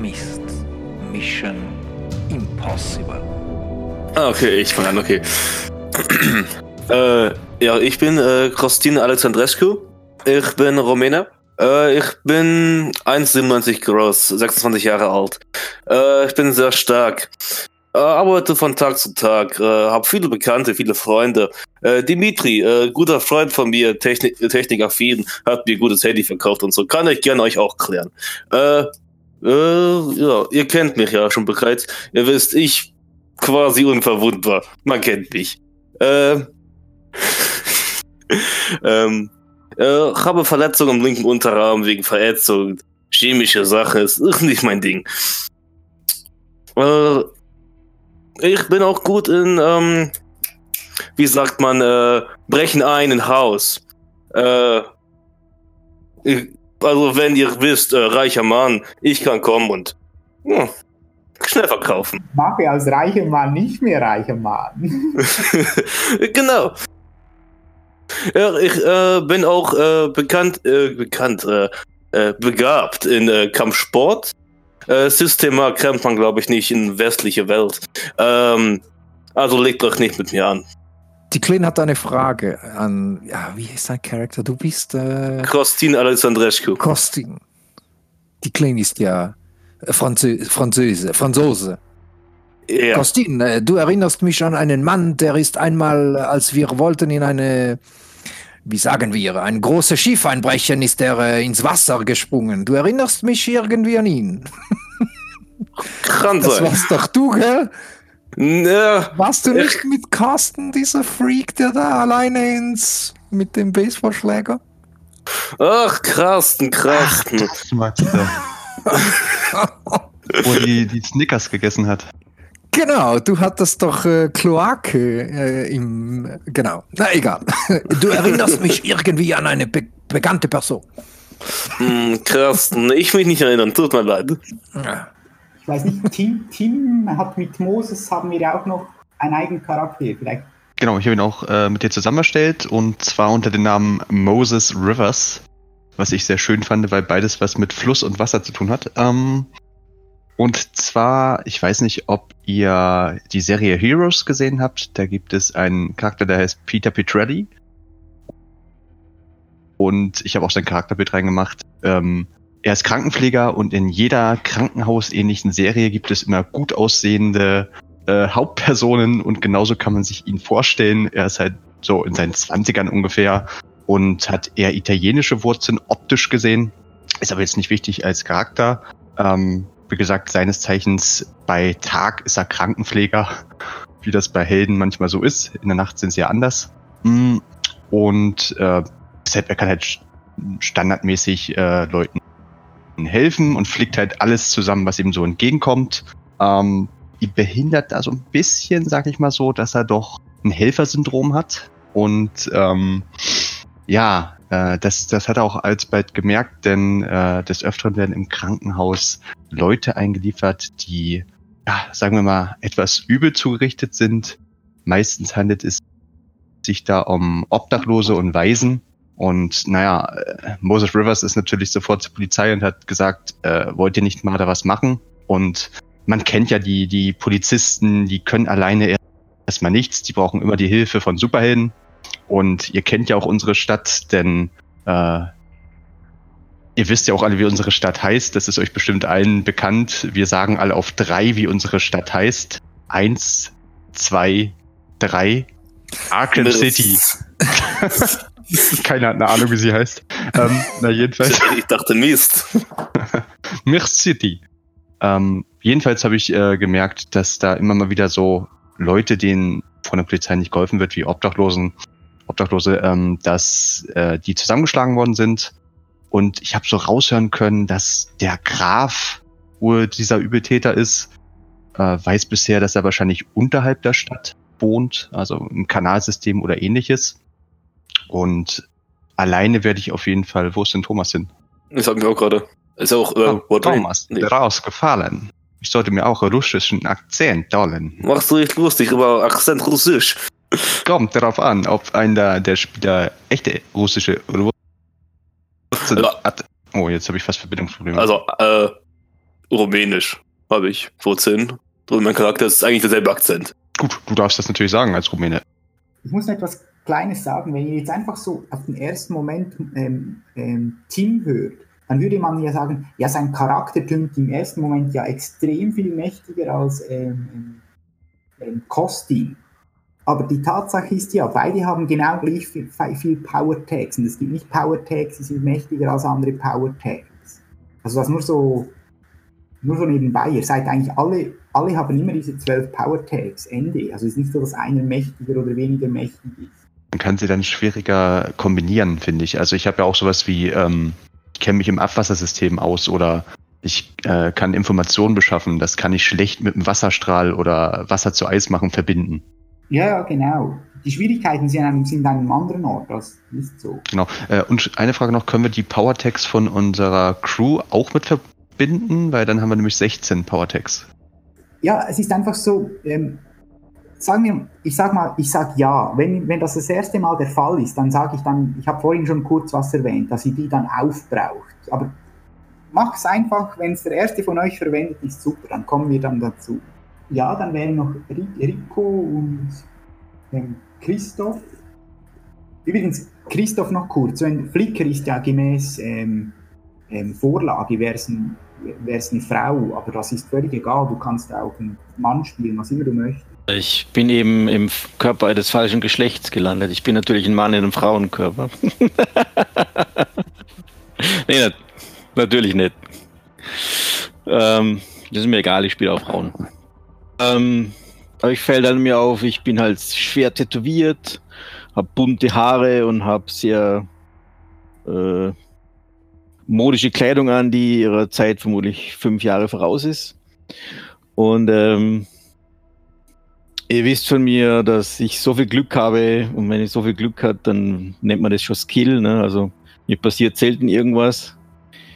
Mist. Mission Impossible. Ah, okay, ich fange an, okay. äh, ja, ich bin äh, Kostin Alexandrescu. Ich bin Rumäne. Äh, ich bin 1,97 groß, 26 Jahre alt. Äh, ich bin sehr stark. Äh, arbeite von Tag zu Tag, äh, habe viele Bekannte, viele Freunde. Dimitri, guter Freund von mir, Technik, Technikaffin, hat mir gutes Handy verkauft und so. Kann ich gerne euch auch klären. Äh, ja, ihr kennt mich ja schon bereits. Ihr wisst, ich quasi unverwundbar. Man kennt mich. Äh, ähm, äh, habe Verletzungen im linken Unterarm wegen Verätzung. Chemische Sache ist nicht mein Ding. Äh, ich bin auch gut in, ähm, wie sagt man, äh, brechen ein in Haus. Äh, also wenn ihr wisst, äh, reicher Mann, ich kann kommen und ja, schnell verkaufen. Mache als reicher Mann nicht mehr reicher Mann. genau. Ja, ich äh, bin auch äh, bekannt, äh, bekannt, äh, äh, begabt in Kampfsport. Systema kennt man, glaube ich, nicht in westliche Welt. Ähm, also legt euch nicht mit mir an. Die Klein hat eine Frage an, ja, wie ist dein Charakter? Du bist äh, Kostin Alexandrescu. Kostin. Die Klein ist ja Franzö Französe, Franzose. Ja. Kostin, äh, du erinnerst mich an einen Mann, der ist einmal, als wir wollten in eine, wie sagen wir, ein großes Schiff einbrechen, ist er äh, ins Wasser gesprungen. Du erinnerst mich irgendwie an ihn. Kann Das sein. warst doch du, gell? Ja, Warst du nicht mit Carsten, dieser Freak, der da alleine ins mit dem Baseballschläger? ach, Carsten, Carsten. Das magst du. Wo die, die Snickers gegessen hat. Genau, du hattest doch äh, Kloake äh, im. Genau. Na egal. Du erinnerst mich irgendwie an eine be bekannte Person. Hm, Carsten, ich mich nicht erinnern, tut mir leid. Ja. Ich weiß nicht, Tim, Tim hat mit Moses haben wir ja auch noch einen eigenen Charakter. Vielleicht Genau, ich habe ihn auch äh, mit dir zusammen erstellt und zwar unter dem Namen Moses Rivers, was ich sehr schön fand, weil beides was mit Fluss und Wasser zu tun hat. Ähm, und zwar, ich weiß nicht, ob ihr die Serie Heroes gesehen habt. Da gibt es einen Charakter, der heißt Peter Petrelli. Und ich habe auch sein Charakterbild reingemacht. Ähm, er ist Krankenpfleger und in jeder krankenhausähnlichen Serie gibt es immer gut aussehende äh, Hauptpersonen und genauso kann man sich ihn vorstellen. Er ist halt so in seinen Zwanzigern ungefähr und hat eher italienische Wurzeln optisch gesehen. Ist aber jetzt nicht wichtig als Charakter. Ähm, wie gesagt, seines Zeichens bei Tag ist er Krankenpfleger, wie das bei Helden manchmal so ist. In der Nacht sind sie ja anders. Mm, Und äh, deshalb, er kann halt st- standardmäßig äh, Leuten helfen und flickt halt alles zusammen, was ihm so entgegenkommt. Ähm, ihn behindert da so ein bisschen, sag ich mal so, dass er doch ein Helfersyndrom hat. Und ähm, ja, äh, das, das hat er auch alsbald gemerkt, denn äh, des Öfteren werden im Krankenhaus Leute eingeliefert, die, ja, sagen wir mal, etwas übel zugerichtet sind. Meistens handelt es sich da um Obdachlose und Waisen. Und naja, äh, Moses Rivers ist natürlich sofort zur Polizei und hat gesagt, äh, wollt ihr nicht mal da was machen? Und man kennt ja die, die Polizisten, die können alleine erstmal nichts, die brauchen immer die Hilfe von Superhelden. Und ihr kennt ja auch unsere Stadt, denn äh, ihr wisst ja auch alle, wie unsere Stadt heißt. Das ist euch bestimmt allen bekannt. Wir sagen alle auf drei, wie unsere Stadt heißt. Eins, zwei, drei. Arkham City. Keiner hat eine Ahnung, wie sie heißt. Ähm, na, jedenfalls. Ich dachte Mist. Mirch City. Ähm, jedenfalls habe ich äh, gemerkt, dass da immer mal wieder so Leute, denen von der Polizei nicht geholfen wird, wie Obdachlosen, Obdachlose, ähm, dass äh, die zusammengeschlagen worden sind. Und ich habe so raushören können, dass der Graf wohl dieser Übeltäter ist. Äh, weiß bisher, dass er wahrscheinlich unterhalb der Stadt wohnt, also im Kanalsystem oder ähnliches. Und alleine werde ich auf jeden Fall, wo ist denn Thomas hin? Das hatten wir auch gerade. Ist auch äh, Oh, rein. Thomas, Nee. rausgefallen. Ich sollte mir auch einen russischen Akzent holen. Machst du dich lustig über Akzent Russisch? Kommt darauf an, ob einer der Spieler echte russische hat. Oh, jetzt habe ich fast Verbindungsprobleme. Also, äh, Rumänisch habe ich Wurzeln. Und mein Charakter ist eigentlich derselbe Akzent. Gut, du darfst das natürlich sagen als Rumäne. Ich muss noch etwas Kleines sagen. Wenn ihr jetzt einfach so auf den ersten Moment ähm, ähm, Tim hört, dann würde man ja sagen, ja, sein Charakter klingt im ersten Moment ja extrem viel mächtiger als ähm, ähm, Kostin. Aber die Tatsache ist ja, beide haben genau gleich viel, viel Power Tags. Und es gibt nicht Power Tags, die sind mächtiger als andere Power Tags. Also das nur so, nur so nebenbei. Ihr seid eigentlich alle, alle haben immer diese zwölf Power Tags. Ende. Also es ist nicht so, dass einer mächtiger oder weniger mächtig ist. Man kann sie dann schwieriger kombinieren, finde ich. Also ich habe ja auch sowas wie, ähm, ich kenne mich im Abwassersystem aus oder ich äh, kann Informationen beschaffen. Das kann ich schlecht mit einem Wasserstrahl oder Wasser zu Eis machen verbinden. Ja, genau. Die Schwierigkeiten sind an, sind an einem anderen Ort, das ist so. Genau. Äh, und eine Frage noch, können wir die Powertags von unserer Crew auch mit verbinden? Weil dann haben wir nämlich 16 Powertags. Ja, es ist einfach so, ähm, sagen wir, ich sag mal, ich sag ja. Wenn, wenn das das erste Mal der Fall ist, dann sage ich dann, ich habe vorhin schon kurz was erwähnt, dass ihr die dann aufbraucht. Aber mach es einfach, wenn es der erste von euch verwendet, ist super, dann kommen wir dann dazu. Ja, dann wären noch Rico und ähm, Christoph. Übrigens, Christoph noch kurz. So ein Flicker ist ja gemäß ähm, ähm, Vorlage, wäre es ein, eine Frau, aber das ist völlig egal. Du kannst auch einen Mann spielen, was immer du möchtest. Ich bin eben im Körper des falschen Geschlechts gelandet. Ich bin natürlich ein Mann in einem Frauenkörper. nee, natürlich nicht. Ähm, das ist mir egal, ich spiele auch Frauen. Ähm, aber ich fällt dann mir auf, ich bin halt schwer tätowiert, habe bunte Haare und habe sehr äh, modische Kleidung an, die ihrer Zeit vermutlich fünf Jahre voraus ist. Und ähm, ihr wisst von mir, dass ich so viel Glück habe und wenn ich so viel Glück hat, dann nennt man das schon Skill. Ne? Also mir passiert selten irgendwas.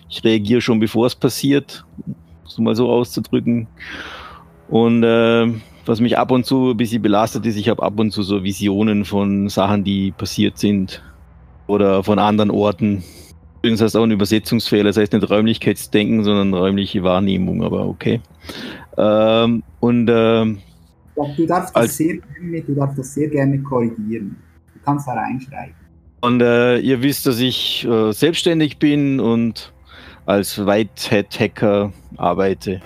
Ich reagiere schon, bevor es passiert, so mal so auszudrücken. Und äh, was mich ab und zu ein bisschen belastet ist, ich habe ab und zu so Visionen von Sachen, die passiert sind oder von anderen Orten. Übrigens heißt auch ein Übersetzungsfehler, das heißt nicht Räumlichkeitsdenken, sondern räumliche Wahrnehmung, aber okay. Ähm, und ähm, du, darfst das sehr gerne, du darfst das sehr gerne korrigieren. Du kannst da reinschreiben. Und äh, ihr wisst, dass ich äh, selbstständig bin und als Whitehead-Hacker arbeite.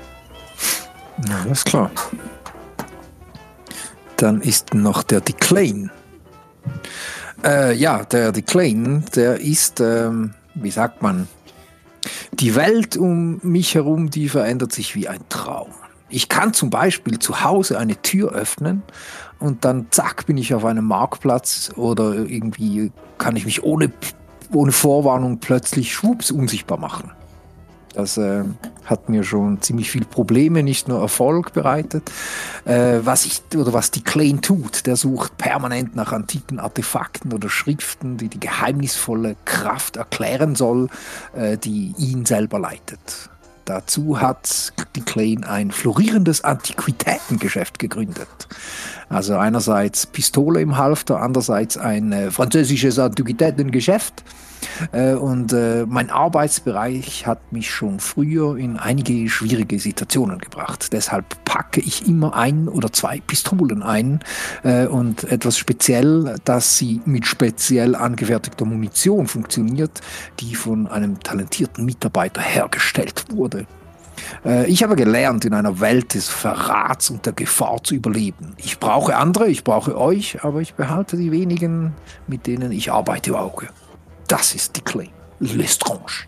Ja, alles klar. Dann ist noch der Declane. Äh, ja, der Declane, der ist, ähm, wie sagt man, die Welt um mich herum, die verändert sich wie ein Traum. Ich kann zum Beispiel zu Hause eine Tür öffnen und dann zack bin ich auf einem Marktplatz oder irgendwie kann ich mich ohne, ohne Vorwarnung plötzlich schwupps unsichtbar machen. Das äh, hat mir schon ziemlich viele Probleme, nicht nur Erfolg bereitet. Äh, was ich oder was die Klein tut, der sucht permanent nach antiken Artefakten oder Schriften, die die geheimnisvolle Kraft erklären soll, äh, die ihn selber leitet. Dazu hat die Klein ein florierendes Antiquitätengeschäft gegründet. Also einerseits Pistole im Halfter, andererseits ein äh, französisches Antiquitätengeschäft. Äh, und äh, mein Arbeitsbereich hat mich schon früher in einige schwierige Situationen gebracht. Deshalb packe ich immer ein oder zwei Pistolen ein äh, und etwas speziell, dass sie mit speziell angefertigter Munition funktioniert, die von einem talentierten Mitarbeiter hergestellt wurde. Ich habe gelernt, in einer Welt des Verrats und der Gefahr zu überleben. Ich brauche andere, ich brauche euch, aber ich behalte die wenigen, mit denen ich arbeite, im Auge. Das ist die Claim. Lestrange.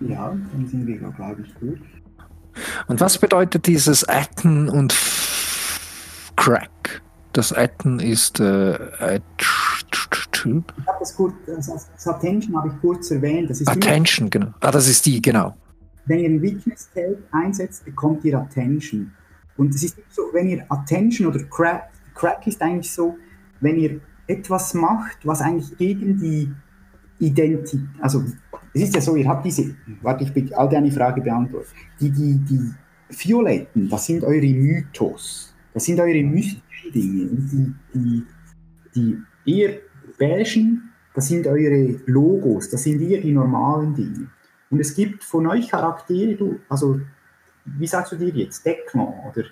Ja, dann sind wir, glaube ich, gut. Und was bedeutet dieses Atten und Crack? Das Atten ist äh, ich habe das kurz, das, das Attention habe ich kurz erwähnt. Das ist Attention, genau. Ah, das ist die, genau. Wenn ihr ein Weakness Tape einsetzt, bekommt ihr Attention. Und es ist so, wenn ihr Attention oder Crack, Crack ist eigentlich so, wenn ihr etwas macht, was eigentlich gegen die Identität, also es ist ja so, ihr habt diese, warte, ich will all deine Frage beantworten. Die, die, die Violetten, das sind eure Mythos, das sind eure mystischen Dinge. Die, die, die eher beigen, das sind eure Logos, das sind eher die normalen Dinge. Und es gibt von euch Charaktere, du, also, wie sagst du dir jetzt? Declan, oder?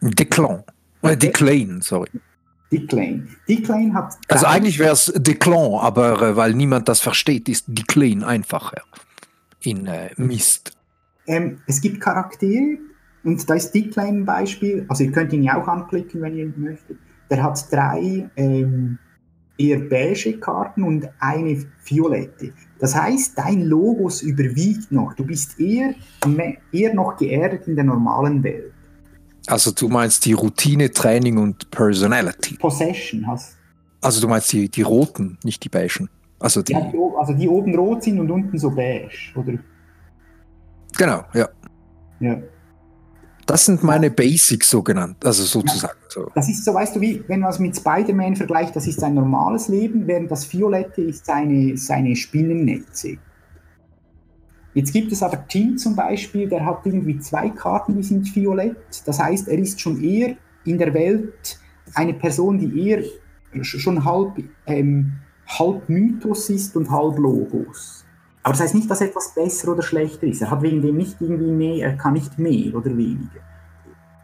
Declan. Äh, Declan, sorry. Declan. Declan hat. Also eigentlich wäre es Declan, aber äh, weil niemand das versteht, ist Declan einfacher. In äh, Mist. Ähm, es gibt Charaktere, und da ist Declan ein Beispiel, also ihr könnt ihn ja auch anklicken, wenn ihr möchtet. Der hat drei ähm, eher beige Karten und eine violette. Das heißt, dein Logos überwiegt noch. Du bist eher, eher noch geerdet in der normalen Welt. Also du meinst die Routine, Training und Personality. Possession hast. Also du meinst die, die roten, nicht die beigen. Also die, ja, die, also die oben rot sind und unten so beige, oder? Genau, ja. Ja. Das sind meine Basics so genannt, also sozusagen. So. Das ist so, weißt du, wie wenn man es mit Spider-Man vergleicht, das ist sein normales Leben, während das Violette ist seine, seine Spinnennetze. Jetzt gibt es aber Tim zum Beispiel, der hat irgendwie zwei Karten, die sind violett. Das heißt, er ist schon eher in der Welt eine Person, die eher schon halb, ähm, halb Mythos ist und halb Logos. Aber das heißt nicht, dass etwas besser oder schlechter ist. Er hat wegen dem nicht irgendwie mehr, er kann nicht mehr oder weniger.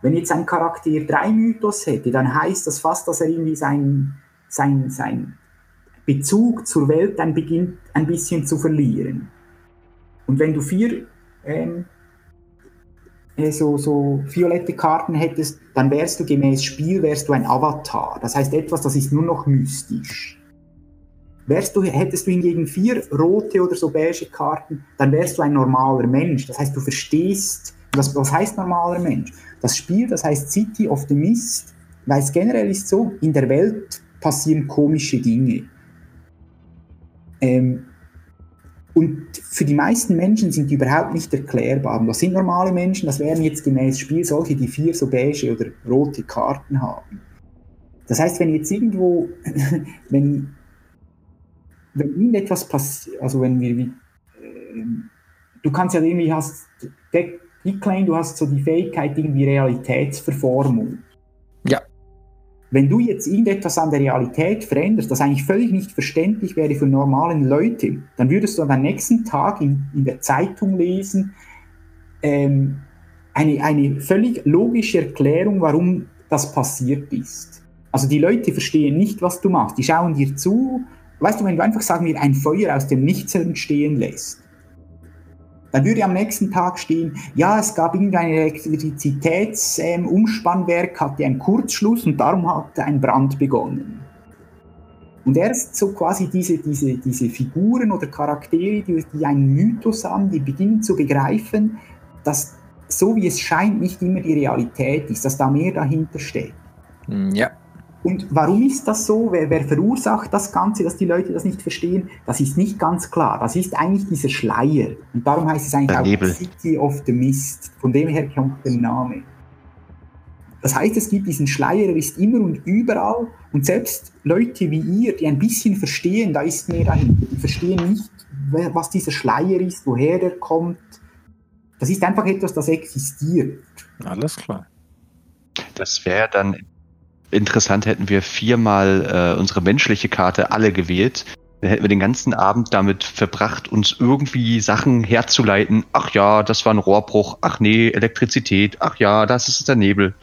Wenn jetzt ein Charakter drei Mythos hätte, dann heißt das fast, dass er irgendwie sein, sein, sein Bezug zur Welt dann beginnt ein bisschen zu verlieren. Und wenn du vier ähm, äh, so, so violette Karten hättest, dann wärst du gemäß Spiel wärst du ein Avatar. Das heißt etwas, das ist nur noch mystisch. Wärst du, hättest du hingegen vier rote oder so beige Karten, dann wärst du ein normaler Mensch. Das heißt, du verstehst, was, was heißt normaler Mensch? Das Spiel, das heißt City of the Mist, weil es generell ist so, in der Welt passieren komische Dinge. Ähm, und für die meisten Menschen sind die überhaupt nicht erklärbar. Und das sind normale Menschen, das wären jetzt gemäß Spiel solche, die vier so beige oder rote Karten haben. Das heißt, wenn jetzt irgendwo, wenn wenn irgendetwas passiert, also wenn wir, äh, du kannst ja irgendwie, hast, Declan, du hast so die Fähigkeit irgendwie Realitätsverformung. Wenn du jetzt irgendetwas an der Realität veränderst, das eigentlich völlig nicht verständlich wäre für normalen Leute, dann würdest du am nächsten Tag in, in der Zeitung lesen, ähm, eine, eine völlig logische Erklärung, warum das passiert ist. Also die Leute verstehen nicht, was du machst. Die schauen dir zu Weißt du, wenn du einfach, sagen wir, ein Feuer aus dem Nichts entstehen lässt, dann würde am nächsten Tag stehen, ja, es gab irgendein Elektrizitätsumspannwerk, ähm, hatte einen Kurzschluss und darum hat ein Brand begonnen. Und erst so quasi diese, diese, diese Figuren oder Charaktere, die, die einen Mythos haben, die beginnen zu begreifen, dass so wie es scheint nicht immer die Realität ist, dass da mehr dahinter steht. Ja. Und warum ist das so? Wer, wer, verursacht das Ganze, dass die Leute das nicht verstehen? Das ist nicht ganz klar. Das ist eigentlich dieser Schleier. Und darum heißt es eigentlich der auch City of the Mist. Von dem her kommt der Name. Das heißt, es gibt diesen Schleier, er ist immer und überall. Und selbst Leute wie ihr, die ein bisschen verstehen, da ist mehr dahinter. Die verstehen nicht, was dieser Schleier ist, woher er kommt. Das ist einfach etwas, das existiert. Alles klar. Das wäre dann interessant, hätten wir viermal äh, unsere menschliche Karte alle gewählt. Dann hätten wir den ganzen Abend damit verbracht, uns irgendwie Sachen herzuleiten. Ach ja, das war ein Rohrbruch. Ach nee, Elektrizität. Ach ja, das ist der Nebel.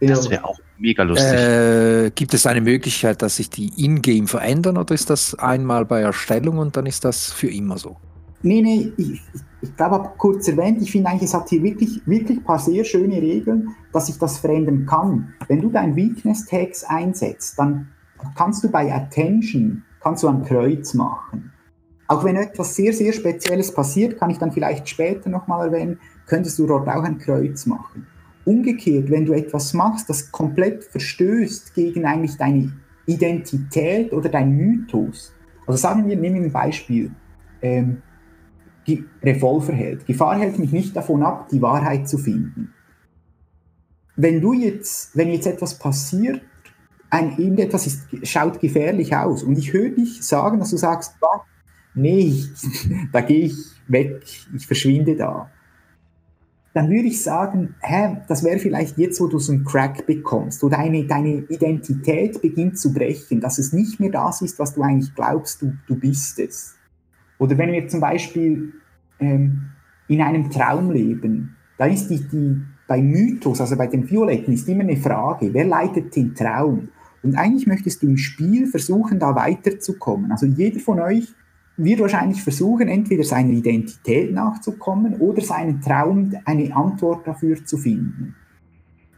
Das wäre auch mega lustig. Äh, gibt es eine Möglichkeit, dass sich die Ingame verändern oder ist das einmal bei Erstellung und dann ist das für immer so? Nee, nee, ich, ich glaube, habe kurz erwähnt, ich finde eigentlich, es hat hier wirklich, wirklich ein paar sehr schöne Regeln, dass ich das verändern kann. Wenn du dein Weakness-Tags einsetzt, dann kannst du bei Attention, kannst du ein Kreuz machen. Auch wenn etwas sehr, sehr Spezielles passiert, kann ich dann vielleicht später nochmal erwähnen, könntest du dort auch ein Kreuz machen. Umgekehrt, wenn du etwas machst, das komplett verstößt gegen eigentlich deine Identität oder dein Mythos. Also sagen wir, nehmen wir ein Beispiel. Ähm, Revolver hält. Gefahr hält mich nicht davon ab, die Wahrheit zu finden. Wenn du jetzt, wenn jetzt etwas passiert, ein, irgendetwas ist, schaut gefährlich aus und ich höre dich sagen, dass du sagst, bah, nee, da gehe ich weg, ich verschwinde da. Dann würde ich sagen, hä, das wäre vielleicht jetzt, wo du so einen Crack bekommst, wo deine, deine Identität beginnt zu brechen, dass es nicht mehr das ist, was du eigentlich glaubst, du, du bist es. Oder wenn wir zum Beispiel ähm, in einem Traumleben, da ist die, die, bei Mythos, also bei den Violetten, ist immer eine Frage, wer leitet den Traum? Und eigentlich möchtest du im Spiel versuchen, da weiterzukommen. Also jeder von euch wird wahrscheinlich versuchen, entweder seiner Identität nachzukommen oder seinen Traum, eine Antwort dafür zu finden.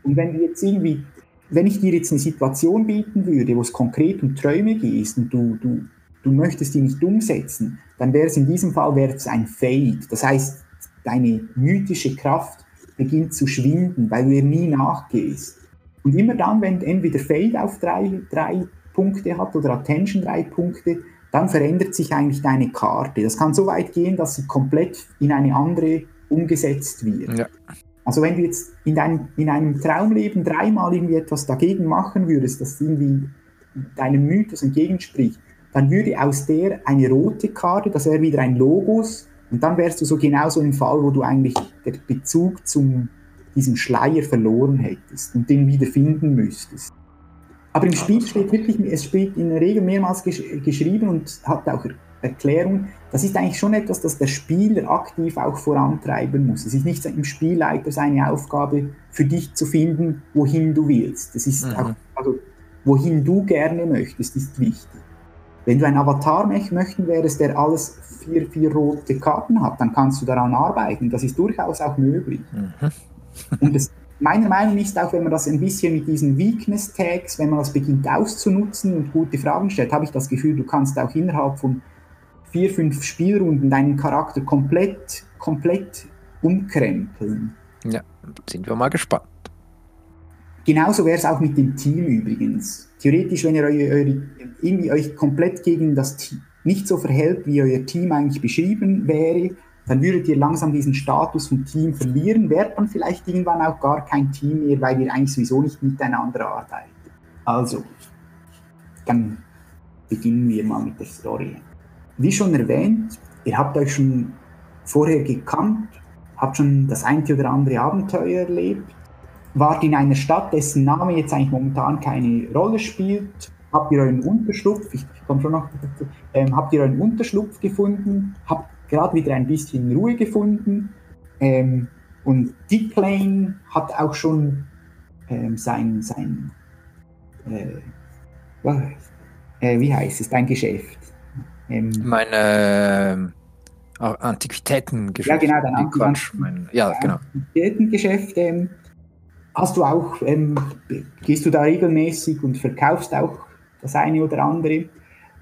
Und wenn du jetzt irgendwie, wenn ich dir jetzt eine Situation bieten würde, wo es konkret um Träume geht und du, du, du möchtest die nicht umsetzen, dann wäre es in diesem Fall wäre es ein Fade. Das heißt, deine mythische Kraft beginnt zu schwinden, weil du ihr nie nachgehst. Und immer dann, wenn entweder Fade auf drei, drei Punkte hat oder Attention drei Punkte, dann verändert sich eigentlich deine Karte. Das kann so weit gehen, dass sie komplett in eine andere umgesetzt wird. Ja. Also wenn du jetzt in, dein, in einem Traumleben dreimal irgendwie etwas dagegen machen würdest, das irgendwie deinem Mythos entgegenspricht, dann würde aus der eine rote Karte, das wäre wieder ein Logos, und dann wärst du so genauso im Fall, wo du eigentlich den Bezug zum diesem Schleier verloren hättest und den wieder finden müsstest. Aber im Spiel steht wirklich, es steht in der Regel mehrmals gesch geschrieben und hat auch Erklärung. Das ist eigentlich schon etwas, das der Spieler aktiv auch vorantreiben muss. Es ist nicht im Spielleiter seine Aufgabe, für dich zu finden, wohin du willst. Das ist mhm. auch, also, wohin du gerne möchtest, ist wichtig. Wenn du ein Avatar möchten wärst, der alles vier, vier rote Karten hat, dann kannst du daran arbeiten. Das ist durchaus auch möglich. Mhm. Und das, meiner Meinung nach ist auch, wenn man das ein bisschen mit diesen Weakness Tags, wenn man das beginnt auszunutzen und gute Fragen stellt, habe ich das Gefühl, du kannst auch innerhalb von vier, fünf Spielrunden deinen Charakter komplett, komplett umkrempeln. Ja, sind wir mal gespannt. Genauso wäre es auch mit dem Team übrigens. Theoretisch, wenn ihr euch, irgendwie euch komplett gegen das Team nicht so verhält, wie euer Team eigentlich beschrieben wäre, dann würdet ihr langsam diesen Status vom Team verlieren, wärt dann vielleicht irgendwann auch gar kein Team mehr, weil ihr eigentlich sowieso nicht miteinander arbeitet. Also, dann beginnen wir mal mit der Story. Wie schon erwähnt, ihr habt euch schon vorher gekannt, habt schon das eine oder andere Abenteuer erlebt, wart in einer Stadt, dessen Name jetzt eigentlich momentan keine Rolle spielt, habt ihr euren Unterschlupf, ich komme schon noch ähm, habt ihr euren Unterschlupf gefunden, habt gerade wieder ein bisschen Ruhe gefunden ähm, und Dick Lane hat auch schon ähm, sein, sein äh, äh, wie heißt es, dein Hast ähm, Meine äh, Antiquitätengeschäft. Ja, genau, dein Anti Quatsch, mein, ja, genau. Antiquitätengeschäft ähm, hast du auch, ähm, gehst du da regelmäßig und verkaufst auch das eine oder andere.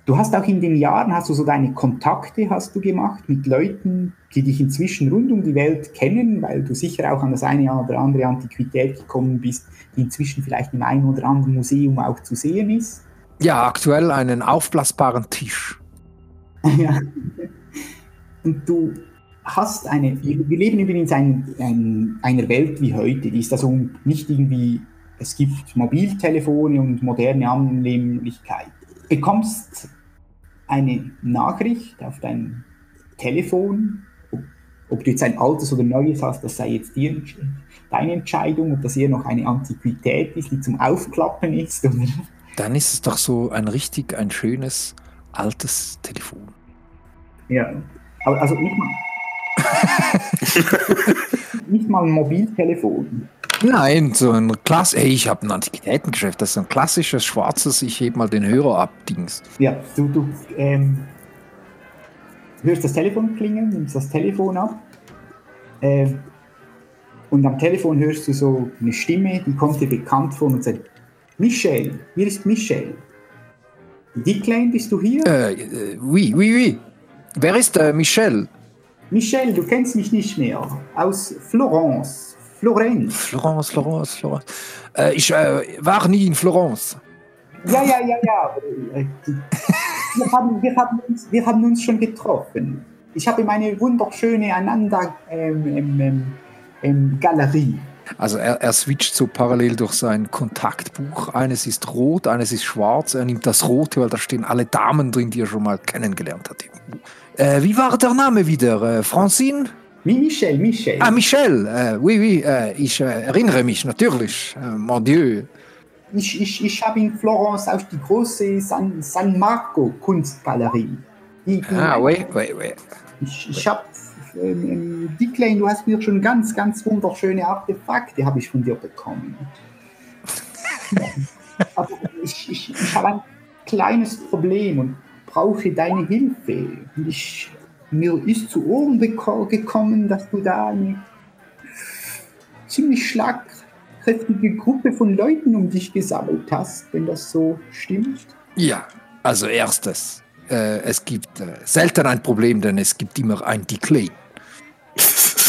Du hast auch in den Jahren, hast du so deine Kontakte hast du gemacht mit Leuten, die dich inzwischen rund um die Welt kennen, weil du sicher auch an das eine oder andere Antiquität gekommen bist, die inzwischen vielleicht im einen oder anderen Museum auch zu sehen ist. Ja, aktuell einen aufblasbaren Tisch. ja. Und du hast eine, wir leben übrigens in ein, einer Welt wie heute, die ist also nicht irgendwie, es gibt Mobiltelefone und moderne Annehmlichkeiten. Du bekommst eine Nachricht auf dein Telefon, ob du jetzt ein altes oder neues hast, das sei jetzt dir, deine Entscheidung, ob das eher noch eine Antiquität ist, die zum Aufklappen ist. Oder? Dann ist es doch so ein richtig, ein schönes, altes Telefon. Ja, aber also nicht mal. nicht mal ein Mobiltelefon. Nein, so ein Klass. Ey, ich habe ein Antiquitätengeschäft. Das ist ein klassisches schwarzes, ich heb mal den Hörer ab, Dings. Ja, du, du ähm, hörst das Telefon klingeln, nimmst das Telefon ab. Äh, und am Telefon hörst du so eine Stimme, die kommt dir bekannt vor und sagt: Michel, hier ist Michel. Dicklane, bist du hier? Äh, äh, oui, oui, oui. Wer ist äh, Michel? Michel, du kennst mich nicht mehr. Aus Florence. Florenz. Florence, Florence, Florence. Äh, ich äh, war nie in Florence. Ja, ja, ja, ja. wir, haben, wir, haben uns, wir haben uns schon getroffen. Ich habe meine wunderschöne Ananda ähm, ähm, ähm, Galerie. Also er, er switcht so parallel durch sein Kontaktbuch. Eines ist rot, eines ist schwarz. Er nimmt das rote, weil da stehen alle Damen drin, die er schon mal kennengelernt hat. Äh, wie war der Name wieder? Äh, Francine? Michel, Michel. Ah, Michel. Äh, oui, oui, äh, ich äh, erinnere mich natürlich. Äh, mon Dieu. Ich, ich, ich habe in Florence auch die große San, San Marco Kunstgalerie. Die, die ah, oui, oui, oui. Ich, ich habe ähm, ähm, Dicklane, du hast mir schon ganz, ganz wunderschöne Artefakte, habe ich von dir bekommen. Aber ich, ich, ich habe ein kleines Problem und brauche deine Hilfe. Und ich, mir ist zu Ohren gekommen, dass du da eine ziemlich schlagkräftige Gruppe von Leuten um dich gesammelt hast, wenn das so stimmt. Ja, also erstes, äh, es gibt äh, selten ein Problem, denn es gibt immer ein Declay.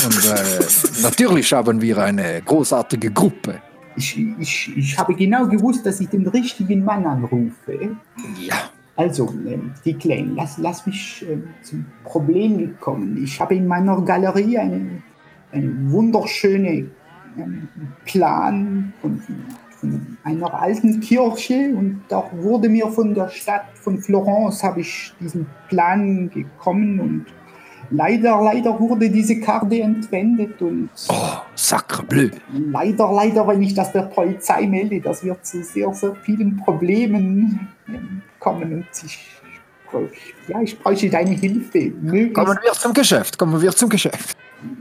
Und äh, natürlich haben wir eine großartige Gruppe. Ich, ich, ich habe genau gewusst, dass ich den richtigen Mann anrufe. Ja, Also, ähm, die Kleinen, lass, lass mich ähm, zum Problem kommen. Ich habe in meiner Galerie eine, eine wunderschöne ähm, Plan von, von einer alten Kirche und da wurde mir von der Stadt von Florence habe ich diesen Plan gekommen und leider, leider wurde diese Karte entwendet und oh, sacre bleu. leider, leider, wenn ich das der Polizei melde, das wird zu sehr, sehr vielen Problemen ähm, kommen und ich, ja, ich bräuchte deine Hilfe. Möglichst, Kommen wir zum Geschäft, kommen wir zum Geschäft.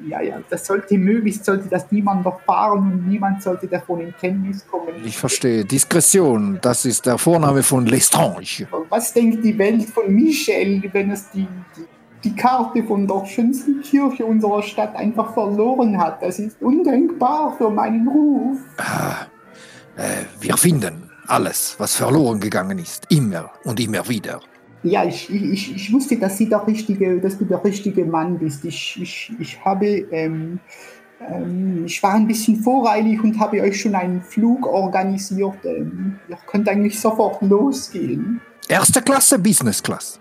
ja, ja, das sollte möglichst, sollte das niemand erfahren und niemand sollte davon in Kenntnis kommen. Ich verstehe. Diskretion, das ist der Vorname von Lestrange. Was denkt die Welt von Michel, wenn es die, die, die Karte von der schönsten Kirche unserer Stadt einfach verloren hat? Das ist undenkbar für meinen Ruf. Äh, wir finden alles, was verloren gegangen ist. Immer und immer wieder. Ja, ich, ich, ich wusste, dass, Sie der richtige, dass du der richtige Mann bist. Ich, ich, ich habe, ähm, ähm, ich war ein bisschen voreilig und habe euch schon einen Flug organisiert. Ähm, ihr könnt eigentlich sofort losgehen. Erste Klasse, Business Class.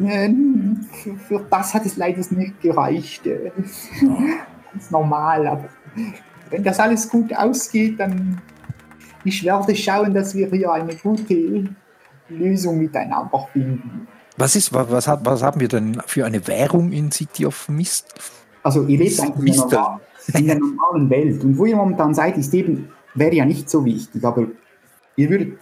Ähm, für, für das hat es leider nicht gereicht. Äh, Ganz normal, aber wenn das alles gut ausgeht, dann ich werde schauen, dass wir hier eine gute Lösung miteinander finden. Was, ist, was, was, hat, was haben wir denn für eine Währung in City of Mist? Also ihr lebt eigentlich in der, in der normalen Welt. Und wo ihr momentan seid, ist eben, wäre ja nicht so wichtig, aber ihr würdet,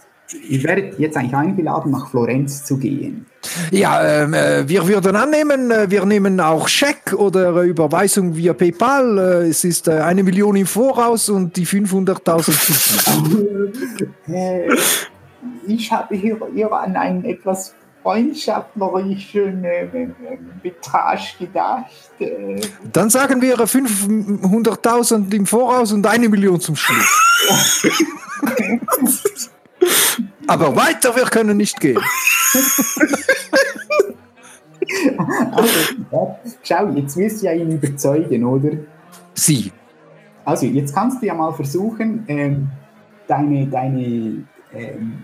ihr werdet jetzt eigentlich eingeladen, nach Florenz zu gehen. Ja, ähm, äh, wir würden annehmen, äh, wir nehmen auch Scheck oder äh, Überweisung via PayPal. Äh, es ist eine Million im Voraus und die 500.000 Äh, ich habe hier, hier an einen etwas freundschaftlerischen äh, Betrag gedacht. Dann sagen wir äh, 500.000 im Voraus und eine Million zum Schluss. Aber weiter, wir können nicht gehen. also, ja, schau, jetzt wirst du ja ihn überzeugen, oder? Sie. Also, jetzt kannst du ja mal versuchen, ähm, deine, deine ähm,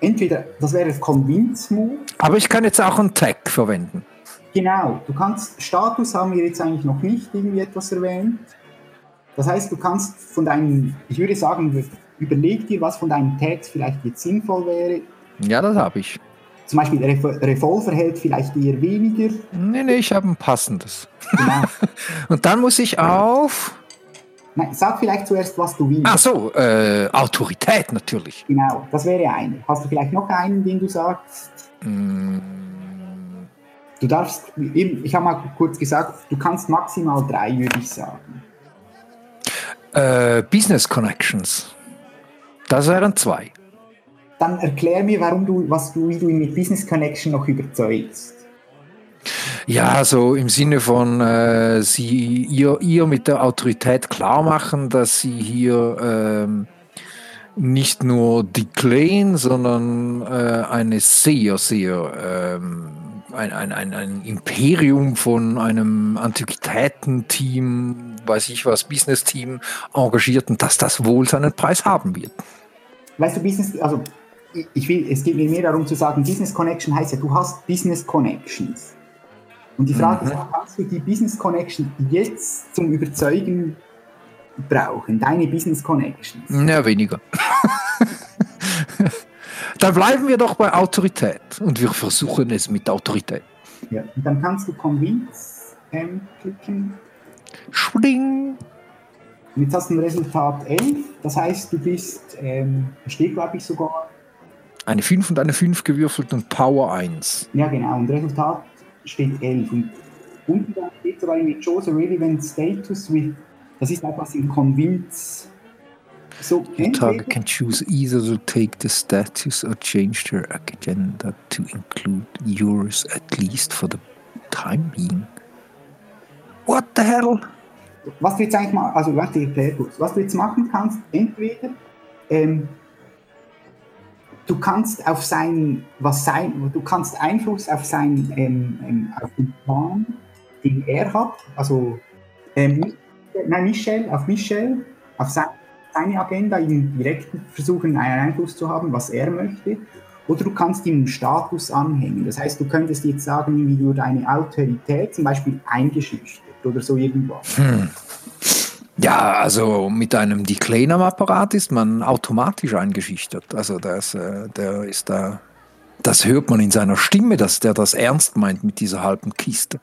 entweder, das wäre das Convince-Move, Aber ich kann jetzt auch einen Tag verwenden. Genau, du kannst, Status haben wir jetzt eigentlich noch nicht irgendwie etwas erwähnt. Das heißt, du kannst von deinen, ich würde sagen, überleg dir, was von deinen Tags vielleicht jetzt sinnvoll wäre. Ja, das habe ich. Zum Beispiel Revolver hält vielleicht eher weniger. Nee, nee, ich habe ein passendes. Genau. Und dann muss ich auf. Nein, sag vielleicht zuerst, was du willst. Ach so, äh, Autorität natürlich. Genau, das wäre eine. Hast du vielleicht noch einen, den du sagst? Mm, Du darfst, eben, ich habe mal kurz gesagt, du kannst maximal drei, würde ich sagen. Äh, Business Connections. Das wären zwei. Dann erklär mir, warum du, was du, wie du ihn mit Business Connection noch überzeugst. Ja, so im Sinne von äh, sie ihr, ihr mit der Autorität klar machen, dass sie hier ähm, nicht nur declaren, sondern äh, eine sehr, sehr ähm, ein, ein, ein, ein Imperium von einem Antiquitätenteam, weiß ich was, Business-Team engagiert und dass das wohl seinen Preis haben wird. Weißt du, Business, also ich- will, es geht mir mehr darum zu sagen, Business Connection heißt ja, du hast Business Connections. Und die Frage ist, kannst du die Business Connection jetzt zum Überzeugen brauchen? Deine Business Connections. Ja, weniger. Dann bleiben wir doch bei Autorität und wir versuchen es mit Autorität. Ja. Und dann kannst du Convince ähm, klicken. Schwing. Und jetzt hast du ein Resultat 11. Das heißt, du bist, ähm, steht glaube ich sogar, Eine 5 und eine 5 gewürfelt und Power 1. ja genau, und Resultat steht 11. Und Und dann steht sogar mit chose relevant status with, das ist etwas im Convince. So, The target can choose either to take the status or change their agenda to include yours at least for the time being. What the hell? Was du jetzt eigentlich mal, also warte, ich. Was du jetzt machen kannst, entweder ähm, du kannst auf sein, was sein, du kannst Einfluss auf sein, ähm, ähm, auf den Plan, den er hat, also ähm, nein, Michel, auf Michel, auf sein, seine Agenda, ihm direkt versuchen, einen Einfluss zu haben, was er möchte. Oder du kannst ihm einen Status anhängen. Das heißt, du könntest jetzt sagen, wie du deine Autorität zum Beispiel eingeschüchtert oder so irgendwas. Ja, also mit einem Declain am Apparat ist man automatisch eingeschüchtert. Also das, äh, der ist da, das hört man in seiner Stimme, dass der das ernst meint mit dieser halben Kiste.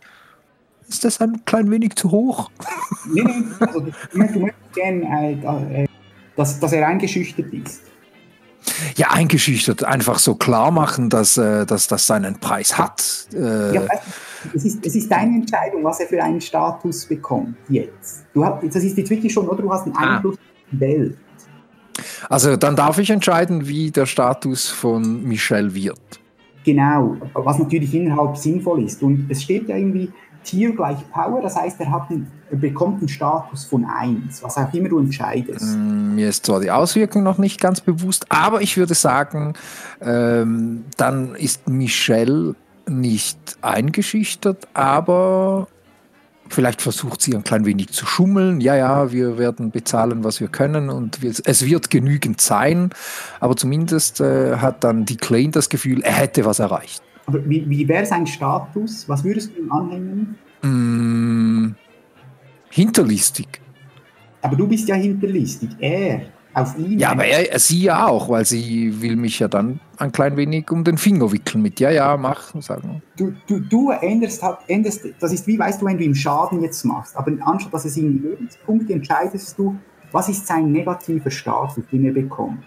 Ist das ein klein wenig zu hoch? Nee, nee, also du möchtest gerne, äh, äh, dass, dass er eingeschüchtert ist. Ja, eingeschüchtert, einfach so klar machen, dass, dass das seinen Preis hat. Ja, es, ist, es ist deine Entscheidung, was er für einen Status bekommt jetzt. Du hast, das ist jetzt wirklich schon, oder du hast einen Ah. Einfluss auf die Welt. Also dann darf ich entscheiden, wie der Status von Michel wird. Genau, was natürlich innerhalb sinnvoll ist. Und es steht ja irgendwie Tier gleich Power, das heißt, er, hat einen, er bekommt einen Status von 1, was auch immer du entscheidest. Mm, Mir ist zwar die Auswirkung noch nicht ganz bewusst, aber ich würde sagen, ähm, dann ist Michelle nicht eingeschüchtert, aber vielleicht versucht sie ein klein wenig zu schummeln. Ja, ja, wir werden bezahlen, was wir können und wir, es wird genügend sein, aber zumindest äh, hat dann die Klein das Gefühl, er hätte was erreicht. Aber wie, wie wäre sein Status? Was würdest du ihm anhängen? Mm, hinterlistig. Aber du bist ja hinterlistig. Er, auf ihn. Ja, aber er, sie ja auch, weil sie will mich ja dann ein klein wenig um den Finger wickeln mit, ja, ja, mach, sagen. du, du, du änderst, halt- änderst, das ist wie, weißt du, wenn du ihm Schaden jetzt machst, aber anstatt dass es ihm Lebenspunkte entscheidest du, was ist sein negativer Status, den er bekommt.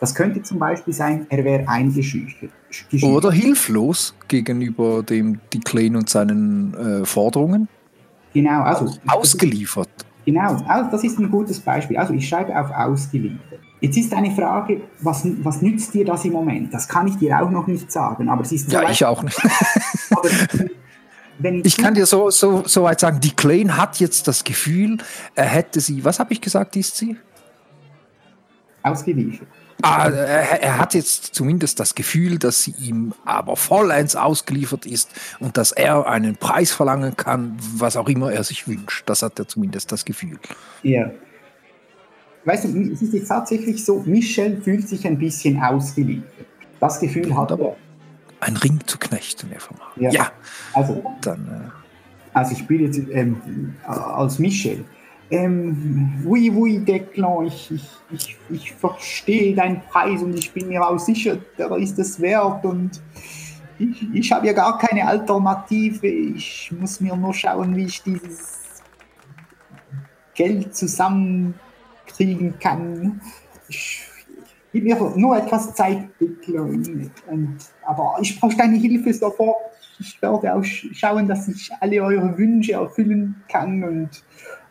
Das könnte zum Beispiel sein, er wäre eingeschüchtert. Geschüchtert. Oder hilflos gegenüber dem Declan und seinen äh, Forderungen. Genau, also. Ausgeliefert. Genau, also das ist ein gutes Beispiel. Also ich schreibe auf ausgeliefert. Jetzt ist eine Frage, was, was nützt dir das im Moment? Das kann ich dir auch noch nicht sagen, aber es ist so Ja, ich auch nicht. wenn Ich kann dir so, so, so weit sagen, Declan hat jetzt das Gefühl, er hätte sie, was habe ich gesagt, ist sie? ausgeliefert. Ah, er, hat jetzt zumindest das Gefühl, dass sie ihm aber vollends ausgeliefert ist und dass er einen Preis verlangen kann, was auch immer er sich wünscht. Das hat er zumindest das Gefühl. Ja. Weißt du, es ist jetzt tatsächlich so, Michel fühlt sich ein bisschen ausgeliefert. Das Gefühl hat er. Ein Ring zu knechten, er vermag. Ja. Ja, Also, dann. also ich spiele jetzt ähm, als Michel. Ähm, oui, oui, Declan, ich, ich, ich, ich verstehe deinen Preis und ich bin mir auch sicher, der ist es wert und ich, ich habe ja gar keine Alternative. Ich muss mir nur schauen, wie ich dieses Geld zusammenkriegen kann. Ich, gib mir nur etwas Zeit, Declan. Und, aber ich brauche deine Hilfe sofort. Ich werde auch sch- schauen, dass ich alle eure Wünsche erfüllen kann und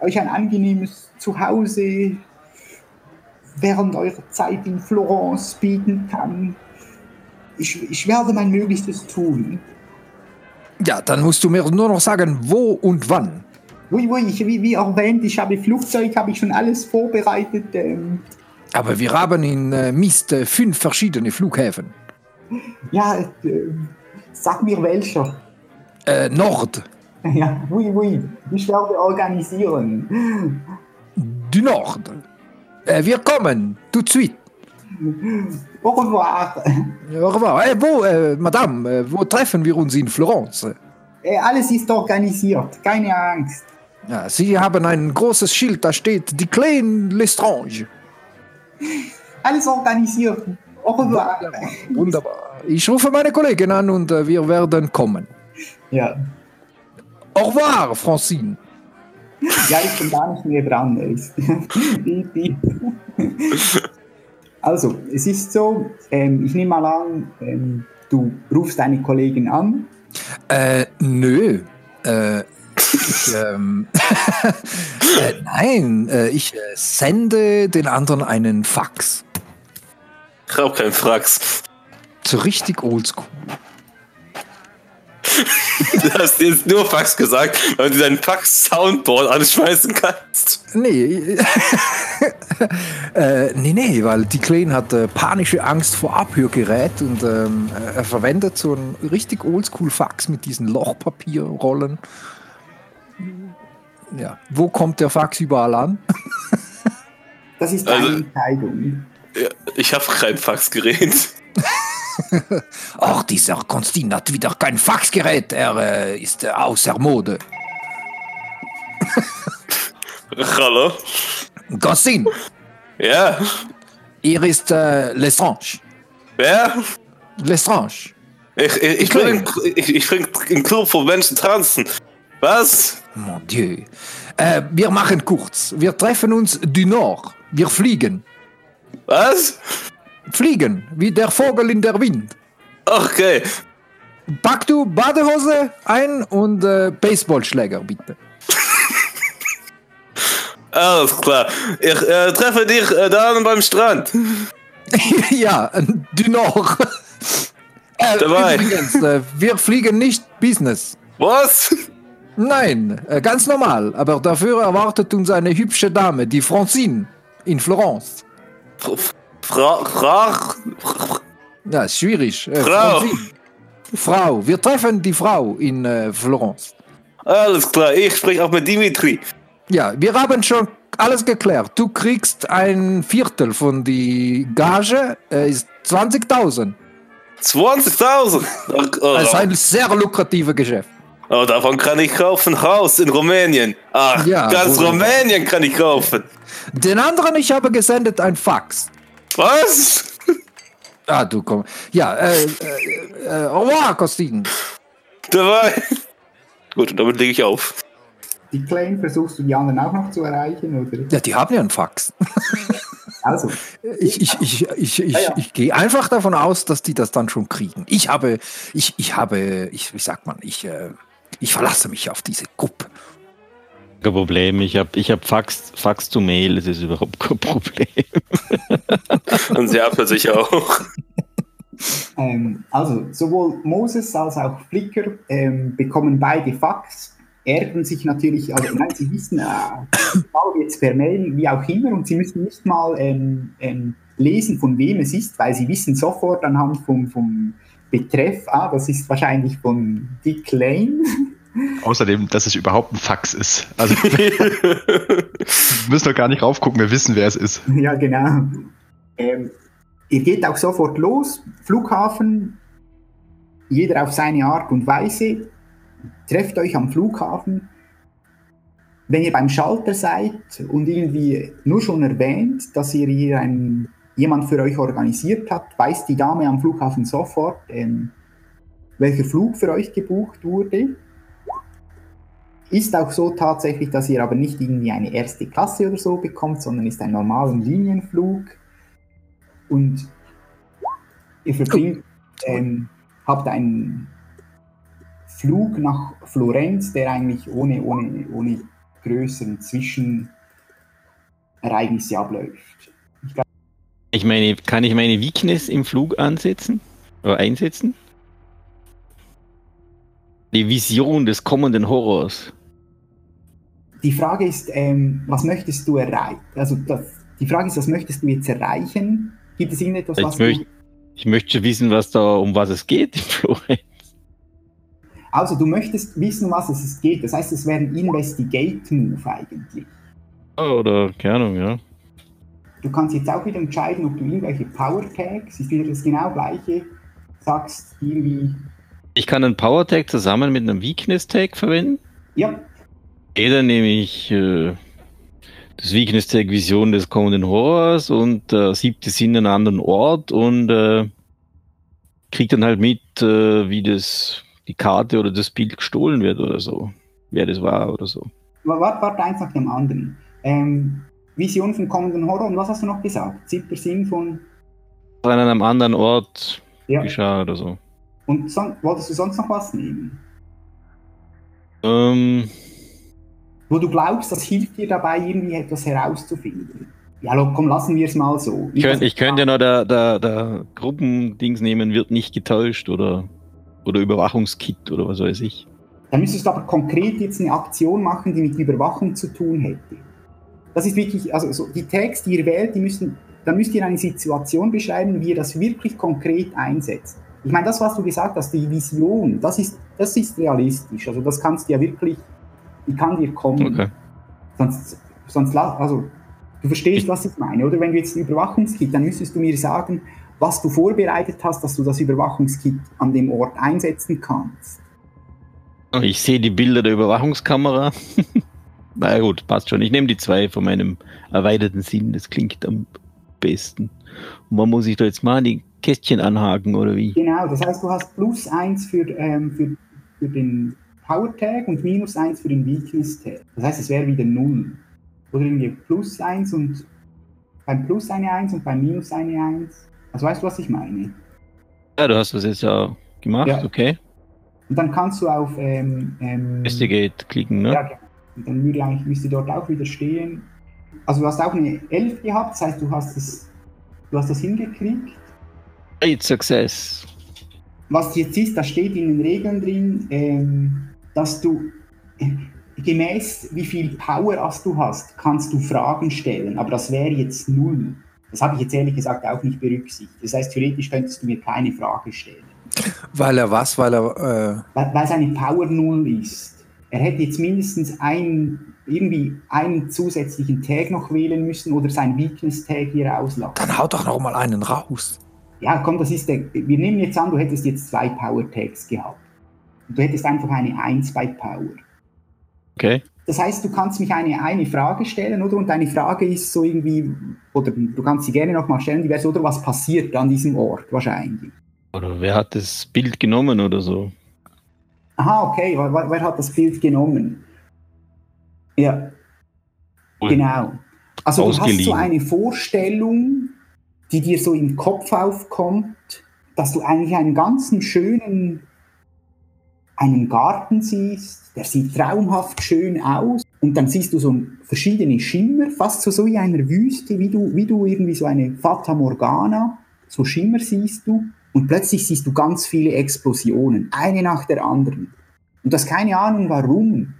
euch ein angenehmes Zuhause während eurer Zeit in Florence bieten kann. Ich, ich werde mein Möglichstes tun. Ja, dann musst du mir nur noch sagen, wo und wann. Oui, oui, ich, wie, wie erwähnt, ich habe Flugzeug, habe ich schon alles vorbereitet. Ähm, Aber wir haben in äh, Mist äh, fünf verschiedene Flughäfen. ja, äh, sag mir welcher. Äh, Nord, Ja, oui, oui, ich werde organisieren. du Nord. Äh, wir kommen, tout de suite. Au revoir. Au revoir. Äh, wo, äh, Madame, äh, wo treffen wir uns in Florence? Äh, alles ist organisiert, keine Angst. Ja, Sie haben ein großes Schild, da steht Declan Lestrange. Alles organisiert. Au revoir. Wunderbar. Ich rufe meine Kollegin an und wir werden kommen. Ja. Au revoir, Francine. Ja, ich bin gar nicht mehr dran. Also, es ist so, ähm, ich nehme mal an, ähm, du rufst deine Kollegin an. Äh, nö. Äh, ich, ähm, äh, nein, äh, ich äh, sende den anderen einen Fax. Ich hab keinen Frax. So richtig oldschool. Du hast jetzt nur Fax gesagt, weil du dein Fax-Soundboard anschmeißen kannst. Nee. äh, nee, nee, weil die Kleine hat äh, panische Angst vor Abhörgerät und ähm, er verwendet so ein richtig oldschool Fax mit diesen Lochpapierrollen. Ja, wo kommt der Fax überall an? Das ist deine Also- Entscheidung. Ja, ich habe kein Faxgerät. Ach, dieser Konstantin hat wieder kein Faxgerät. Er äh, ist äh, außer Mode. Hallo? Konstantin, Ja? er ist äh, Lestrange. Wer? Lestrange. Ich, ich, ich, bin im, ich, ich bin im Club, wo Menschen tanzen. Was? Mon Dieu. Äh, wir machen kurz. Wir treffen uns du Nord. Wir fliegen. Was? Fliegen, wie der Vogel in der Wind. Okay. Pack du Badehose ein und äh, Baseballschläger, bitte. Alles klar. Ich äh, treffe dich äh, dann beim Strand. ja, du Nord. Äh, Dabei. Übrigens, äh, wir fliegen nicht Business. Was? Nein, äh, ganz normal. Aber dafür erwartet uns eine hübsche Dame, die Francine, in Florence. Frau, Frau, Ja, ist schwierig. Äh, Frau. Frau, wir treffen die Frau in äh, Florence. alles klar. Ich spreche auch mit Dimitri. Ja, wir haben schon alles geklärt. Du kriegst ein Viertel von die Gage, äh, ist 20.000. 20.000. Oh, oh, Das ist ein sehr lukratives Geschäft. oh, davon kann ich kaufen Haus in Rumänien. Ach, Ja, ganz wo- Rumänien kann ich kaufen. Den anderen, ich habe gesendet ein Fax. Was? Ah, du komm. Ja, äh, äh, äh, au revoir, Kostin. Dabei. Gut, und damit lege ich auf. Die Kleinen versuchst du die anderen auch noch zu erreichen, oder? Ja, die haben ja ein Fax. Also, Ich, ich, ich, ich, ich, Ja, ja. ich gehe einfach davon aus, dass die das dann schon kriegen. Ich habe, ich, ich habe, ich, wie sagt man, ich, äh, ich verlasse mich auf diese Gruppe. Kein Problem. Ich habe ich hab Fax, Fax to Mail, das ist überhaupt kein Problem. Und sie für sich auch. ähm, also sowohl Moses als auch Flickr ähm, bekommen beide Fax, ärgern sich natürlich, also nein, sie wissen, äh, jetzt per Mail, wie auch immer, und sie müssen nicht mal ähm, ähm, lesen, von wem es ist, weil sie wissen sofort anhand vom, vom Betreff, ah, das ist wahrscheinlich von Dick Lane. Außerdem, dass es überhaupt ein Fax ist. Also wir müssen doch gar nicht raufgucken, wir wissen, wer es ist. Ja, genau. Ähm, ihr geht auch sofort los, Flughafen, jeder auf seine Art und Weise, trefft euch am Flughafen. Wenn ihr beim Schalter seid und irgendwie nur schon erwähnt, dass ihr hier einen, jemand für euch organisiert habt, weiß die Dame am Flughafen sofort, ähm, welcher Flug für euch gebucht wurde. Ist auch so tatsächlich, dass ihr aber nicht irgendwie eine erste Klasse oder so bekommt, sondern ist ein normaler Linienflug. Und ihr verbringt, ähm, habt einen Flug nach Florenz, der eigentlich ohne, ohne, ohne größeren Zwischenereignisse abläuft. Ich meine, kann ich meine Weakness im Flug ansetzen? Oder einsetzen? Die Vision des kommenden Horrors. Die Frage ist, ähm, was möchtest du erreichen? Also das, die Frage ist, was möchtest du jetzt erreichen? Gibt es irgendetwas, Ich was möchte- du... Ich möchte wissen, was da, um was es geht im Florenz. Also du möchtest wissen, um was es geht. Das heißt, es wäre ein Investigate-Move eigentlich. Oder, keine Ahnung, ja. Du kannst jetzt auch wieder entscheiden, ob du irgendwelche Power Tags, ist wieder das genau gleiche, sagst irgendwie, Ich kann einen Power Tag zusammen mit einem Weakness Tag verwenden. ja, Okay, dann nehme ich äh, das Weakness Tag Vision des kommenden Horrors und äh, siebte Sinn an einem anderen Ort und äh, krieg dann halt mit, äh, wie das die Karte oder das Bild gestohlen wird oder so. Wer das war oder so. warte, warte eins nach dem anderen. Ähm, Vision vom kommenden Horror und was hast du noch gesagt? Siebter Sinn von, An einem anderen Ort ja, geschah oder so. und son wolltest du sonst noch was nehmen? Ähm, Wo du glaubst, das hilft dir dabei, irgendwie etwas herauszufinden. Ja, komm, lassen wir es mal so. ich könnte könnt ja noch der, der, der Gruppendings nehmen, wird nicht getäuscht oder, oder Überwachungskit oder was weiß ich. Dann müsstest du aber konkret jetzt eine Aktion machen, die mit Überwachung zu tun hätte. Das ist wirklich, also so, die Tags, die ihr wählt, die müssen, dann müsst ihr eine Situation beschreiben, wie ihr das wirklich konkret einsetzt. Ich meine, das, was du gesagt hast, die Vision, das ist, das ist realistisch. Also das kannst du ja wirklich, die kann dir kommen. Okay. Sonst, sonst, also, du verstehst, was ich meine, oder? Wenn du jetzt ein Überwachungskit, dann müsstest du mir sagen, was du vorbereitet hast, dass du das Überwachungskit an dem Ort einsetzen kannst. Ich sehe die Bilder der Überwachungskamera. Na gut, passt schon. Ich nehme die zwei von meinem erweiterten Sinn. Das klingt am besten. Und man muss sich da jetzt mal die Kästchen anhaken oder wie? Genau, das heißt, du hast plus eins für, ähm, für, für den Power Tag und minus eins für den Weakness Tag. Das heißt, es wäre wieder null. Oder irgendwie plus eins und beim Plus eine Eins und beim Minus eine Eins. Also weißt du, was ich meine? Ja, du hast das jetzt ja gemacht, Ja. okay. Und dann kannst du auf ähm, ähm, Investigate klicken, ne? Ja, genau. Und dann würde eigentlich, müsste dort auch wieder stehen. Also du hast auch eine 11 gehabt, das heißt, du hast es, du hast das hingekriegt. Great Success. Was jetzt ist, da steht in den Regeln drin, ähm, dass du äh, gemäß wie viel Power du hast, kannst du Fragen stellen, aber das wäre jetzt null. Das habe ich jetzt ehrlich gesagt auch nicht berücksichtigt. Das heißt, theoretisch könntest du mir keine Frage stellen. Weil er was? Weil er. weil, weil seine Power null ist. Er hätte jetzt mindestens einen, irgendwie einen zusätzlichen Tag noch wählen müssen oder sein Weakness-Tag hier Äh, auslassen. dann haut doch noch mal einen raus. Ja, komm, das ist der. Wir nehmen jetzt an, du hättest jetzt zwei Power-Tags gehabt. Du hättest einfach eine 1 bei Power. Okay. Das heißt, du kannst mich eine, eine Frage stellen, oder? Und deine Frage ist so irgendwie, oder du kannst sie gerne nochmal stellen, die wäre so, oder was passiert an diesem Ort wahrscheinlich? Oder wer hat das Bild genommen oder so? Aha, okay, wer, wer hat das Bild genommen? Ja, genau. Also du hast so eine Vorstellung, die dir so im Kopf aufkommt, dass du eigentlich einen ganzen schönen, einen Garten siehst, der sieht traumhaft schön aus. Und dann siehst du so verschiedene Schimmer, fast so, so wie einer Wüste, wie du, wie du irgendwie so eine Fata Morgana, so Schimmer siehst du. Und plötzlich siehst du ganz viele Explosionen, eine nach der anderen. Und du hast keine Ahnung warum.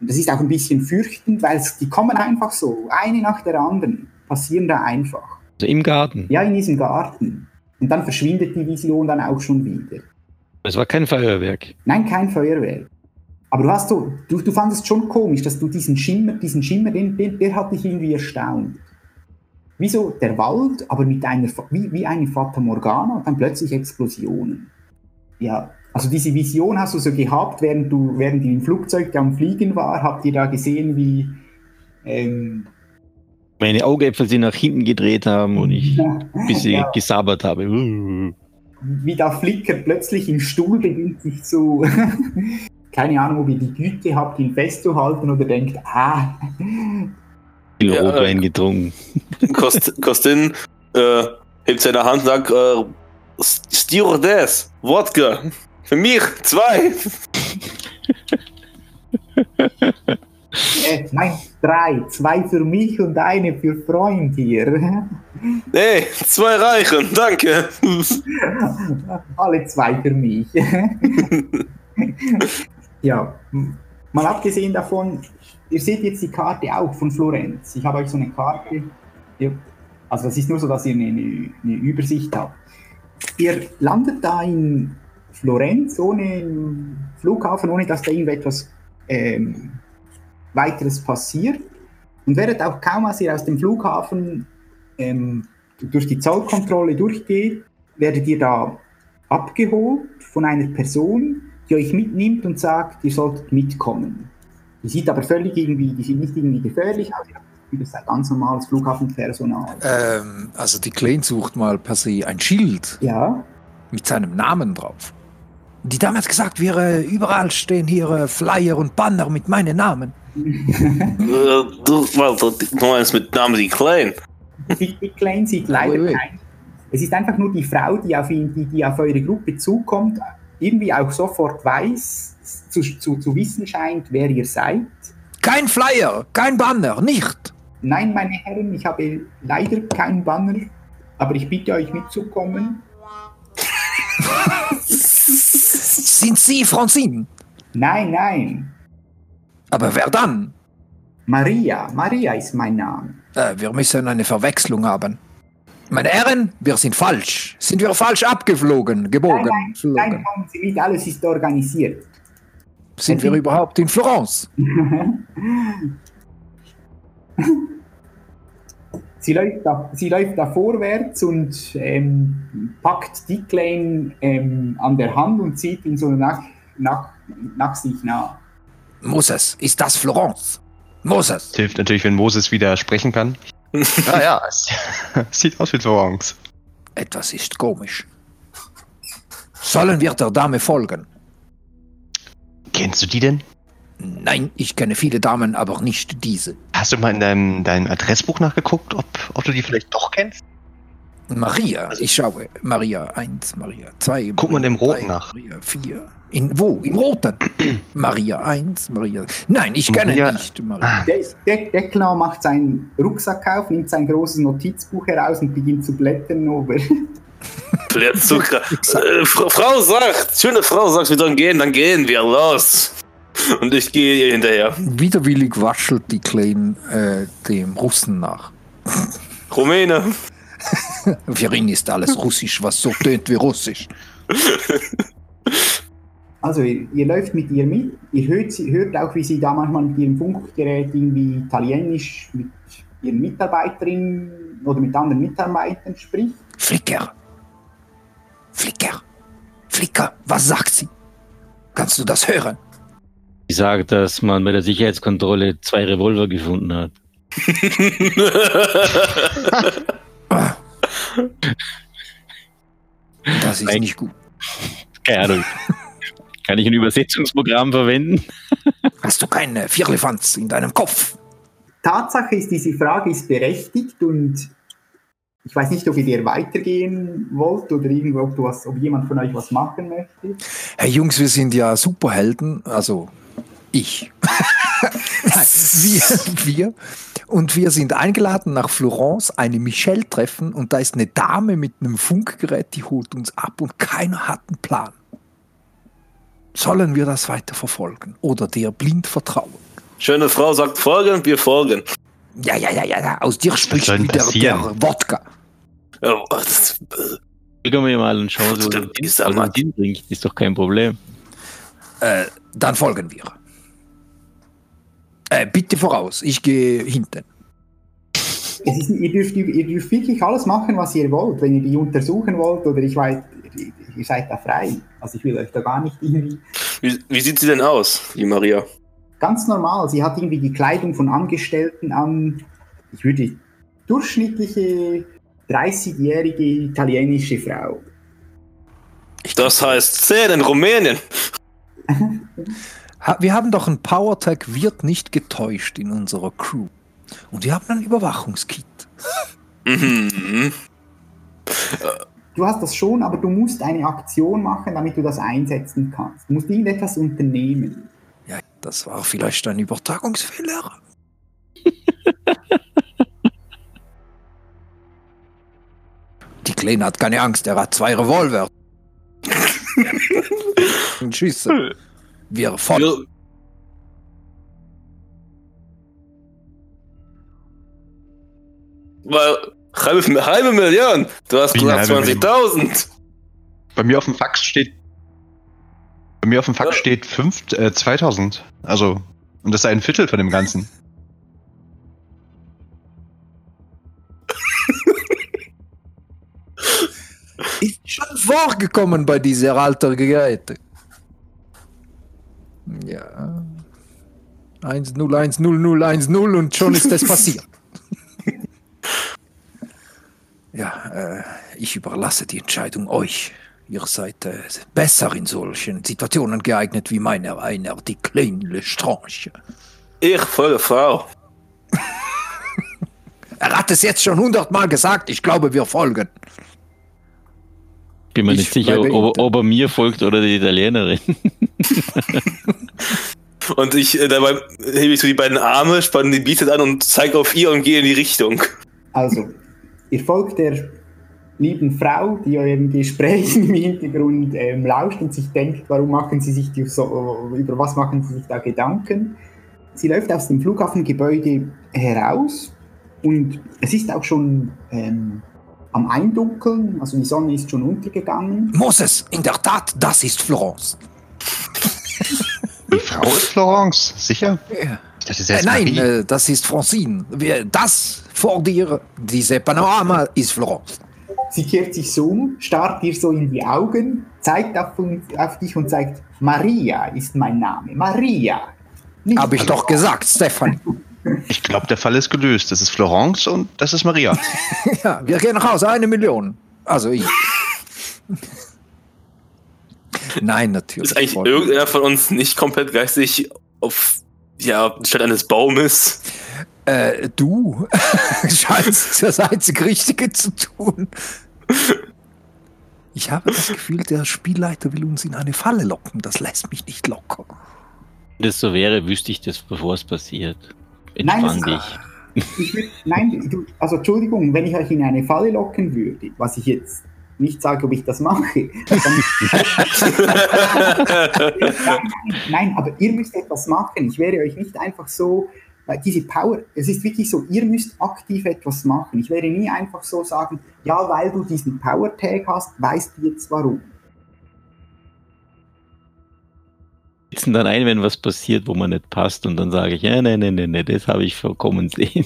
Und das ist auch ein bisschen fürchtend, weil es, die kommen einfach so, eine nach der anderen, passieren da einfach. Also im Garten. Ja, in diesem Garten. Und dann verschwindet die Vision dann auch schon wieder. Es war kein Feuerwerk. Nein, kein Feuerwerk. Aber du hast so, du, du fandest schon komisch, dass du diesen Schimmer, diesen Schimmer, den, den, der hat dich irgendwie erstaunt. Wie so der Wald, aber mit einer, wie, wie eine Fata Morgana und dann plötzlich Explosionen. Ja, also diese Vision hast du so gehabt, während du, während ihr im Flugzeug am Fliegen war, habt ihr da gesehen, wie, ähm, Meine Augäpfel sind nach hinten gedreht haben und ich ein bisschen Ja. gesabbert habe. Wie da Flicker plötzlich im Stuhl beginnt sich zu, keine Ahnung, ob ihr die Güte habt, ihn festzuhalten oder denkt, ah, Viel Ja, Rotwein getrunken. Kost, Kostin äh, hebt seine Hand und sagt, äh, Stewardess, Wodka. Für mich, zwei. äh, nein, drei, zwei für mich und eine für Freund hier. Nee, zwei reichen, danke. Alle zwei für mich. ja, mal abgesehen davon, ihr seht jetzt die Karte auch von Florenz. Ich habe euch so eine Karte. Ja, also das ist nur so, dass ihr eine, eine, eine Übersicht habt. Ihr landet da in Florenz ohne Flughafen, ohne dass da irgendetwas ähm, weiteres passiert. Und werdet auch kaum, als ihr aus dem Flughafen ähm, durch die Zollkontrolle durchgeht, werdet ihr da abgeholt von einer Person, die euch mitnimmt und sagt, ihr solltet mitkommen. Die sieht aber völlig irgendwie, die sieht nicht irgendwie gefährlich aus, ihr seid ganz normales Flughafenpersonal. Ähm, also die Klein sucht mal per se ein Schild Ja, mit seinem Namen drauf. Die Dame hat gesagt, wir äh, überall stehen hier äh, Flyer und Banner mit meinem Namen. Du, Walter, du meinst mit Namen die Klein. die, Klein sieht leider Ui, ui. kein. Es ist einfach nur die Frau, die auf, ihn, die, die auf eure Gruppe zukommt irgendwie auch sofort weiß, zu, zu, zu wissen scheint, wer ihr seid. Kein Flyer, kein Banner, nicht. Nein, meine Herren, ich habe leider keinen Banner, aber ich bitte euch mitzukommen. Sind Sie Francine? Nein, nein, Aber wer dann? Maria, Maria ist mein Name. Äh, wir müssen eine Verwechslung haben. Meine Herren, wir sind falsch. Sind wir falsch abgeflogen, gebogen? Nein, nein, nein, kommen Sie mit, alles ist organisiert. Sind wir überhaupt in Florence? Sie läuft da, sie läuft da vorwärts und ähm, packt Dicklane ähm, an der Hand und zieht ihn so nach, nach, nach sich nah. Moses, ist das Florence? Moses, Es hilft natürlich, wenn Moses wieder sprechen kann. ah ja, es sieht aus wie Florence. etwas ist komisch. Sollen wir der Dame folgen? Kennst du die denn? Nein, ich kenne viele Damen, aber nicht diese. Hast du mal in deinem, deinem Adressbuch nachgeguckt, ob, ob du die vielleicht doch kennst? Maria, ich schaue. Maria 1, Maria 2. Guck mal Roten drei, nach. Maria 4. In wo? Im Roten? Maria 1, Maria. Nein, ich kenne Maria- nicht Maria. Ah, De De Declan macht seinen Rucksack auf, nimmt sein großes Notizbuch heraus und beginnt zu blättern over. Zucker. Äh, Fra- Frau sagt, schöne Frau sagt, wir sollen gehen, dann gehen wir los. Und ich gehe ihr hinterher. Widerwillig waschelt die Kleine äh, dem Russen nach. Rumäne. Für ihn ist alles Russisch, was so tönt wie Russisch. Also ihr, ihr läuft mit ihr mit, ihr hört, sie, hört auch, wie sie da manchmal mit ihrem Funkgerät irgendwie italienisch mit ihren Mitarbeiterinnen oder mit anderen Mitarbeitern spricht. Flicker. Flicker. Flicker, was sagt sie? Kannst du das hören? Sie sagt, dass man bei der Sicherheitskontrolle zwei Revolver gefunden hat. Das ist Nein. nicht gut. Keine Ahnung. Kann ich ein Übersetzungsprogramm verwenden? Hast du keine Vierlefanz in deinem Kopf? Tatsache ist, diese Frage ist berechtigt und ich weiß nicht, ob ihr dir weitergehen wollt oder irgendwo, ob, du was, ob jemand von euch was machen möchte. Hey Jungs, wir sind ja Superhelden, also ich. Wir, wir. Und wir sind eingeladen nach Florence, eine Michelle treffen und da ist eine Dame mit einem Funkgerät, die holt uns ab und keiner hat einen Plan. Sollen wir das weiter verfolgen oder dir blind vertrauen? Schöne Frau sagt folgen, wir folgen. Ja, ja, ja, ja, ja. aus dir spricht wieder der Wodka. Ja, das, äh, Schicken wir mal und schauen, das dieser Mann. hinbringt. Ist doch kein Problem. Äh, dann folgen wir. Äh, bitte voraus, ich gehe hinten. Es ist, ihr, dürft, ihr dürft wirklich alles machen, was ihr wollt. Wenn ihr die untersuchen wollt oder ich weiß, ihr, seid da frei. Also ich will euch da gar nicht irgendwie... wie, wie sieht sie denn aus, die Maria? Ganz normal, sie hat irgendwie die Kleidung von Angestellten an. Ich würde durchschnittliche 30-jährige italienische Frau. Das heißt 10 in Rumänien. Wir haben doch ein PowerTag wird nicht getäuscht in unserer Crew. Und wir haben ein Überwachungskit. Mhm. Du hast das schon, aber du musst eine Aktion machen, damit du das einsetzen kannst. Du musst irgendetwas unternehmen. Ja, das war vielleicht ein Übertragungsfehler. Die Kleine hat keine Angst, er hat zwei Revolver. Und Schüsse. Wir folgen. Wir, weil, halbe, halbe Million. Du hast Wie gesagt eine halbe 20.000. Bei mir auf dem Fax steht. Bei mir auf dem Fax Ja. steht fünf, äh, 2000. Also, und das ist ein Viertel von dem Ganzen. Ist schon vorgekommen bei dieser alter Geräte. Ja. 10100010 und schon ist es passiert. ja, äh, ich überlasse die Entscheidung euch. Ihr seid äh, besser in solchen Situationen geeignet wie meiner einer, die kleine Lestrange. Ich folge Frau. Er hat es jetzt schon hundertmal gesagt, ich glaube, wir folgen. Bin mir Ich nicht sicher, ob, ob er mir folgt oder die Italienerin. Und ich äh, dabei hebe ich so die beiden Arme, spanne die Bizeps an und zeige auf ihr und gehe in die Richtung. Also, ihr folgt der lieben Frau, die euren Gesprächen im Hintergrund ähm, lauscht und sich denkt, warum machen sie sich die so, über was machen sie sich da Gedanken. Sie läuft aus dem Flughafengebäude heraus und es ist auch schon ähm, am Eindunkeln, also die Sonne ist schon untergegangen. Moses, in der Tat, das ist Florence. Die Frau ist Florence, sicher? Ja. Das ist Äh, nein, äh, das ist Francine. Wir- Das vor dir, diese Panorama ist Florence. Sie kehrt sich so um, starrt dir so in die Augen, zeigt auf, auf dich und sagt, Maria ist mein Name. Maria. Habe ich doch gesagt, Stefan. Ich glaube, der Fall ist gelöst. Das ist Florence und das ist Maria. Ja, wir gehen nach Hause, eine Million. Also ich. Nein, natürlich. Ist eigentlich irgendeiner von uns nicht komplett geistig auf ja, statt eines Baumes? Äh, du scheinst das einzig Richtige zu tun. Ich habe das Gefühl, der Spielleiter will uns in eine Falle locken. Das lässt mich nicht locker. Wenn das so wäre, wüsste ich das, bevor es passiert. Nein, dich. Ich würd, nein, du, also Entschuldigung, wenn ich euch in eine Falle locken würde, was ich jetzt nicht sage, ob ich das mache, dann, nein, nein, aber ihr müsst etwas machen. Ich wäre euch nicht einfach so, weil diese Power, es ist wirklich so, ihr müsst aktiv etwas machen. Ich wäre nie einfach so sagen, ja, weil du diesen Power Tag hast, weißt du jetzt warum. Sitzen dann ein, wenn was passiert, wo man nicht passt, und dann sage ich, ja, nein, nein, nein, nein, das habe ich vollkommen sehen.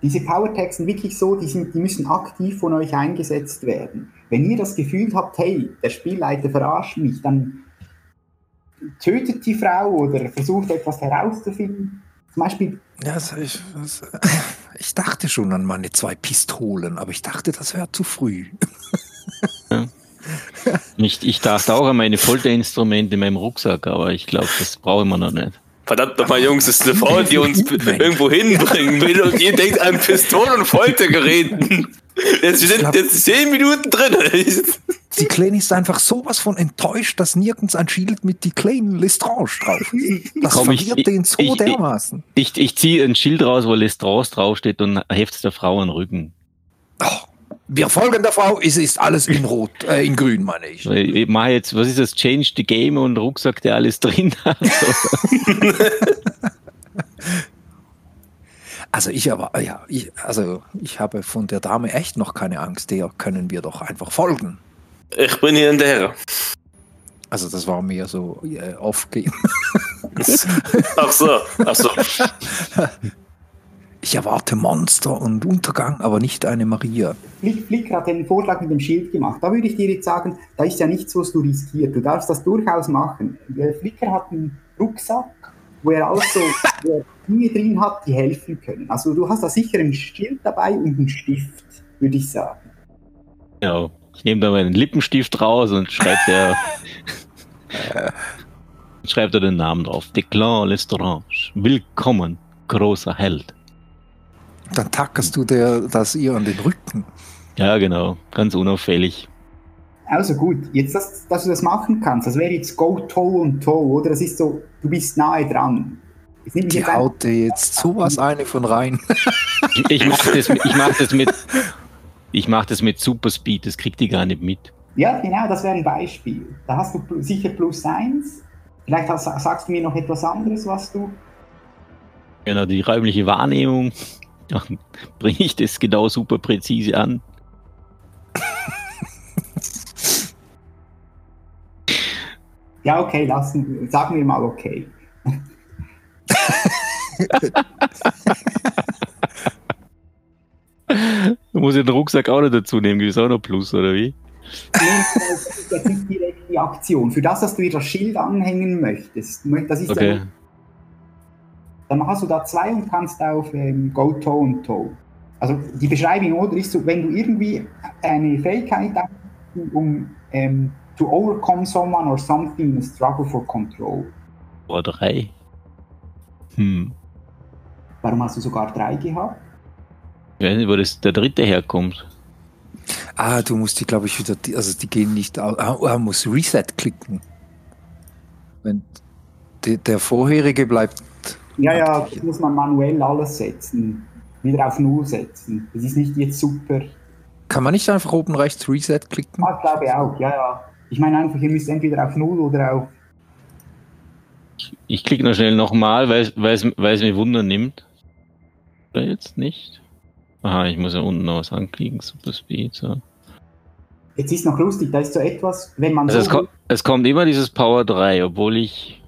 Diese Power Tags sind wirklich so, die, sind, die müssen aktiv von euch eingesetzt werden. Wenn ihr das Gefühl habt, hey, der Spielleiter verarscht mich, dann tötet die Frau oder versucht etwas herauszufinden. Zum Beispiel, Ja, das, ich, das, ich dachte schon an meine zwei Pistolen, aber ich dachte, das wäre zu früh. Ich, ich dachte auch an meine Folterinstrumente in meinem Rucksack, aber ich glaube, das brauchen wir noch nicht. Verdammt nochmal, Jungs, es ist eine Frau, die uns irgendwo hinbringen will und ihr denkt an Pistolen und Foltergeräten. Jetzt, wir sind jetzt zehn Minuten drin. Die Kleine ist einfach sowas von enttäuscht, dass nirgends ein Schild mit die kleinen Lestrange drauf ist. Das Komm, ich- verwirrt den so ich- ich- dermaßen. Ich, ich ziehe ein Schild raus, wo Lestrance draufsteht und hefte es der Frau an den Rücken. Wir folgen der Frau, es ist alles in Rot, äh, in Grün, meine ich. Ich mache jetzt, was ist das, Change the Game und Rucksack, der alles drin hat. Also ich aber, ja, ich, also ich habe von der Dame echt noch keine Angst, der können wir doch einfach folgen. Ich bin hier hinterher. Also das war mir so äh, aufgehen. Ach so, ach so. Ich erwarte Monster und Untergang, aber nicht eine Maria. Flick, Flick hat den Vorschlag mit dem Schild gemacht. Da würde ich dir jetzt sagen, da ist ja nichts, was du riskiert. Du darfst das durchaus machen. Der Flicker hat einen Rucksack, wo er also wo er Dinge drin hat, die helfen können. Also du hast da sicher ein Schild dabei und einen Stift, würde ich sagen. Ja, ich nehme da meinen Lippenstift raus und schreibe der, schreibt er den Namen drauf. Declan Lestrange. Willkommen, großer Held. Dann tackerst du der, das ihr an den Rücken. Ja, genau. Ganz unauffällig. Also gut, jetzt, dass, dass du das machen kannst, das wäre jetzt Go Toe und Toe, oder? Das ist so, du bist nahe dran. Ich Die jetzt haut dir jetzt sowas eine von rein. Ich, ich mache das, ich mach das mit. Ich mache das mit Superspeed, das kriegt die gar nicht mit. Ja, genau, das wäre ein Beispiel. Da hast du sicher plus eins. Vielleicht hast, sagst du mir noch etwas anderes, was du. Genau, die räumliche Wahrnehmung. Dann bringe ich das genau super präzise an. Ja, okay, lassen, sagen wir mal okay. Du musst ja den Rucksack auch noch dazu nehmen, gibt es auch noch Plus, oder wie? Nee, Das ist direkt die Aktion. Für das, dass du dir das Schild anhängen möchtest, das ist Okay. dann, dann hast du da zwei und kannst auf ähm, Go Toe und Toe. Also die Beschreibung oder ist so, wenn du irgendwie eine Fähigkeit hast, um ähm, to overcome someone or something in a struggle for control. Oder drei. Hm. Warum hast du sogar drei gehabt? Ich weiß nicht, wo das der dritte herkommt. Ah, du musst die, glaube ich, wieder, also die gehen nicht aus. Ah, muss Reset klicken. Wenn die, der vorherige bleibt. Ja, ja, das muss man manuell alles setzen. Wieder auf Null setzen. Das ist nicht jetzt super. Kann man nicht einfach oben rechts Reset klicken? Ah, ich glaube auch, ja, ja. Ich meine einfach, ihr müsst entweder auf Null oder auf. Ich klicke noch schnell nochmal, weil es- es es mir Wunder nimmt. Oder jetzt nicht? Aha, ich muss ja unten noch was anklicken. Super Speed. So. Jetzt ist noch lustig, da ist so etwas, wenn man Also es, so. ko es kommt immer dieses Power 3, obwohl ich.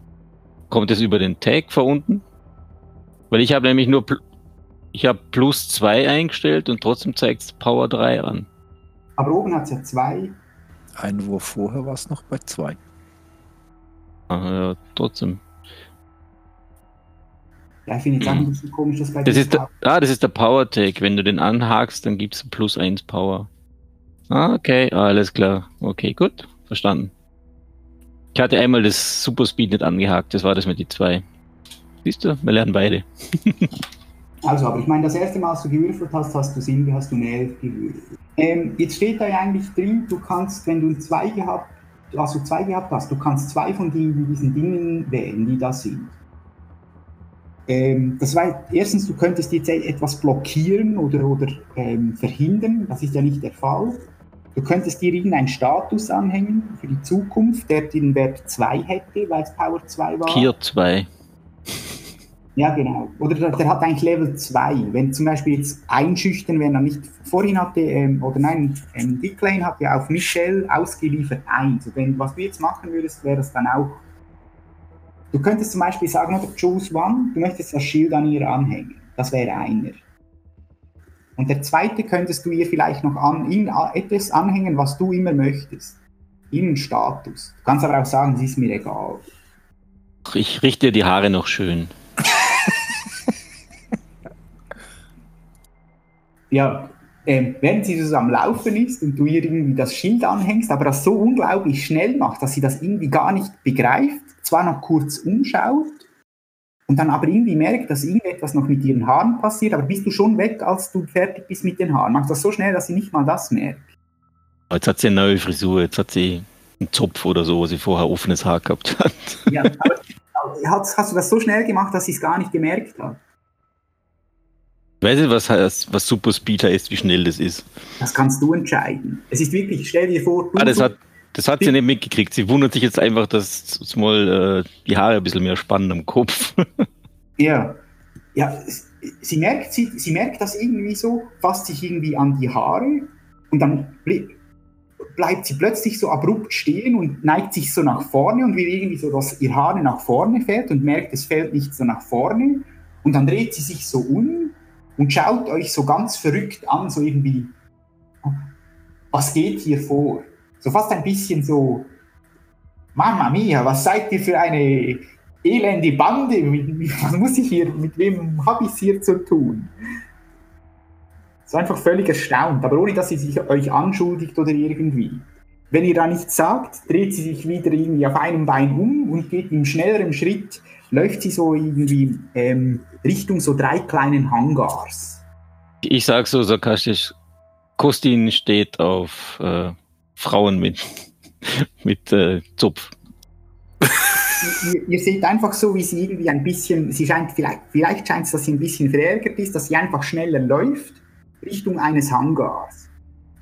Kommt es über den Tag von unten? Weil ich habe nämlich nur. pl- Ich habe plus 2 eingestellt und trotzdem zeigt es Power 3 an. Aber oben hat es ja zwei. Ein Wurf vorher war es noch bei zwei. Ah, ja, trotzdem. Ja, ich finde auch ein bisschen komisch, dass bei Das dir ist, der, ah, das ist der Power Tag. Wenn du den anhakst, dann gibt's plus 1 Power. Ah, okay, alles klar. Okay, gut. Verstanden. Ich hatte einmal das Super Speed nicht angehakt. Das war das mit die zwei. Siehst du? Wir lernen beide. Also, aber ich meine, das erste Mal, als du gewürfelt hast, hast du Sinn, hast du eine 11 gewürfelt. Ähm, jetzt steht da ja eigentlich drin, du kannst, wenn du 2 gehabt, also zwei gehabt hast, du kannst zwei von den, diesen Dingen wählen, die da sind. Ähm, das war, erstens, du könntest jetzt etwas blockieren oder, oder ähm, verhindern, das ist ja nicht der Fall. Du könntest dir irgendeinen Status anhängen für die Zukunft, der den Wert 2 hätte, weil es Power 2 war. Kier 2. Ja, genau. Oder der, hat eigentlich Level 2. Wenn zum Beispiel jetzt einschüchtern, wenn er nicht vorhin hatte, ähm, oder nein, ähm, Dicklane hat ja auf Michelle ausgeliefert 1. Und wenn, was du jetzt machen würdest, wäre das dann auch. Du könntest zum Beispiel sagen, oder choose one, du möchtest das Schild an ihr anhängen. Das wäre einer. Und der zweite könntest du ihr vielleicht noch an, a- etwas anhängen, was du immer möchtest. Irgendeinen Status. Du kannst aber auch sagen, es ist mir egal. Ich richte dir die Haare noch schön. Ja, ähm, während sie so am Laufen ist und du ihr irgendwie das Schild anhängst, aber das so unglaublich schnell macht, dass sie das irgendwie gar nicht begreift, zwar noch kurz umschaut und dann aber irgendwie merkt, dass irgendetwas noch mit ihren Haaren passiert, aber bist du schon weg, als du fertig bist mit den Haaren. Machst das so schnell, dass sie nicht mal das merkt. Jetzt hat sie eine neue Frisur. Jetzt hat sie einen Zopf oder so, wo sie vorher offenes Haar gehabt hat. Ja, aber hast, hast du das so schnell gemacht, dass sie es gar nicht gemerkt hat? Ich weiß nicht, was, was Super Speed heißt, wie schnell das ist. Das kannst du entscheiden. Es ist wirklich, stell dir vor, du, Ah, das hat, das hat sie nicht mitgekriegt. Sie wundert sich jetzt einfach, dass mal äh, die Haare ein bisschen mehr spannen am Kopf. Ja, ja sie, merkt, sie, sie merkt das irgendwie so, fasst sich irgendwie an die Haare und dann ble bleibt sie plötzlich so abrupt stehen und neigt sich so nach vorne und will irgendwie so, dass ihr Haare nach vorne fällt und merkt, es fällt nicht so nach vorne und dann dreht sie sich so um und schaut euch so ganz verrückt an, so irgendwie, was geht hier vor? So fast ein bisschen so, Mamma mia, was seid ihr für eine elende Bande? Was muss ich hier, mit wem habe ich es hier zu tun? So einfach völlig erstaunt, aber ohne dass sie sich euch anschuldigt oder irgendwie. Wenn ihr da nichts sagt, dreht sie sich wieder irgendwie auf einem Bein um und geht im schnelleren Schritt, läuft sie so irgendwie ähm, Richtung so drei kleinen Hangars. Ich sag so sarkastisch, Kostin steht auf äh, Frauen mit, mit äh, Zopf. ihr, ihr seht einfach so, wie sie irgendwie ein bisschen, sie scheint vielleicht, vielleicht scheint es, dass sie ein bisschen verärgert ist, dass sie einfach schneller läuft Richtung eines Hangars.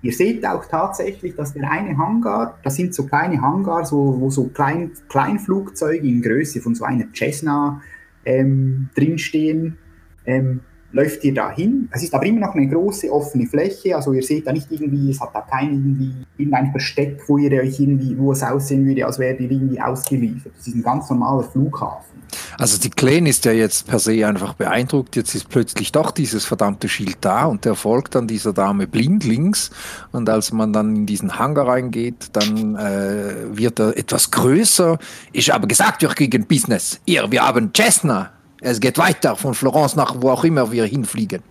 Ihr seht auch tatsächlich, dass der eine Hangar, das sind so kleine Hangars, wo, wo so klein, Kleinflugzeuge in Größe von so einer Cessna ähm, drinstehen. Ähm, läuft ihr da hin. Es ist aber immer noch eine große offene Fläche, also ihr seht da nicht irgendwie, es hat da kein irgendwie irgendein Versteck, wo ihr euch irgendwie, wo es aussehen würde, als wärt ihr irgendwie ausgeliefert. Das ist ein ganz normaler Flughafen. Also die Kleen ist ja jetzt per se einfach beeindruckt. Jetzt ist plötzlich doch dieses verdammte Schild da und der folgt dann dieser Dame blindlings. Und als man dann in diesen Hangar reingeht, dann äh, wird er etwas größer. Ich habe gesagt, wir kriegen Business. Ihr, wir haben Cessna. Es geht weiter von Florence nach wo auch immer wir hinfliegen.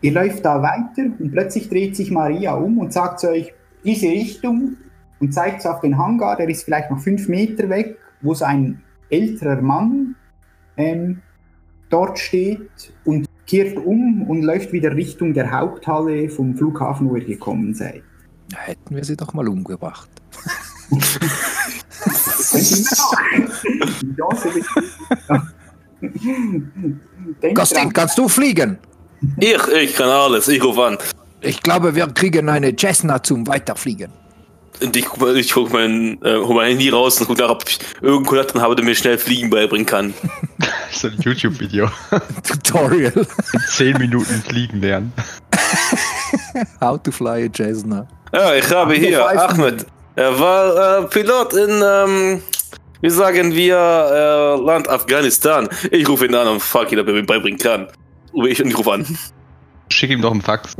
Ihr läuft da weiter und plötzlich dreht sich Maria um und sagt zu euch, diese Richtung und zeigt so auf den Hangar, der ist vielleicht noch fünf Meter weg, wo so ein älterer Mann ähm, dort steht und kehrt um und läuft wieder Richtung der Haupthalle vom Flughafen, wo ihr gekommen seid. Da hätten wir sie doch mal umgebracht. Gostin, kannst du fliegen? Ich, ich kann alles. Ich rufe an. Ich glaube, wir kriegen eine Cessna zum Weiterfliegen. Und ich guck mal, ich guck mein, äh, hol mein Handy raus und guck nach, ob ich irgendeinen Kontakt habe, der mir schnell Fliegen beibringen kann. So ein YouTube-Video. Tutorial. In 10 Minuten fliegen lernen. How to fly a Cessna. Ja, ich habe hier. Ahmed. Er war äh, Pilot in, ähm, wie sagen wir, äh, Land Afghanistan. Ich rufe ihn an und frage ihn, ob er mir beibringen kann. Ich, und ich rufe an. Schick ihm doch einen Fax.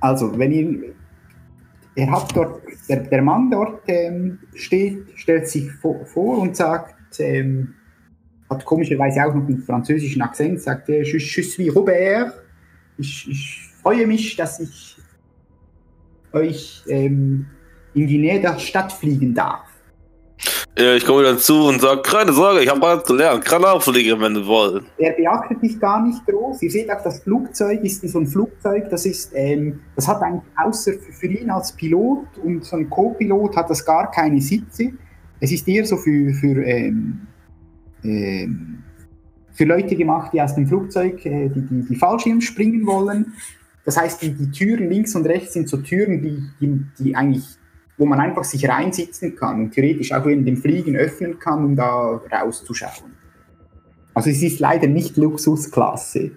Also, wenn ihr, ihr habt dort, der, der Mann dort ähm, steht, stellt sich vor, vor und sagt, ähm, hat komischerweise auch noch einen französischen Akzent, sagt je, je suis Robert, ich, ich freue mich, dass ich euch ähm, in die Nähe der Stadt fliegen darf. Äh, ich komme dann zu und sage, keine Sorge, ich habe alles gelernt. Kann auch fliegen, wenn du wollt. Er beachtet dich gar nicht groß. Ihr seht auch, das Flugzeug ist so ein Flugzeug, das ist, ähm, das hat eigentlich außer für, für ihn als Pilot und so ein Co-Pilot hat das gar keine Sitze. Es ist eher so für, für, ähm, ähm, für Leute gemacht, die aus dem Flugzeug äh, die, die, die Fallschirm springen wollen. Das heißt, die, die Türen links und rechts sind so Türen, die, die, die eigentlich, wo man einfach sich reinsitzen kann und theoretisch auch während dem Fliegen öffnen kann, um da rauszuschauen. Also es ist leider nicht Luxusklasse.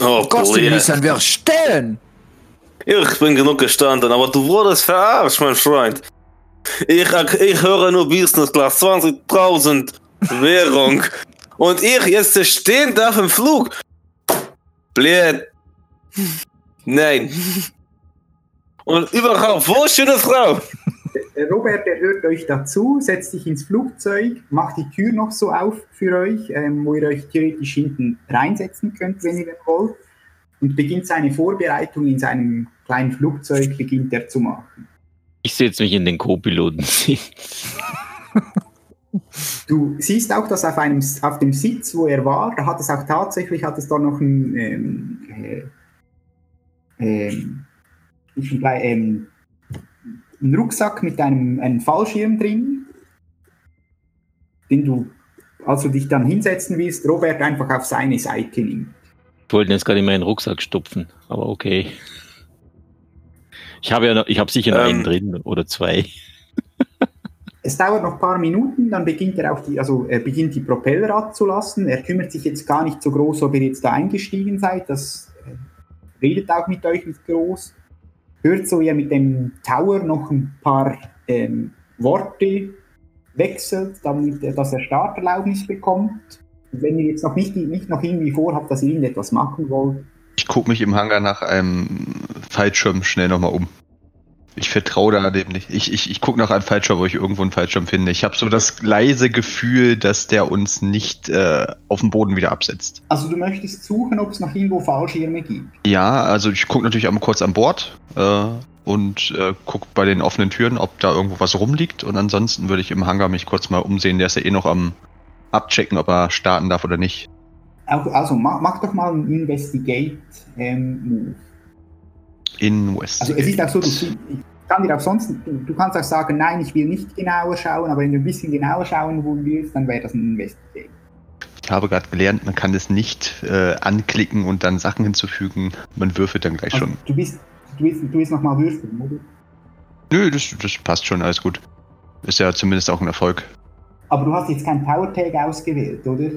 Oh, Gott. müssen wir stellen. Ich bin genug gestanden, aber du wurdest verarscht, mein Freund. Ich, ich höre nur Business Class 20.000 Währung. Und ich jetzt stehen darf im Flug. Blöd. Nein. Und überhaupt, wo schöne Frau? Der Robert, der hört euch dazu, setzt sich ins Flugzeug, macht die Tür noch so auf für euch, ähm, wo ihr euch theoretisch hinten reinsetzen könnt, wenn ihr wollt, und beginnt seine Vorbereitung in seinem kleinen Flugzeug, beginnt er zu machen. Ich setze mich in den Co-Piloten. Du siehst auch, dass auf, einem, auf dem Sitz, wo er war, da hat es auch tatsächlich, hat es da noch ein, ähm, äh, ähm, ein, ähm, einen Rucksack mit einem, einem Fallschirm drin, den du, als du dich dann hinsetzen willst, Robert einfach auf seine Seite nimmt. Ich wollte jetzt gerade in meinen Rucksack stopfen, aber okay. Ich habe ja noch, ich habe sicher noch Ähm. einen drin oder zwei. Es dauert noch ein paar Minuten, dann beginnt er auch die, also er beginnt die Propeller abzulassen. Er kümmert sich jetzt gar nicht so groß, ob ihr jetzt da eingestiegen seid. Das äh, redet auch mit euch nicht groß. Hört so, er mit dem Tower noch ein paar ähm, Worte wechselt, damit er, dass er Starterlaubnis bekommt. Wenn ihr jetzt noch nicht, nicht noch irgendwie vorhabt, dass ihr irgendetwas machen wollt, Ich gucke mich im Hangar nach einem Fallschirm schnell nochmal um. Ich vertraue da dem nicht. Ich, ich, ich gucke nach einem Fallschirm, wo ich irgendwo einen Fallschirm finde. Ich habe so das leise Gefühl, dass der uns nicht äh, auf dem Boden wieder absetzt. also du möchtest suchen, ob es noch irgendwo Fallschirme gibt. Ja, also ich gucke natürlich einmal kurz an Bord äh, und äh, gucke bei den offenen Türen, ob da irgendwo was rumliegt. Und ansonsten würde ich im Hangar mich kurz mal umsehen. Der ist ja eh noch am Abchecken, ob er starten darf oder nicht. Also mach, mach doch mal einen Investigate-Move. In West. Also es ist auch so, du, ich kann dir auch sonst, du, kannst auch sagen, nein, ich will nicht genauer schauen, aber wenn du ein bisschen genauer schauen willst, dann wäre das ein Investigate. Ich habe gerade gelernt, man kann es nicht äh, anklicken und dann Sachen hinzufügen. Man würfelt dann gleich Also, schon. du bist, du willst, du willst nochmal würfeln, oder? Nö, das, das passt schon, alles gut. Ist ja zumindest auch ein Erfolg. Aber du hast jetzt kein Power Tag ausgewählt, oder?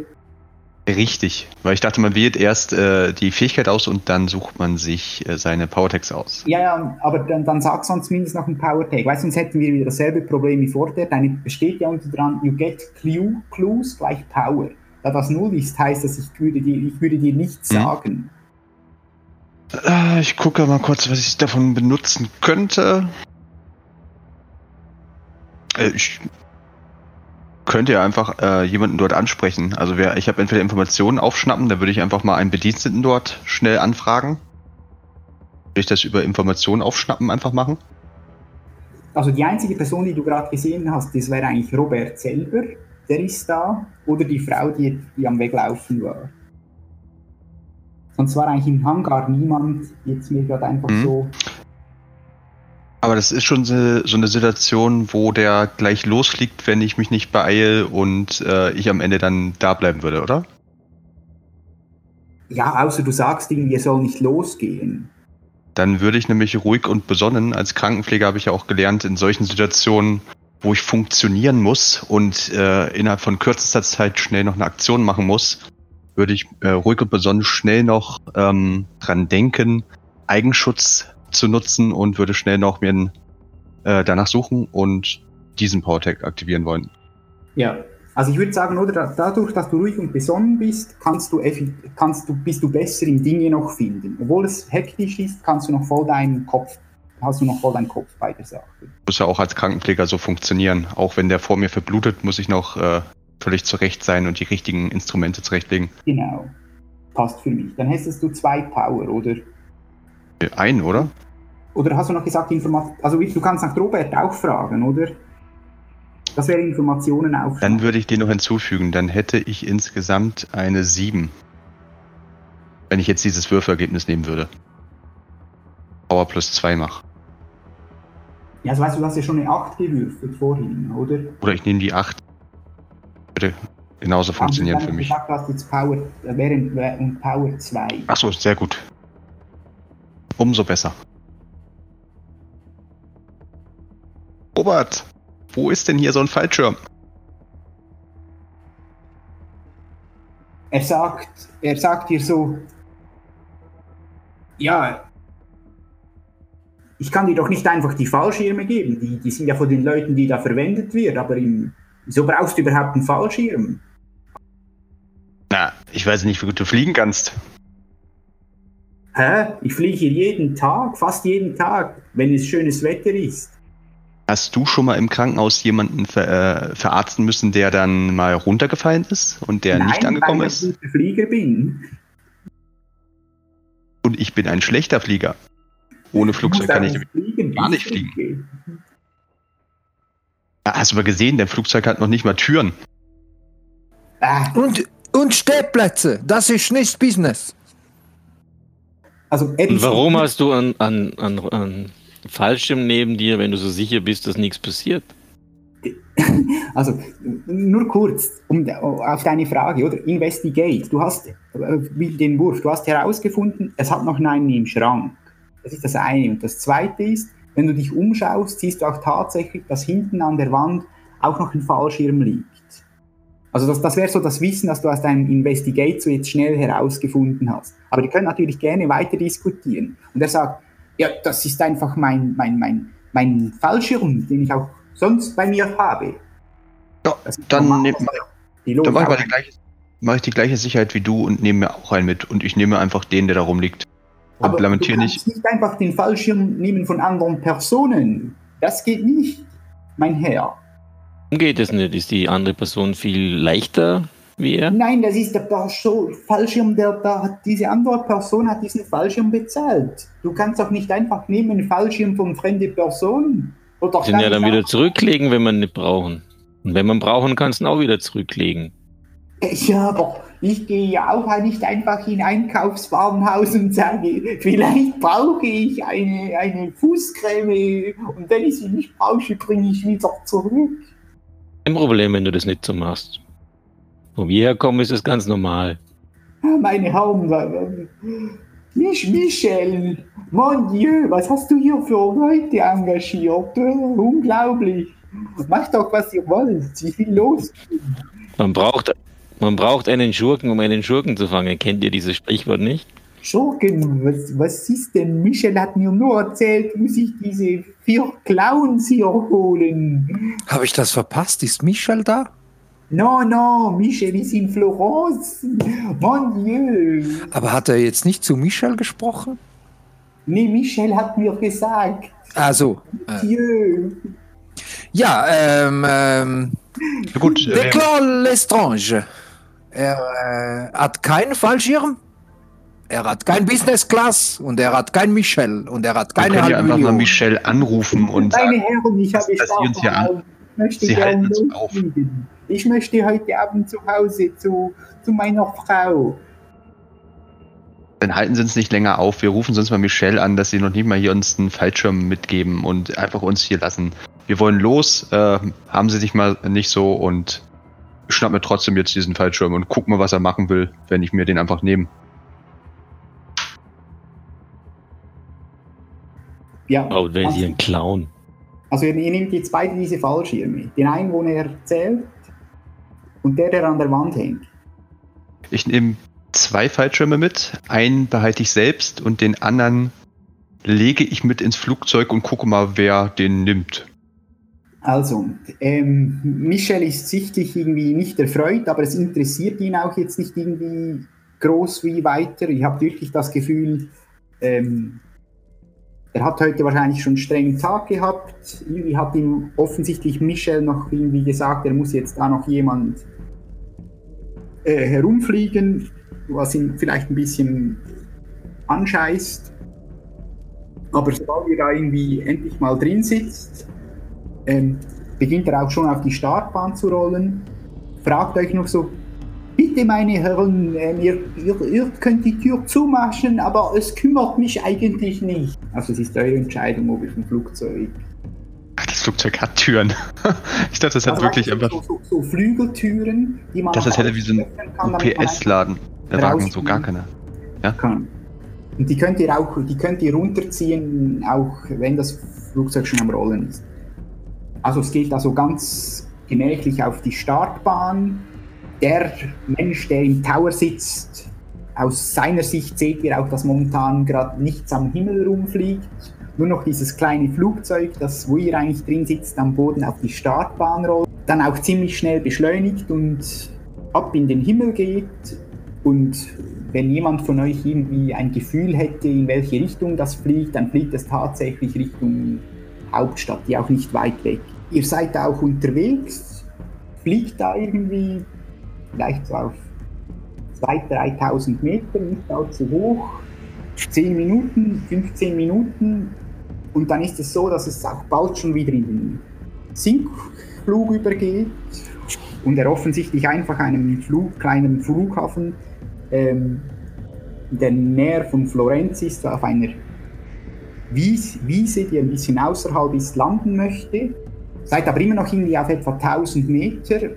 Richtig, weil ich dachte, man wählt erst äh, die Fähigkeit aus und dann sucht man sich äh, seine Powertext aus. Ja, ja, aber dann, dann sag sonst mindestens noch ein Power Tag. Weißt du, sonst hätten wir wieder dasselbe Problem wie vorher. Deine steht ja unter dran, you get clue, clues gleich Power. Da das null ist, heißt das, ich würde dir, ich würde dir nichts Mhm. sagen. Äh, ich gucke mal kurz, was ich davon benutzen könnte. Äh, ich könnte ja einfach äh, jemanden dort ansprechen. Also wer, ich habe entweder Informationen aufschnappen, da würde ich einfach mal einen Bediensteten dort schnell anfragen. Würde ich das über Informationen aufschnappen einfach machen? Also die einzige Person, die du gerade gesehen hast, das wäre eigentlich Robert selber. der ist da, oder die Frau, die, die am Weglaufen war. Sonst war eigentlich im Hangar niemand, jetzt mir gerade einfach Mhm. so. Aber das ist schon so so eine Situation, wo der gleich losfliegt, wenn ich mich nicht beeile und äh, ich am Ende dann da bleiben würde, oder? Ja, außer du sagst irgendwie, er soll nicht losgehen. Dann würde ich nämlich ruhig und besonnen, als Krankenpfleger habe ich ja auch gelernt, in solchen Situationen, wo ich funktionieren muss und äh, innerhalb von kürzester Zeit schnell noch eine Aktion machen muss, würde ich äh, ruhig und besonnen schnell noch ähm, dran denken, Eigenschutz zu nutzen und würde schnell noch mir einen, äh, danach suchen und diesen PowerTech aktivieren wollen. Ja. Also ich würde sagen, oder da- dadurch, dass du ruhig und besonnen bist, kannst du, kannst du, bist du besser im Dinge noch finden. Obwohl es hektisch ist, kannst du noch voll deinen Kopf, hast du noch voll deinen Kopf bei der Sache. Muss ja auch als Krankenpfleger so funktionieren. Auch wenn der vor mir verblutet, muss ich noch äh, völlig zurecht sein und die richtigen Instrumente zurechtlegen. Genau. Passt für mich. Dann hättest du zwei Power, oder? Äh, Ein, oder? Oder hast du noch gesagt, Informat also du kannst nach Robert auch fragen, oder? Das wäre Informationen auf. Dann würde ich den noch hinzufügen. Dann hätte ich insgesamt eine 7. Wenn ich jetzt dieses Würfelergebnis nehmen würde. Power plus 2 mache. Ja, also weißt du, du hast ja schon eine 8 gewürfelt vorhin, oder? Oder ich nehme die 8. Würde genauso funktionieren für mich. gesagt, du hast jetzt Power, äh, während, äh, und Power 2. Achso, sehr gut. Umso besser. Robert, wo ist denn hier so ein Fallschirm? Er sagt, er sagt dir so, ja, ich kann dir doch nicht einfach die Fallschirme geben, die, die sind ja von den Leuten, die da verwendet wird, aber im, wieso brauchst du überhaupt einen Fallschirm? Na, ich weiß nicht, wie gut du fliegen kannst. Hä? Ich fliege hier jeden Tag, fast jeden Tag, wenn es schönes Wetter ist. Hast du schon mal im Krankenhaus jemanden ver, äh, verarzten müssen, der dann mal runtergefallen ist und der nicht angekommen weil ist? ich ein guter Flieger bin. Und ich bin ein schlechter Flieger. Ohne Flugzeug kann ich. fliegen, gar nicht fliegen. Ah, Hast du mal gesehen, dein Flugzeug hat noch nicht mal Türen. Ah, Und, und Stehplätze, das ist nicht Business. Also ist- warum hast du an, an, an, an Fallschirm neben dir, wenn du so sicher bist, dass nichts passiert? Also, nur kurz, um auf deine Frage, oder? Investigate. Du hast, äh, wie den Wurf, du hast herausgefunden, es hat noch einen im Schrank. Das ist das eine. Und das zweite ist, wenn du dich umschaust, siehst du auch tatsächlich, dass hinten an der Wand auch noch ein Fallschirm liegt. Also das, das wäre so das Wissen, das du aus deinem Investigate so jetzt schnell herausgefunden hast. Aber die können natürlich gerne weiter diskutieren. Und er sagt, ja, das ist einfach mein, mein, mein, mein Fallschirm, den ich auch sonst bei mir habe. Ja, dann normal. nehm- Die Dann Logik mache ich, gleiche, mach ich die gleiche Sicherheit wie du und nehme mir auch einen mit. Und ich nehme einfach den, der da rumliegt. Und Aber lamentiere du nicht. kannst nicht einfach den Fallschirm nehmen von anderen Personen. Das geht nicht, mein Herr. Geht es nicht? Ist die andere Person viel leichter wie er? Nein, das ist der Fallschirm, der da hat, diese andere Person hat diesen Fallschirm bezahlt. Du kannst doch nicht einfach nehmen einen Fallschirm von fremde Person. Oder Den ja dann wieder zurücklegen, wenn man nicht brauchen. Und wenn man brauchen, kannst du ihn auch wieder zurücklegen. Ja, aber ich gehe ja auch nicht einfach in ein Einkaufswarenhaus und sage, vielleicht brauche ich eine, eine Fußcreme und wenn ich sie nicht brauche, bringe ich wieder zurück. Kein Problem, wenn du das nicht so machst. Wo wir herkommen, ist es ganz normal. Ah, Meine äh, Mich, Michel, mon Dieu, was hast du hier für Leute engagiert? Äh, Unglaublich. Macht doch, was ihr wollt. Ich will los. Man braucht, man braucht einen Schurken, um einen Schurken zu fangen. Kennt ihr dieses Sprichwort nicht? Schurken, was, was ist denn? Michel hat mir nur erzählt, muss ich diese vier Clowns hier holen. Habe ich das verpasst? Ist Michel da? No, no, Michel ist in Florence. Mon Dieu. Aber hat er jetzt nicht zu Michel gesprochen? Nee, Michel hat mir gesagt. Also, äh, Dieu. ja, ähm, ähm, gut, äh, Declan Lestrange. Er äh, hat keinen Fallschirm, er hat kein Business Class und er hat kein Michel und er hat wir keine können ja einfach mal. Michelle anrufen und Meine sagen, Herren, ich habe dass Sie uns hier an- möchte Sie halten uns auf. Ich möchte heute Abend zu Hause zu, zu meiner Frau. Dann halten Sie uns nicht länger auf. Wir rufen sonst mal Michelle an, dass sie noch nicht mal hier uns einen Fallschirm mitgeben und einfach uns hier lassen. Wir wollen los. Äh, haben Sie sich mal nicht so und schnapp mir trotzdem jetzt diesen Fallschirm und guck mal, was er machen will, wenn ich mir den einfach nehme. Ja, Oh, wäre also, sie ein Clown. also ihr, ihr nehmt jetzt beide diese Fallschirme. Den einen, wo er erzählt, und der, der an der Wand hängt. Ich nehme zwei Fallschirme mit. Einen behalte ich selbst und den anderen lege ich mit ins Flugzeug und gucke mal, wer den nimmt. Also, ähm, Michel ist sichtlich irgendwie nicht erfreut, aber es interessiert ihn auch jetzt nicht irgendwie groß wie weiter. Ich habe wirklich das Gefühl, ähm, er hat heute wahrscheinlich schon einen strengen Tag gehabt. Irgendwie hat ihm offensichtlich Michel noch irgendwie gesagt, er muss jetzt da noch jemand äh, herumfliegen, was ihn vielleicht ein bisschen anscheißt. Aber sobald ihr da irgendwie endlich mal drin sitzt, ähm, beginnt er auch schon auf die Startbahn zu rollen. Fragt euch noch so, bitte meine Herren, ähm, ihr, ihr, ihr könnt die Tür zumachen, aber es kümmert mich eigentlich nicht. Also es ist eure Entscheidung, ob ihr vom Flugzeug... Ach, das Flugzeug hat Türen. ich dachte, das hat Also wirklich so, einfach. so, so, so Flügeltüren, die man... Das ist hätte wie so ein UPS-Laden. Der Wagen so gar keiner. kann. Und die könnt ihr auch, die könnt ihr runterziehen, auch wenn das Flugzeug schon am Rollen ist. Also es geht also ganz gemächlich auf die Startbahn. Der Mensch, der im Tower sitzt, aus seiner Sicht seht ihr auch, dass momentan gerade nichts am Himmel rumfliegt. Nur noch dieses kleine Flugzeug, das, wo ihr eigentlich drin sitzt, am Boden auf die Startbahn rollt. Dann auch ziemlich schnell beschleunigt und ab in den Himmel geht. Und wenn jemand von euch irgendwie ein Gefühl hätte, in welche Richtung das fliegt, dann fliegt es tatsächlich Richtung Hauptstadt, die auch nicht weit weg. Ihr seid auch unterwegs, fliegt da irgendwie vielleicht so auf 2.000, 3.000 Meter, nicht allzu hoch, 10 Minuten, 15 Minuten. Und dann ist es so, dass es auch bald schon wieder in den Sinkflug übergeht und er offensichtlich einfach einen Flug, kleinen Flughafen ähm, in der Nähe von Florenz ist, auf einer Wies, Wiese, die ein bisschen außerhalb ist, landen möchte. Seid aber immer noch irgendwie auf etwa 1000 Meter.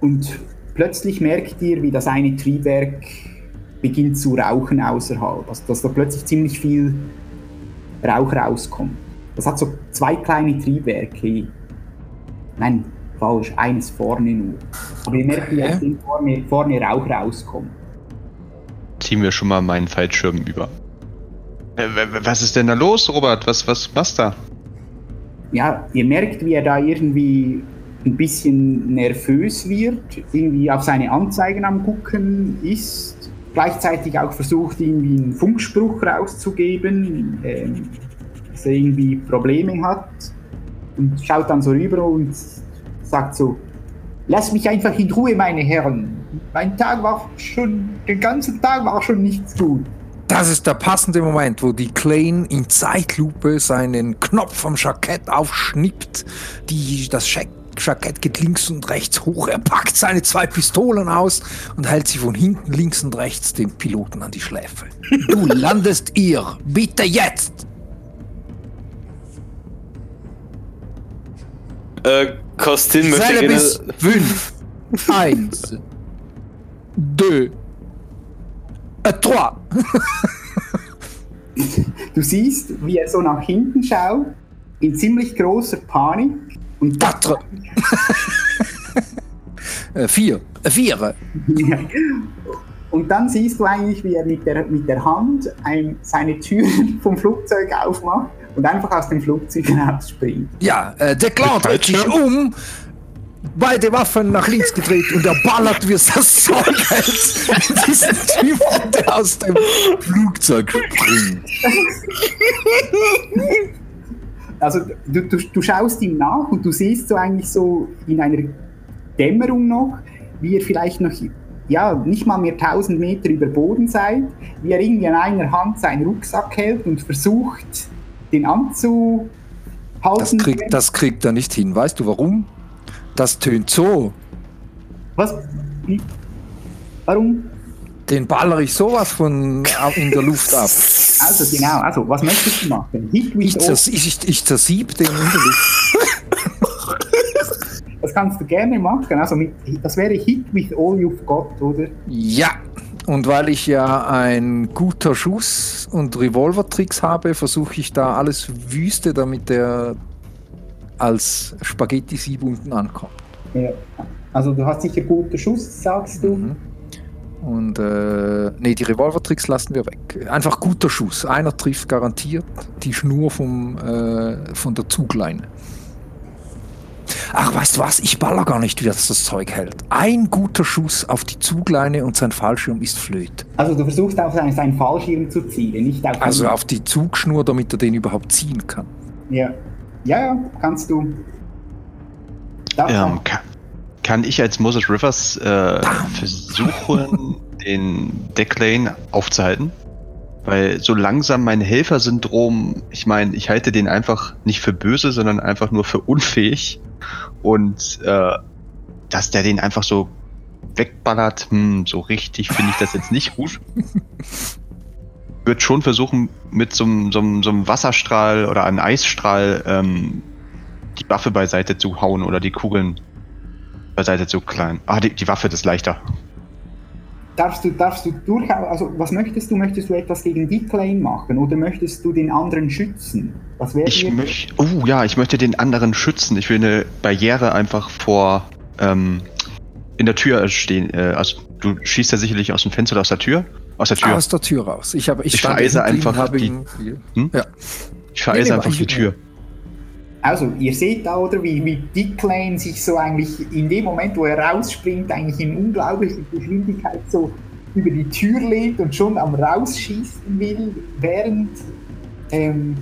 Und plötzlich merkt ihr, wie das eine Triebwerk beginnt zu rauchen außerhalb. Also dass da plötzlich ziemlich viel Rauch rauskommt. Das hat so zwei kleine Triebwerke. Nein, falsch, eines vorne nur. Aber ihr merkt, wie Okay. aus dem vorne, vorne Rauch rauskommt. Ziehen wir schon mal meinen Fallschirm über. Was ist denn da los, Robert? Was, was machst du da? ja, ihr merkt, wie er da irgendwie ein bisschen nervös wird, irgendwie auf seine Anzeigen am gucken ist, gleichzeitig auch versucht, irgendwie einen Funkspruch rauszugeben, ähm, dass er irgendwie Probleme hat und schaut dann so rüber und sagt so, lass mich einfach in Ruhe, meine Herren. Mein Tag war schon, den ganzen Tag war schon nichts gut. Das ist der passende Moment, wo die Klein in Zeitlupe seinen Knopf vom Jackett aufschnippt. Die, das Jack Jackett geht links und rechts hoch. Er packt seine zwei Pistolen aus und hält sie von hinten links und rechts dem Piloten an die Schläfe. Du landest ihr. Bitte jetzt. Äh, Kostin möchte Zähle gerne. bis fünf. Eins. Deux. Äh, trois. Du siehst, wie er so nach hinten schaut, in ziemlich großer Panik und Quatre. Äh, vier. Äh, vier. Und dann siehst du eigentlich, wie er mit der, mit der Hand ein, seine Türen vom Flugzeug aufmacht und einfach aus dem Flugzeug rausspringt. Ja, äh, der Clown dreht sich um, beide Waffen nach links gedreht und er ballert wie es das Zeug hält in diesen Typen, der aus dem Flugzeug springt. Also du, du, du schaust ihm nach und du siehst so eigentlich so in einer Dämmerung noch, wie er vielleicht noch, ja, nicht mal mehr 1000 Meter über Boden seid, wie er irgendwie an einer Hand seinen Rucksack hält und versucht, den anzuhalten. Das kriegt, das kriegt er nicht hin. Weißt du warum? Das tönt so. Was? Wie? Warum? Den baller ich sowas von in der Luft ab. Also genau, also was möchtest du machen? Hit with Ich, zers ich, ich zersieb den Luft. das kannst du gerne machen. Also mit, das wäre Hit with all you've got, oder? Ja. Und weil ich ja ein guter Schuss und Revolvertricks habe, versuche ich da alles Wüste, damit der als Spaghetti-Sieb unten ankommt. Ja. Also du hast sicher guten Schuss, sagst du. Mhm. Und äh, nee, die Revolvertricks lassen wir weg. Einfach guter Schuss. Einer trifft garantiert die Schnur vom, äh, von der Zugleine. Ach, weißt du was? Ich baller gar nicht, wie das das Zeug hält. Ein guter Schuss auf die Zugleine und sein Fallschirm ist flöt. Also du versuchst auf seinen, Fallschirm zu zielen, nicht auf Also auf die Zugschnur, damit er den überhaupt ziehen kann. Ja. ja, ja, kannst du. Ähm, kann, kann ich als Moses Rivers äh, versuchen, den Decklane aufzuhalten? Weil so langsam mein Helfersyndrom, ich meine, ich halte den einfach nicht für böse, sondern einfach nur für unfähig. Und äh, dass der den einfach so wegballert, hm, so richtig finde ich das jetzt nicht gut. Würde schon versuchen, mit so, einem- so, so Wasserstrahl oder einem Eisstrahl ähm, die Waffe beiseite zu hauen oder die Kugeln beiseite zu klein. Ah, die, die Waffe ist leichter. darfst du, darfst du durchaus, also was möchtest du? Möchtest du etwas gegen Declane machen oder möchtest du den anderen schützen? Was wäre Ich möchte. Oh ja, ich möchte den anderen schützen. Ich will eine Barriere einfach vor ähm, in der Tür stehen. Äh, also du schießt ja sicherlich aus dem Fenster oder aus der Tür. Aus der Tür. Aus der Tür raus. Ich, habe, ich, Ich vereise einfach die- Hm? Ja. Ich vereise Nee, nee, einfach ich- die Tür. Also, ihr seht da, oder, wie, wie Declane sich so eigentlich in dem Moment, wo er rausspringt, eigentlich in unglaublicher Geschwindigkeit so über die Tür lehnt und schon am Rausschießen will, während ähm,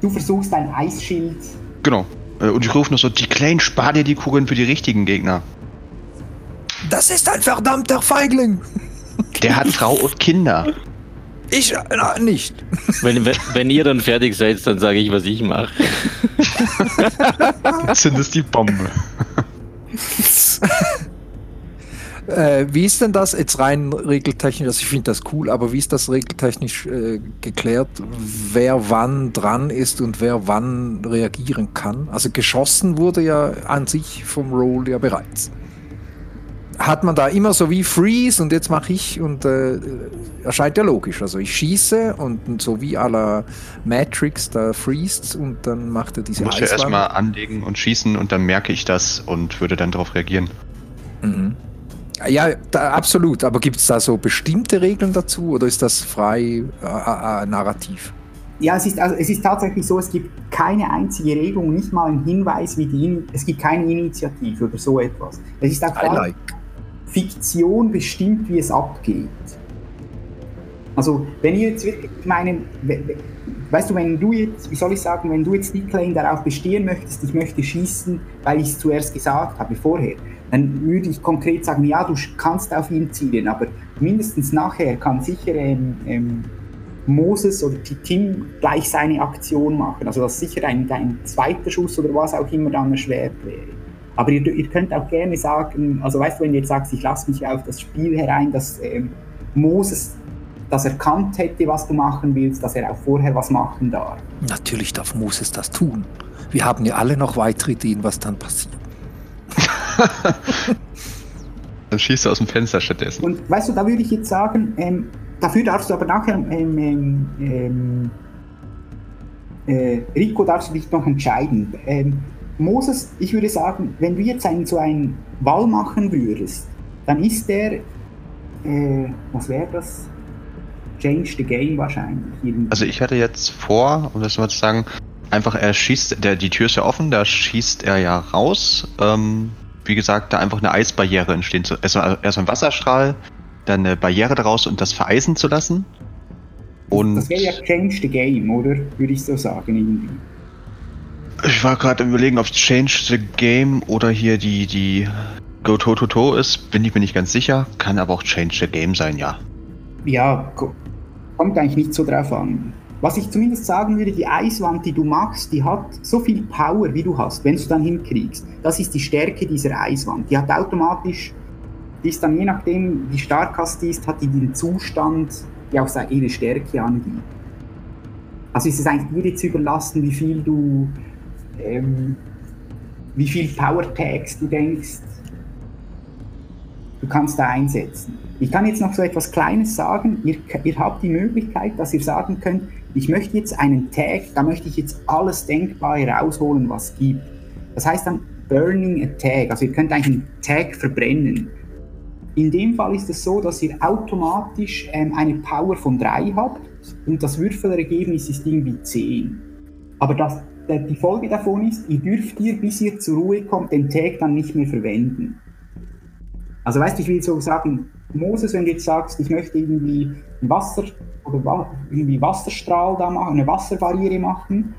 du versuchst, ein Eisschild. Genau. Äh, Und ich rufe noch so, die Kleinen, spar dir die Kugeln für die richtigen Gegner. Das ist ein verdammter Feigling. Der hat Frau und Kinder. Ich na, nicht. Wenn, wenn, wenn ihr dann fertig seid, dann sage ich, was ich mache. Zündest die Bombe. Äh, wie ist denn das jetzt rein regeltechnisch? Also ich finde das cool, aber wie ist das regeltechnisch äh, geklärt, wer wann dran ist und wer wann reagieren kann? Also geschossen wurde ja an sich vom Roll ja bereits. Hat man da immer so wie Freeze und jetzt mache ich und äh, erscheint ja logisch. Also ich schieße und so wie la Matrix, da freest und dann macht er diese Ich muss ja Eiswand. erstmal anlegen und schießen und dann merke ich das und würde dann darauf reagieren. Mhm. Ja, da, absolut. Aber gibt es da so bestimmte Regeln dazu oder ist das frei äh, äh, narrativ? Ja, es ist, also, es ist tatsächlich so, es gibt keine einzige Regelung, nicht mal einen Hinweis, wie die, es gibt keine Initiative oder so etwas. Es ist auch I like. Fiktion bestimmt, wie es abgeht. Also, wenn ihr jetzt wirklich, ich meine, we- we- weißt du, wenn du jetzt, wie soll ich sagen, wenn du jetzt Declan darauf bestehen möchtest, ich möchte schießen, weil ich es zuerst gesagt habe, vorher, dann würde ich konkret sagen, ja, du kannst auf ihn zielen, aber mindestens nachher kann sicher ähm, ähm, Moses oder Ti- Tim gleich seine Aktion machen. Also, dass sicher ein, ein zweiter Schuss oder was auch immer dann erschwert wäre. Aber ihr, ihr könnt auch gerne sagen, also weißt du, wenn du jetzt sagst, ich lasse mich auf das Spiel herein, dass ähm, Moses das erkannt hätte, was du machen willst, dass er auch vorher was machen darf. Natürlich darf Moses das tun. Wir haben ja alle noch weitere Ideen, was dann passiert. Dann schießt du aus dem Fenster stattdessen. Und weißt du, da würde ich jetzt sagen, ähm, dafür darfst du aber nachher, ähm, ähm, ähm, äh, Rico, darfst du dich noch entscheiden. Moses, ich würde sagen, wenn du jetzt einen, so einen Wall machen würdest, dann ist der, äh, was wäre das? Change the Game wahrscheinlich. irgendwie. Also ich hatte jetzt vor, um das mal zu sagen, einfach er schießt, der, die Tür ist ja offen, da schießt er ja raus. Ähm, wie gesagt, da einfach eine Eisbarriere entstehen zu. Erstmal erst ein Wasserstrahl, dann eine Barriere daraus und das vereisen zu lassen. Und das wäre ja Change the Game, oder? Würde ich so sagen irgendwie. Ich war gerade im überlegen, ob Change the Game oder hier die, die Go To To To ist, bin ich mir nicht ganz sicher. Kann aber auch Change the Game sein, ja. Ja, ko- kommt eigentlich nicht so drauf an. was ich zumindest sagen würde, die Eiswand, die du machst, die hat so viel Power, wie du hast, wenn du dann hinkriegst. Das ist die Stärke dieser Eiswand. Die hat automatisch, die ist dann je nachdem, wie stark hast die ist, hat die den Zustand, die auch ihre Stärke angibt. Also ist es eigentlich dir jetzt überlassen, wie viel du, ähm, wie viel Power Tags du denkst, du kannst da einsetzen. Ich kann jetzt noch so etwas Kleines sagen. Ihr, ihr habt die Möglichkeit, dass ihr sagen könnt, ich möchte jetzt einen Tag, da möchte ich jetzt alles Denkbare rausholen, was es gibt. Das heißt dann Burning a Tag, also ihr könnt eigentlich einen Tag verbrennen. In dem Fall ist es so, dass ihr automatisch ähm, eine Power von 3 habt und das Würfelergebnis ist irgendwie 10. Aber das, die Folge davon ist, ihr dürft ihr, bis ihr zur Ruhe kommt, den Tag dann nicht mehr verwenden. Also weißt du, ich will so sagen, Moses, wenn du jetzt sagst, ich möchte irgendwie Wasser oder irgendwie Wasserstrahl da machen, eine Wasserbarriere machen,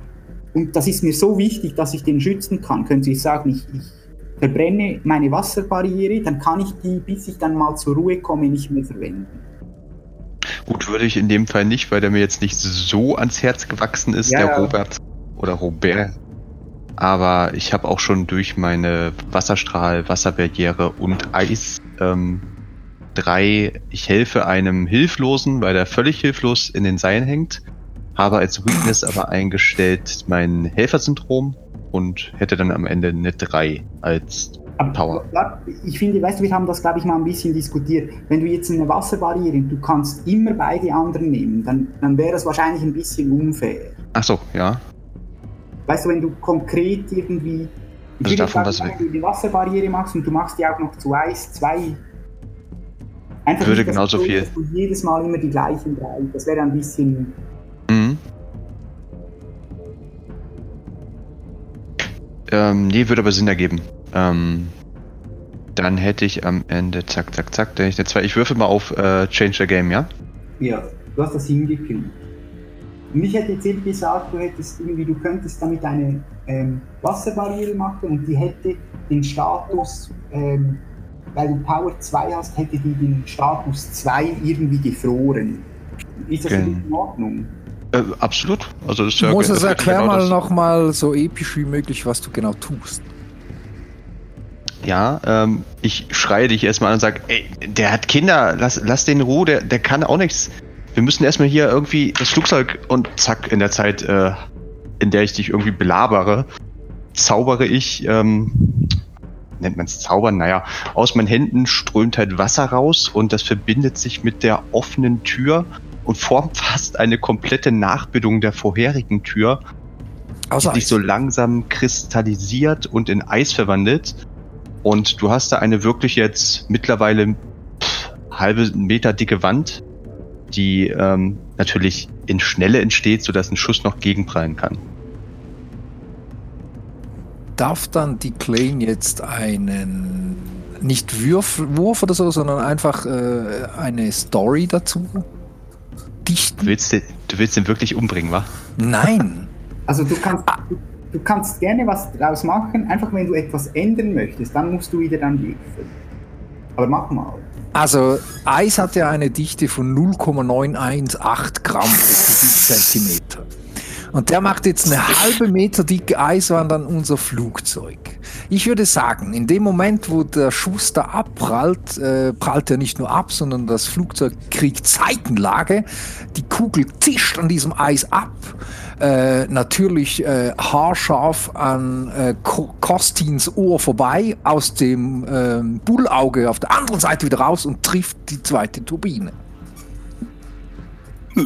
und das ist mir so wichtig, dass ich den schützen kann, können Sie sagen, ich, ich verbrenne meine Wasserbarriere, dann kann ich die, bis ich dann mal zur Ruhe komme, nicht mehr verwenden. Gut, würde ich in dem Fall nicht, weil der mir jetzt nicht so ans Herz gewachsen ist, ja, der Robert oder Robert. Aber ich habe auch schon durch meine Wasserstrahl, Wasserbarriere und Eis ähm, drei, ich helfe einem Hilflosen, weil der völlig hilflos in den Seilen hängt, habe als Weakness aber eingestellt mein Helfersyndrom und hätte dann am Ende eine 3 als Power. Ich finde, weißt du, wir haben das, glaube ich, mal ein bisschen diskutiert. Wenn du jetzt eine Wasserbarriere, du kannst immer beide anderen nehmen, dann, dann wäre das wahrscheinlich ein bisschen unfair. Ach so, ja. Weißt du, wenn du konkret irgendwie also davon, was du die Wasserbarriere machst und du machst die auch noch zu Eis, zwei Einfach würde genauso viel. jedes Mal immer die gleichen drei. Das wäre ein bisschen. Mhm. Ähm, nee, würde aber Sinn ergeben. Ähm, dann hätte ich am Ende, zack, zack, zack, dann hätte ich zwei. Ich würfel mal auf äh, Change the Game, ja? Ja, du hast das hingekriegt. Und ich hätte jetzt eben gesagt, du hättest irgendwie, du könntest damit eine ähm, Wasserbarriere machen und die hätte den Status ähm, weil du Power 2 hast, hätte die den Status 2 irgendwie gefroren. Ist das Gen in Ordnung? Äh, absolut. Also das ist ja, Moses, erklär genau mal nochmal so episch wie möglich, was du genau tust. Ja, ähm, ich schreie dich erstmal an und sage, ey, der hat Kinder, lass, lass den in Ruhe, der, der kann auch nichts. Wir müssen erstmal hier irgendwie das Flugzeug und zack, in der Zeit, äh, in der ich dich irgendwie belabere, zaubere ich ähm, nennt man es Zaubern, naja, aus meinen Händen strömt halt Wasser raus und das verbindet sich mit der offenen Tür und formt fast eine komplette Nachbildung der vorherigen Tür, Außer die sich so langsam kristallisiert und in Eis verwandelt. Und du hast da eine wirklich jetzt mittlerweile pff, halbe Meter dicke Wand, die ähm, natürlich in Schnelle entsteht, sodass ein Schuss noch gegenprallen kann darf dann die Klein jetzt einen, nicht Wurf, Wurf oder so, sondern einfach äh, eine Story dazu dichten? Du willst, den, du willst den wirklich umbringen, wa? Nein. Also du kannst, du, du, kannst gerne was draus machen, einfach wenn du etwas ändern möchtest, dann musst du wieder dann würfeln. Aber mach mal. Also Eis hat ja eine Dichte von 0,918 Gramm pro Kubikzentimeter. Und der macht jetzt eine halbe Meter dicke Eiswand an unser Flugzeug. Ich würde sagen, in dem Moment, wo der Schuss da abprallt, äh, prallt er nicht nur ab, sondern das Flugzeug kriegt Seitenlage. Die Kugel zischt an diesem Eis ab. Äh, natürlich äh, haarscharf an äh, Kostins Ohr vorbei, aus dem äh, Bullauge auf der anderen Seite wieder raus und trifft die zweite Turbine.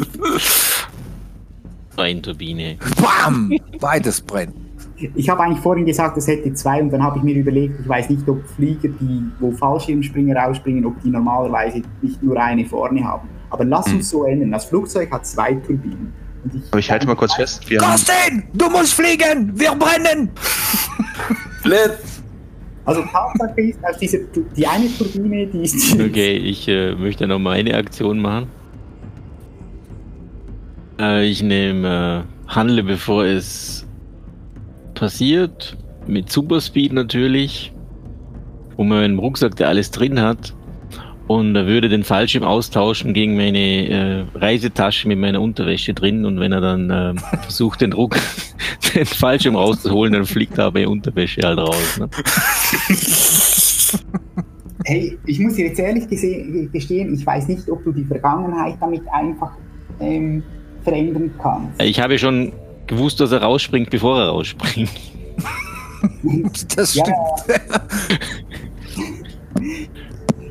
Brennturbine. Bam! Beides brennt. Ich habe eigentlich vorhin gesagt, es hätte zwei und dann habe ich mir überlegt, ich weiß nicht, ob Flieger, die, wo Fallschirmspringer rausspringen, ob die normalerweise nicht nur eine vorne haben. Aber lass hm. uns so ändern. Das Flugzeug hat zwei Turbinen. Ich, Aber ich halte mal kurz fest. Wir Kostin, du musst fliegen! Wir brennen! Also Tatsache ist, dass diese, die eine Turbine, die ist... Okay, ich äh, möchte noch meine Aktion machen. Äh, ich nehme, äh, handle bevor es passiert, mit Superspeed natürlich, um meinen Rucksack, der alles drin hat, und er würde den Fallschirm austauschen gegen meine äh, Reisetasche mit meiner Unterwäsche drin und wenn er dann äh, versucht, den Druck, den Fallschirm rauszuholen, dann fliegt da meine Unterwäsche halt raus. Ne? Hey, ich muss dir jetzt ehrlich gestehen, ich weiß nicht, ob du die Vergangenheit damit einfach ähm, verändern kannst. Ich habe schon gewusst, dass er rausspringt, bevor er rausspringt. das stimmt. Ja,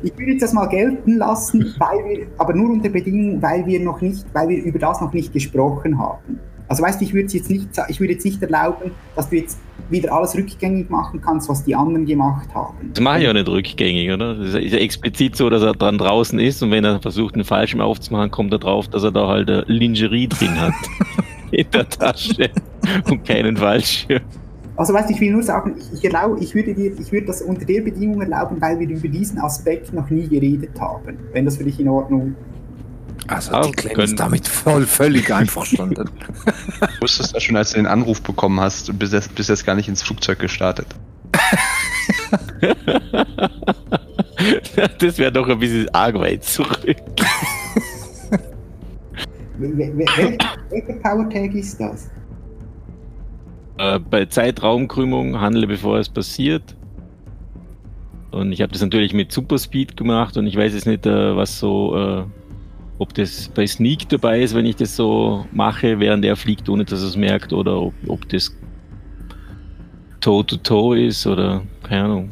ich würde jetzt das mal gelten lassen, weil wir, aber nur unter Bedingungen, weil wir noch nicht, weil wir über das noch nicht gesprochen haben. Also weißt du, ich würde jetzt nicht, ich würde jetzt nicht erlauben, dass du jetzt wieder alles rückgängig machen kannst, was die anderen gemacht haben. Das mache ich ja nicht rückgängig, oder? Das ist ja explizit so, dass er dran draußen ist und wenn er versucht, einen Falschen aufzumachen, kommt er drauf, dass er da halt Lingerie drin hat. in der Tasche und keinen Fallschirm. Also weißt du, ich will nur sagen, ich, ich, erlaube, ich, würde dir, ich würde das unter der Bedingung erlauben, weil wir über diesen Aspekt noch nie geredet haben. Wenn das für dich in Ordnung also die Clem ist damit voll völlig einverstanden. du wusstest das schon, als du den Anruf bekommen hast und bist jetzt, bist jetzt gar nicht ins Flugzeug gestartet. das wäre doch ein bisschen arg weit zurück. Welcher Power-Tag ist das? Äh, bei Zeitraumkrümmung handle bevor es passiert. Und ich habe das natürlich mit Superspeed gemacht und ich weiß jetzt nicht, äh, was so, äh, ob das bei Sneak dabei ist, wenn ich das so mache, während er fliegt, ohne dass er es merkt, oder ob, ob das Toe-to-Toe -toe ist oder keine Ahnung.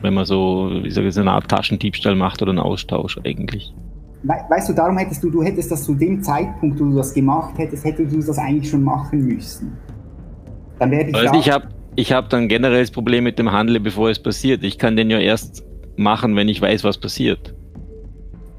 Wenn man so, wie sage ich, eine Art Taschendiebstahl macht oder einen Austausch eigentlich. Weißt du, darum hättest du, du hättest das zu dem Zeitpunkt, wo du das gemacht hättest, hättest du das eigentlich schon machen müssen. Dann wäre die also ich habe ich hab dann generell das Problem mit dem Handel, bevor es passiert. Ich kann den ja erst machen, wenn ich weiß, was passiert.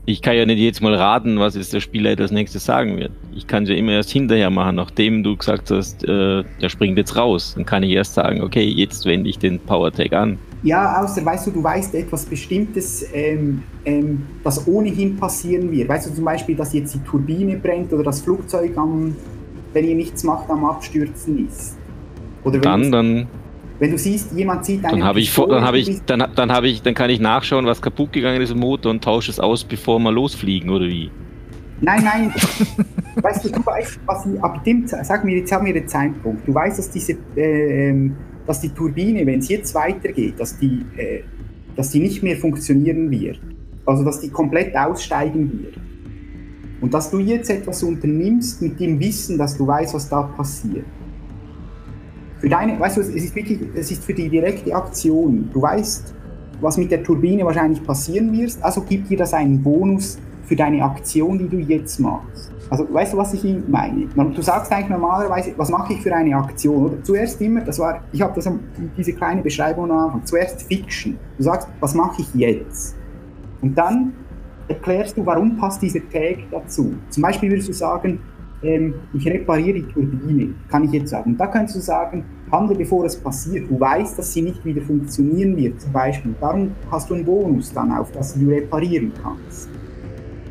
Ich kann ja nicht jetzt mal raten, was jetzt der Spielleiter als nächstes sagen wird. Ich kann es ja immer erst hinterher machen, nachdem du gesagt hast, äh, der springt jetzt raus. Dann kann ich erst sagen, okay, jetzt wende ich den Power Tag an. Ja, außer, weißt du, du weißt etwas Bestimmtes, ähm, ähm, das ohnehin passieren wird. Weißt du zum Beispiel, dass jetzt die Turbine brennt oder das Flugzeug, am, wenn ihr nichts macht, am Abstürzen ist. Oder dann, dann. Wenn du siehst, jemand zieht eine. Dann habe ich, dann habe ich, dann, dann habe ich, dann kann ich nachschauen, was kaputt gegangen ist im Motor und tausche es aus, bevor wir losfliegen oder wie? Nein, nein. weißt du, du weißt, was ab dem, sag mir, jetzt haben wir den Zeitpunkt. Du weißt, dass diese äh, dass die Turbine, wenn es jetzt weitergeht, dass die, äh, dass die nicht mehr funktionieren wird. Also dass die komplett aussteigen wird. Und dass du jetzt etwas unternimmst mit dem Wissen, dass du weißt, was da passiert. Für deine, weißt du, es ist wirklich, es ist für die direkte Aktion. Du weißt, was mit der Turbine wahrscheinlich passieren wird, also gibt dir das einen Bonus für deine Aktion, die du jetzt machst. Also weißt du, was ich meine? Du sagst eigentlich normalerweise, was mache ich für eine Aktion? Oder zuerst immer, das war, ich habe das diese kleine Beschreibung am Anfang, zuerst Fiction. Du sagst, was mache ich jetzt? Und dann erklärst du, warum passt dieser Tag dazu. Zum Beispiel würdest du sagen, ähm, ich repariere die Turbine, kann ich jetzt sagen. Und da kannst du sagen, handle bevor es passiert. Du weißt, dass sie nicht wieder funktionieren wird, zum Beispiel. Darum hast du einen Bonus dann auf, dass du reparieren kannst.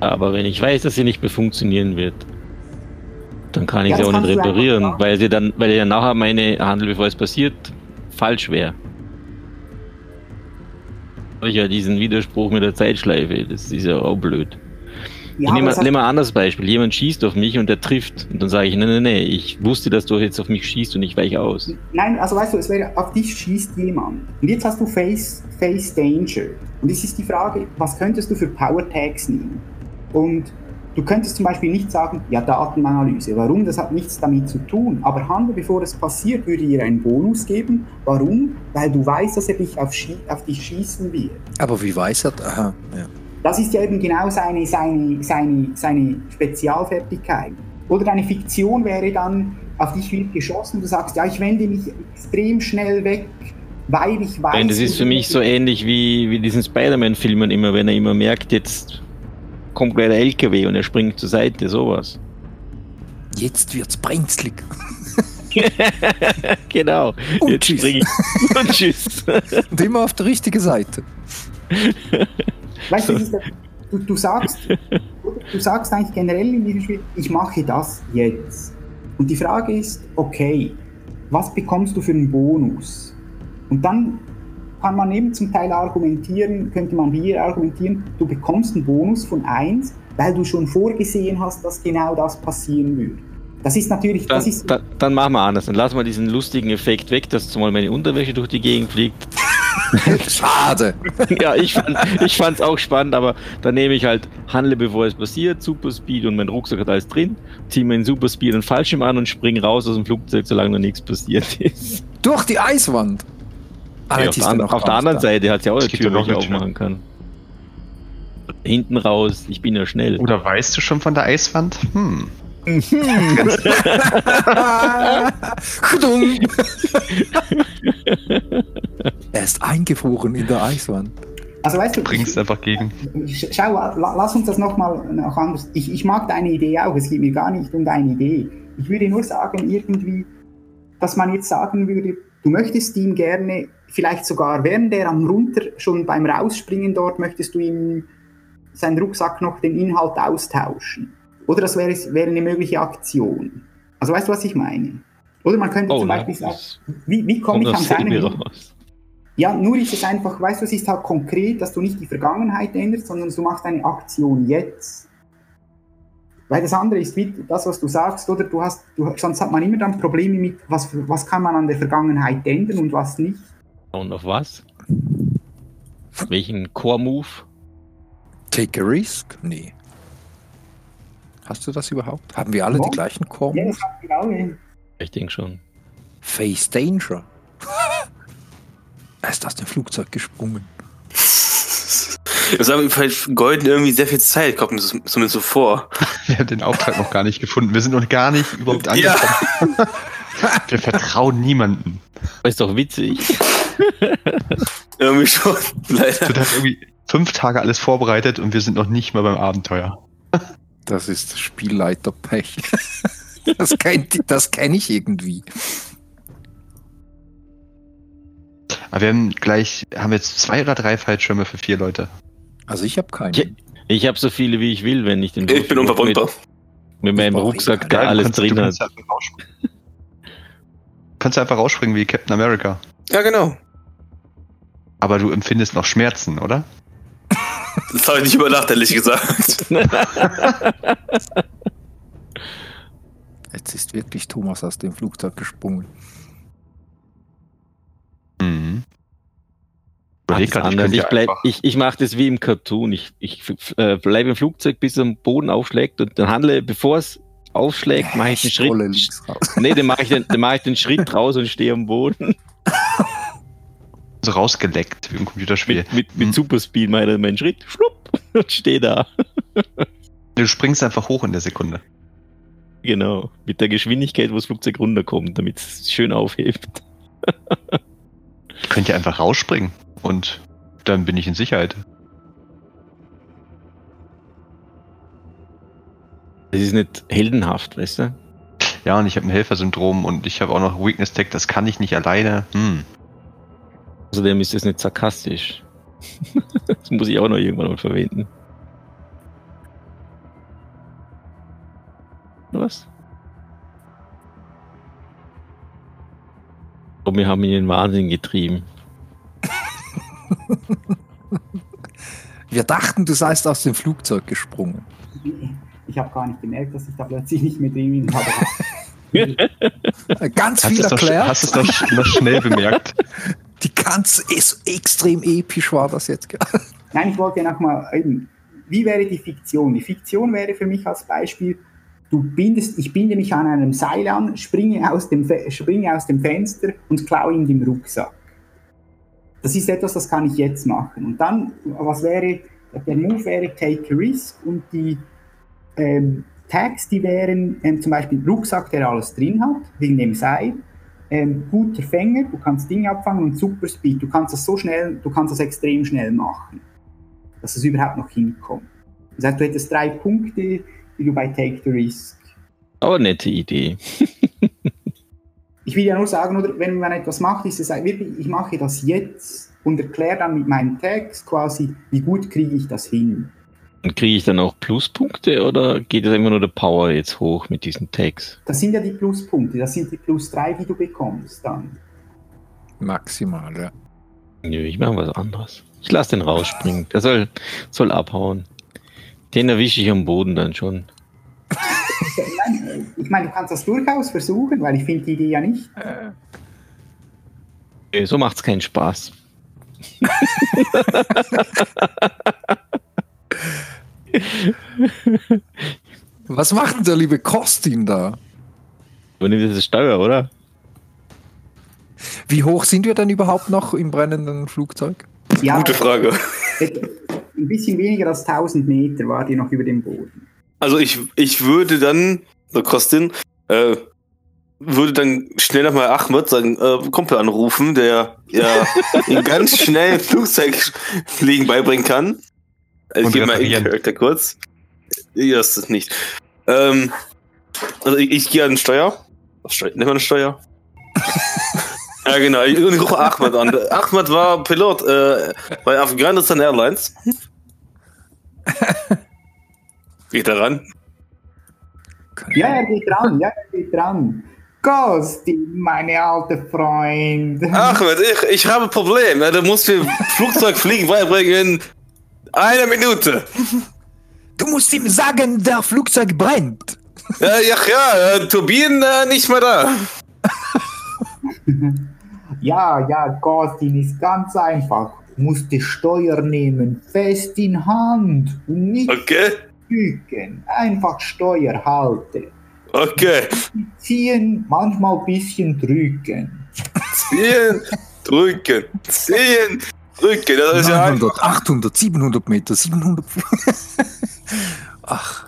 Aber wenn ich weiß, dass sie nicht mehr funktionieren wird, dann kann ich ja, sie auch nicht reparieren, weil sie dann, weil ja nachher meine Handel, bevor es passiert, falsch wäre. Ich ja diesen Widerspruch mit der Zeitschleife, das ist ja auch blöd. Ja, ich nehme, nehme mal ein anderes Beispiel. Jemand schießt auf mich und der trifft. Und dann sage ich, nein, nein, nein, ich wusste, dass du jetzt auf mich schießt und ich weiche aus. Nein, also weißt du, es wäre, auf dich schießt jemand. Und jetzt hast du Face, Face Danger. Und jetzt ist die Frage, was könntest du für Power Tags nehmen? Und du könntest zum Beispiel nicht sagen, ja, Datenanalyse. Warum? Das hat nichts damit zu tun. Aber handle, bevor es passiert, würde dir einen Bonus geben. Warum? Weil du weißt, dass er dich auf, auf dich schießen wird. Aber wie weiß er? Aha, ja. Das ist ja eben genau seine, seine, seine, seine Spezialfertigkeit. Oder deine Fiktion wäre dann, auf dich wird geschossen, du sagst, ja, ich wende mich extrem schnell weg, weil ich weiß. Nein, das ist für mich so ähnlich wie, wie diesen Spider-Man-Filmen immer, wenn er immer merkt, jetzt kommt gleich der LKW und er springt zur Seite, sowas. Jetzt wird's brenzlig. genau. Und Jetzt tschüss. Und tschüss. Und immer auf der richtigen Seite. Weißt du, du, du, sagst, du sagst eigentlich generell in diesem Spiel, ich mache das jetzt. Und die Frage ist, okay, was bekommst du für einen Bonus? Und dann kann man eben zum Teil argumentieren, könnte man hier argumentieren, du bekommst einen Bonus von 1, weil du schon vorgesehen hast, dass genau das passieren würde. Das ist natürlich, Dann, das ist, dann, dann machen wir anders. Dann lassen wir diesen lustigen Effekt weg, dass zumal meine Unterwäsche durch die Gegend fliegt. Schade. ja, ich fand ich fand's auch spannend, aber dann nehme ich halt, handle bevor es passiert, Super Speed und mein Rucksack hat alles drin, ziehe meinen Super Speed und Fallschirm an und springe raus aus dem Flugzeug, solange noch nichts passiert ist. Durch die Eiswand. Ah, Ja, auf der, er an, auf der anderen da. Seite hat es ja auch eine Tür, die noch ich Tür. aufmachen kann. Hinten raus, ich bin ja schnell. Oder weißt du schon von der Eiswand? Hm. Kudum. er ist eingefroren in der Eiswand. also weißt du, Bringst einfach gegen. Sch- Schau, la, lass uns das nochmal noch anders. Ich, ich mag deine Idee auch, es geht mir gar nicht um deine Idee. Ich würde nur sagen, irgendwie, dass man jetzt sagen würde, du möchtest ihm gerne, vielleicht sogar während er am runter, schon beim Rausspringen dort, möchtest du ihm seinen Rucksack noch den Inhalt austauschen. Oder das wäre, wäre eine mögliche Aktion. Also weißt du, was ich meine? Oder man könnte Oh, zum Beispiel sagen, wie, wie komme ich an seinen. Ja, nur ist es einfach, weißt du, es ist halt konkret, dass du nicht die Vergangenheit änderst, sondern du machst eine Aktion jetzt. Weil das andere ist wie das, was du sagst, oder du hast, du, sonst hat man immer dann Probleme mit, was, was kann man an der Vergangenheit ändern und was nicht. Und auf was? Welchen Core-Move? Take a risk? Nee. Hast du das überhaupt? Haben wir alle Ja. die gleichen Core? Ja, das haben wir alle. Ich denke schon. Face Danger. er ist aus dem Flugzeug gesprungen. Das haben vielleicht Golden irgendwie sehr viel Zeit, kommt mir so- zumindest so vor. Wir haben den Auftrag noch gar nicht gefunden. Wir sind noch gar nicht überhaupt Ja. angekommen. Wir vertrauen niemanden. Das ist doch witzig. Irgendwie schon, leider. Du hast irgendwie fünf Tage alles vorbereitet und wir sind noch nicht mal beim Abenteuer. Das ist Spielleiterpech. das kenne ich irgendwie. Aber wir haben gleich, haben jetzt zwei oder drei Fallschirme für vier Leute. Also ich habe keinen. Ja. Ich habe so viele wie ich will, wenn ich den Ich bin unverwundbar. mit, mit meinem Ich Rucksack, der keinen. alles kannst, drin hat. kannst du einfach rausspringen wie Captain America. Ja, genau. Aber du empfindest noch Schmerzen, oder? Das habe ich nicht überdacht, ehrlich gesagt. Jetzt ist wirklich Thomas aus dem Flugzeug gesprungen. Mhm. Grad, ich ich bleib, ich, ich mache das wie im Cartoon. Ich, ich äh, bleibe im Flugzeug, bis es am Boden aufschlägt und dann handle, bevor es aufschlägt, mache ich den Schritt. Nee, dann mache ich, den, dann mach ich den Schritt raus und stehe am Boden. so rausgeleckt wie im Computerspiel. Mit, mit, mit Mhm. Superspeed ich dann meinen Schritt, schwupp, und stehe da. Du springst einfach hoch in der Sekunde. Genau. Mit der Geschwindigkeit, wo das Flugzeug runterkommt, damit es schön aufhebt. Ich könnte ja einfach rausspringen und dann bin ich in Sicherheit. Das ist nicht heldenhaft, weißt du? Ja, und ich habe ein Helfersyndrom und ich habe auch noch Weakness Tech, das kann ich nicht alleine. Hm. Außerdem ist das nicht sarkastisch. das muss ich auch noch irgendwann mal verwenden. Was? Und wir haben ihn in den Wahnsinn getrieben. Wir dachten, du seist aus dem Flugzeug gesprungen. Ich habe gar nicht gemerkt, dass ich da plötzlich nicht mehr drin habe. Äh, Ganz Hast viel es erklärt. hast du's noch, noch schnell bemerkt? Die ganz ist extrem episch war das jetzt. Nein, ich wollte ja nochmal wie wäre die Fiktion? Die Fiktion wäre für mich als Beispiel, du bindest, ich binde mich an einem Seil an, springe aus dem, springe aus dem Fenster und klaue ihm den Rucksack. Das ist etwas, das kann ich jetzt machen. Und dann, was wäre, der Move wäre Take a Risk und die ähm, Tags, die wären ähm, zum Beispiel Rucksack, der alles drin hat, wegen dem Seil, ähm, guter Fänger, du kannst Dinge abfangen und Super Speed, du kannst das so schnell, du kannst das extrem schnell machen, dass es überhaupt noch hinkommt. Das heißt, du hättest drei Punkte, die du bei Take the Risk. Aber nette Idee. Ich will ja nur sagen, oder wenn man etwas macht, ist es wirklich, ich mache das jetzt und erkläre dann mit meinen Tags quasi, wie gut kriege ich das hin. Und kriege ich dann auch Pluspunkte oder geht es immer nur der Power jetzt hoch mit diesen Tags? Das sind ja die Pluspunkte, das sind die plus drei, die du bekommst dann. Maximal, ja. Nö, ich mache was anderes. Ich lasse den rausspringen. Der soll, soll abhauen. Den erwische ich am Boden dann schon. Ich meine, du kannst das durchaus versuchen, weil ich finde die Idee ja nicht. Nö, so macht's keinen Spaß. Was macht denn der liebe Kostin da? Übernimmt das Steuer, oder? Wie hoch sind wir denn überhaupt noch im brennenden Flugzeug? Ja, Gute Frage. ein bisschen weniger als 1000 Meter war die noch über dem Boden. Also ich, ich würde dann, der Kostin, äh, würde dann schnell nochmal Ahmed, seinen äh, Kumpel anrufen, der ja ganz schnell Flugzeugfliegen beibringen kann. Also ich gebe mal in. Charakter kurz. Ja, ist das nicht. Ähm, also ich, ich gehe an den Steuer. Nennt man Steuer? ja, genau. Ich, und ich rufe Ahmed an. Ahmed war Pilot äh, bei Afghanistan Airlines. Geht er ran? Ja, er geht dran, ja, er geht dran. Kosti, meine alte Freund. Ahmed, ich, ich habe ein Problem. Du musst mir Flugzeugfliegen beibringen in einer Minute. Du musst ihm sagen, der Flugzeug brennt. Ja, ja, ja äh, Turbinen äh, nicht mehr da. Ja, ja, Kostin ist ganz einfach. Du musst die Steuer nehmen, fest in Hand und nicht Okay, drücken. Einfach Steuer halten. okay. Ziehen, manchmal ein bisschen drücken. Ziehen, drücken, ziehen, drücken. Das ist ja 900, einfach. 800, 700 Meter, 700. Ach,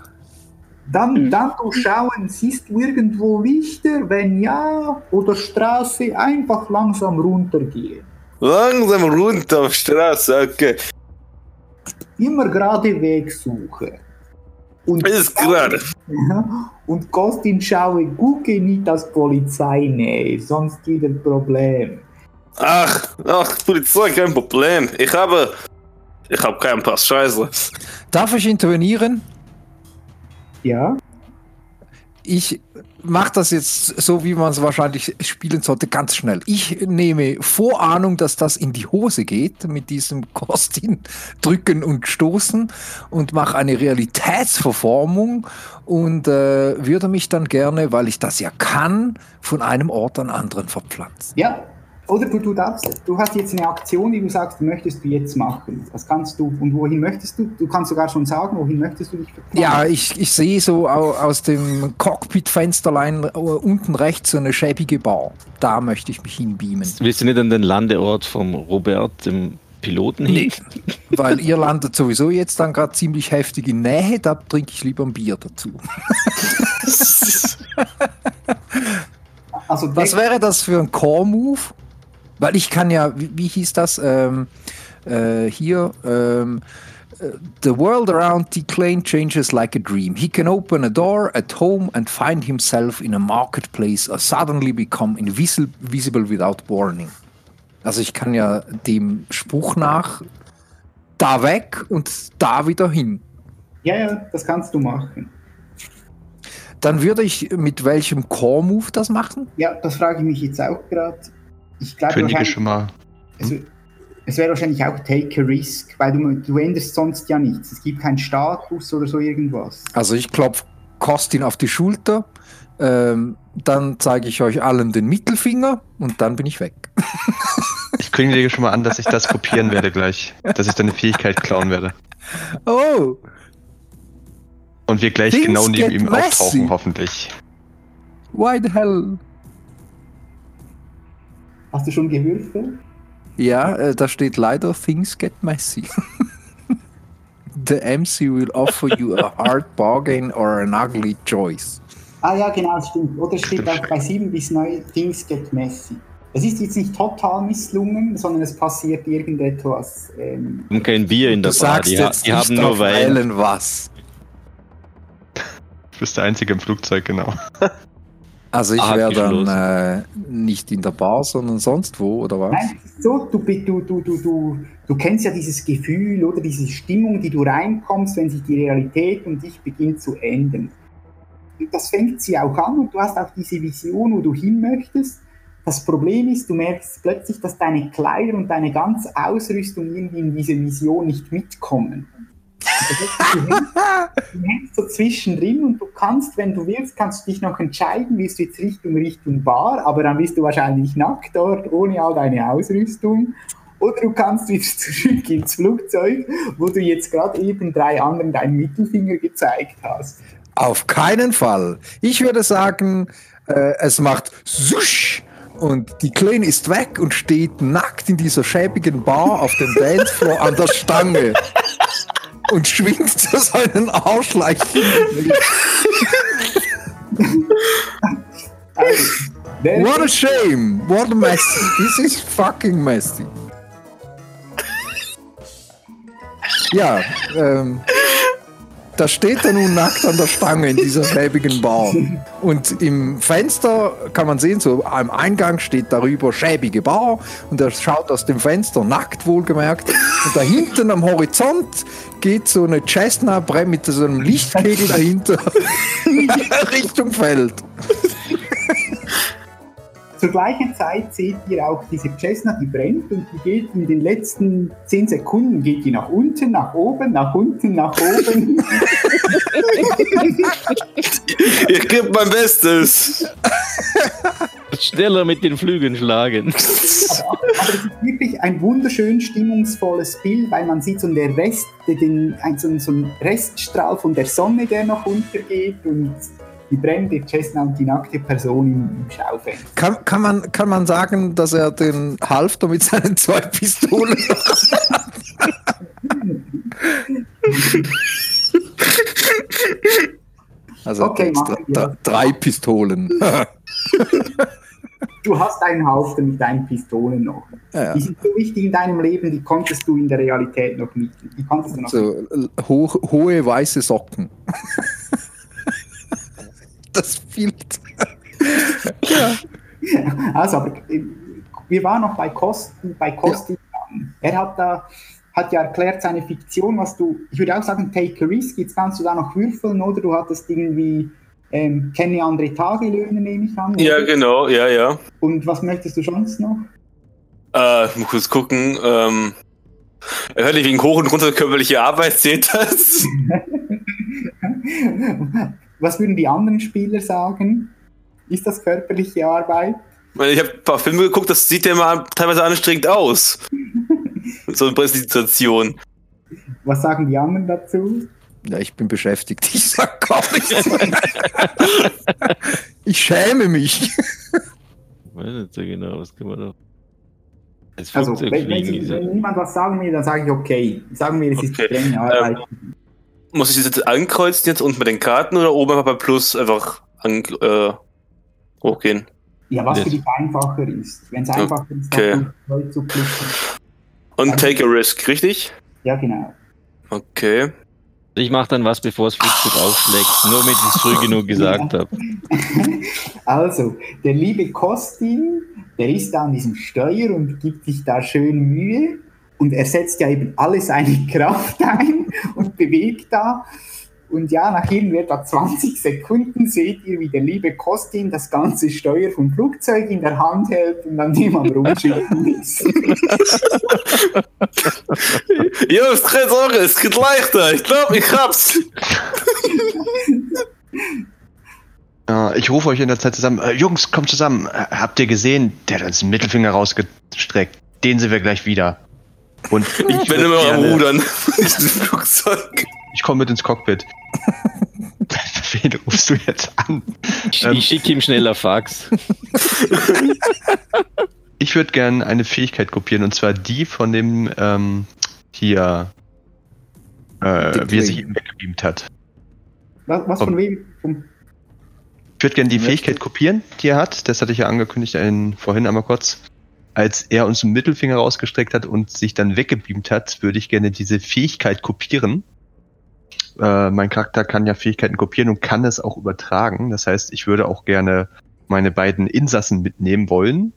Dann, dann du schauen, siehst du irgendwo Lichter? Wenn ja, oder Straße, einfach langsam runtergehen. Langsam runter auf Straße, okay. Immer gerade Weg suchen. Und, Ist gerade. und Kostin schaue, gucke nicht das Polizeinähe, sonst wieder Problem. Ach, ach, Polizei, kein Problem. Ich habe. Ich habe keinen Pass, scheiße. darf ich intervenieren? Ja? Ich mache das jetzt so, wie man es wahrscheinlich spielen sollte, ganz schnell. Ich nehme Vorahnung, dass das in die Hose geht mit diesem Kostin drücken und stoßen und mache eine Realitätsverformung und äh, würde mich dann gerne, weil ich das ja kann, von einem Ort an anderen verpflanzen. Ja. Oder du, du darfst, du hast jetzt eine Aktion, die du sagst, möchtest du jetzt machen. Das kannst du. Und wohin möchtest du? Du kannst sogar schon sagen, wohin möchtest du dich verpflanzen. Ja, ich, ich sehe so au, aus dem Cockpit-Fensterlein äh, unten rechts so eine schäbige Bar. Da möchte ich mich hinbeamen. Willst du nicht an den Landeort vom Robert, dem Piloten, hin? Nee, weil ihr landet sowieso jetzt dann gerade ziemlich heftig in Nähe, da trinke ich lieber ein Bier dazu. Also Was wäre das für ein Core-Move? Weil ich kann ja, wie, wie hieß das? Ähm, äh, hier, ähm, äh, The world around Declan changes like a dream. He can open a door at home and find himself in a marketplace or suddenly become invisible visible without warning. Also ich kann ja dem Spruch nach da weg und da wieder hin. Ja, ja, das kannst du machen. Dann würde ich mit welchem Core-Move das machen? Ja, das frage ich mich jetzt auch gerade. Ich glaube, Könige schon mal. es, es wäre wahrscheinlich auch Take a Risk, weil du, du änderst sonst ja nichts. Es gibt keinen Status oder so irgendwas. Also ich klopfe Kostin auf die Schulter, ähm, dann zeige ich euch allen den Mittelfinger und dann bin ich weg. Ich kündige schon mal an, dass ich das kopieren werde gleich. Dass ich deine Fähigkeit klauen werde. Oh, Und wir gleich Things genau neben ihm messy. auftauchen, hoffentlich. why the hell? Hast du schon gewürfelt? Ja, äh, da steht leider Things get messy. The MC will offer you a hard bargain or an ugly choice. Ah ja, genau, stimmt. Oder steht Stimmt. auch bei 7 bis 9 Things get messy. Es ist jetzt nicht total misslungen, sondern es passiert irgendetwas. Ähm, Und kein Bier in Du der Bar. sagst Die, jetzt die nicht haben nur Wein. Was. Du bist der Einzige im Flugzeug, genau. Also ich Ah, wäre dann äh, nicht in der Bar, sondern sonst wo, oder was? Nein, so, du, du, du, du, du, du kennst ja dieses Gefühl oder diese Stimmung, die du reinkommst, wenn sich die Realität um dich beginnt zu ändern. Und Das fängt sie auch an und du hast auch diese Vision, wo du hin möchtest. das Problem ist, du merkst plötzlich, dass deine Kleider und deine ganze Ausrüstung irgendwie in diese Vision nicht mitkommen. Du hängst, so zwischendrin und du kannst, wenn du willst, kannst du dich noch entscheiden, willst du jetzt Richtung Richtung Bar, aber dann bist du wahrscheinlich nackt dort, ohne all deine Ausrüstung. Oder du kannst wieder zurück ins Flugzeug, wo du jetzt gerade eben drei anderen deinen Mittelfinger gezeigt hast. Auf keinen Fall. Ich würde sagen, äh, es macht Susch und die Kleine ist weg und steht nackt in dieser schäbigen Bar auf dem Dancefloor an der Stange und schwingt so seinen Arsch leicht. What a shame! What a mess! This is fucking messy. Ja, ähm, da steht er nun nackt an der Stange in dieser schäbigen Bar. Und im Fenster kann man sehen, so am Eingang steht darüber schäbige Bar und er schaut aus dem Fenster, nackt wohlgemerkt. Und da hinten am Horizont geht so eine Cessna mit so einem Lichtkegel dahinter Richtung Feld. Zur gleichen Zeit seht ihr auch diese Cessna, die brennt und die geht in den letzten 10 Sekunden geht die nach unten, nach oben, nach unten, nach oben. Ich gebe mein Bestes. Schneller mit den Flügeln schlagen. aber, aber es ist wirklich ein wunderschön stimmungsvolles Bild, weil man sieht so der Rest, den, so, so ein Reststrahl von der Sonne, der noch untergeht und die brennende Cessna und die nackte Person im, im Schaufenster. Kann, kann, man, kann man sagen, dass er den Halfter mit seinen zwei Pistolen Also Okay, dr- drei Pistolen. Du hast einen Haufen mit deinen Pistolen noch. Ja. Die sind so wichtig in deinem Leben, die konntest du in der Realität noch nicht. Die konntest du noch So hoch, hohe weiße Socken. Das fehlt. Also, aber äh, wir waren noch bei Kosten, bei Kosten. Er hat da hat ja erklärt seine Fiktion, was du, ich würde auch sagen, take a risk. Jetzt kannst du da noch würfeln oder du hattest irgendwie ähm, kenne andere Tagelöhne, nehme ich an. Ja, oder? genau, ja, ja. Und was möchtest du sonst noch? Äh, ich muss kurz gucken. Ähm, hört nicht wegen hoch und runter körperliche Arbeit, seht das? was würden die anderen Spieler sagen? Ist das körperliche Arbeit? Ich habe ein paar Filme geguckt, das sieht ja immer teilweise anstrengend aus. so eine Präsentation. Was sagen die anderen dazu? Ja, ich bin beschäftigt. Ich sag gar nichts. ich schäme mich. Ich weiß nicht so genau, was kann man noch. Das Also, wenn, wenn, sie, wenn niemand was sagen will, dann sage ich okay. Sagen wir, es ist Okay, strenge Arbeit. Muss ich das jetzt ankreuzen jetzt unten bei den Karten oder oben einfach bei Plus einfach an, äh, hochgehen? Ja, was für dich einfacher ist. Wenn es einfacher ist, Okay. dann neu zu klicken. Und take a risk, richtig? Ja, genau. Okay. Ich mache dann was, bevor das Flugzeug aufschlägt. Nur damit ich es früh genug gesagt habe. Also, der liebe Kostin, der ist da an diesem Steuer und gibt sich da schön Mühe und er setzt ja eben alle seine Kraft ein und bewegt da. Und ja, nach etwa 20 Sekunden seht ihr, wie der liebe Kostin das ganze Steuer vom Flugzeug in der Hand hält und an dem am Rumschieben ist. Jungs, keine Sorge, es geht leichter. Ich glaube, ich hab's. Ja, ich rufe euch in der Zeit zusammen. Äh, Jungs, kommt zusammen. Äh, habt ihr gesehen? Der hat uns den Mittelfinger rausgestreckt. Den sehen wir gleich wieder. Und Ich bin immer am Rudern. Ein Flugzeug. Ich komme mit ins Cockpit. Wen rufst du jetzt an? Ich, Ähm. ich schicke ihm schneller Fax. Ich würde gerne eine Fähigkeit kopieren und zwar die von dem ähm, hier, äh, wie er sich eben weggebeamt hat. Was, was von wem? Vom, Ich würde gerne die Fähigkeit kopieren, die er hat. Das hatte ich ja angekündigt in, vorhin einmal kurz. Als er uns den Mittelfinger rausgestreckt hat und sich dann weggebeamt hat, würde ich gerne diese Fähigkeit kopieren. Äh, mein Charakter kann ja Fähigkeiten kopieren und kann es auch übertragen. Das heißt, ich würde auch gerne meine beiden Insassen mitnehmen wollen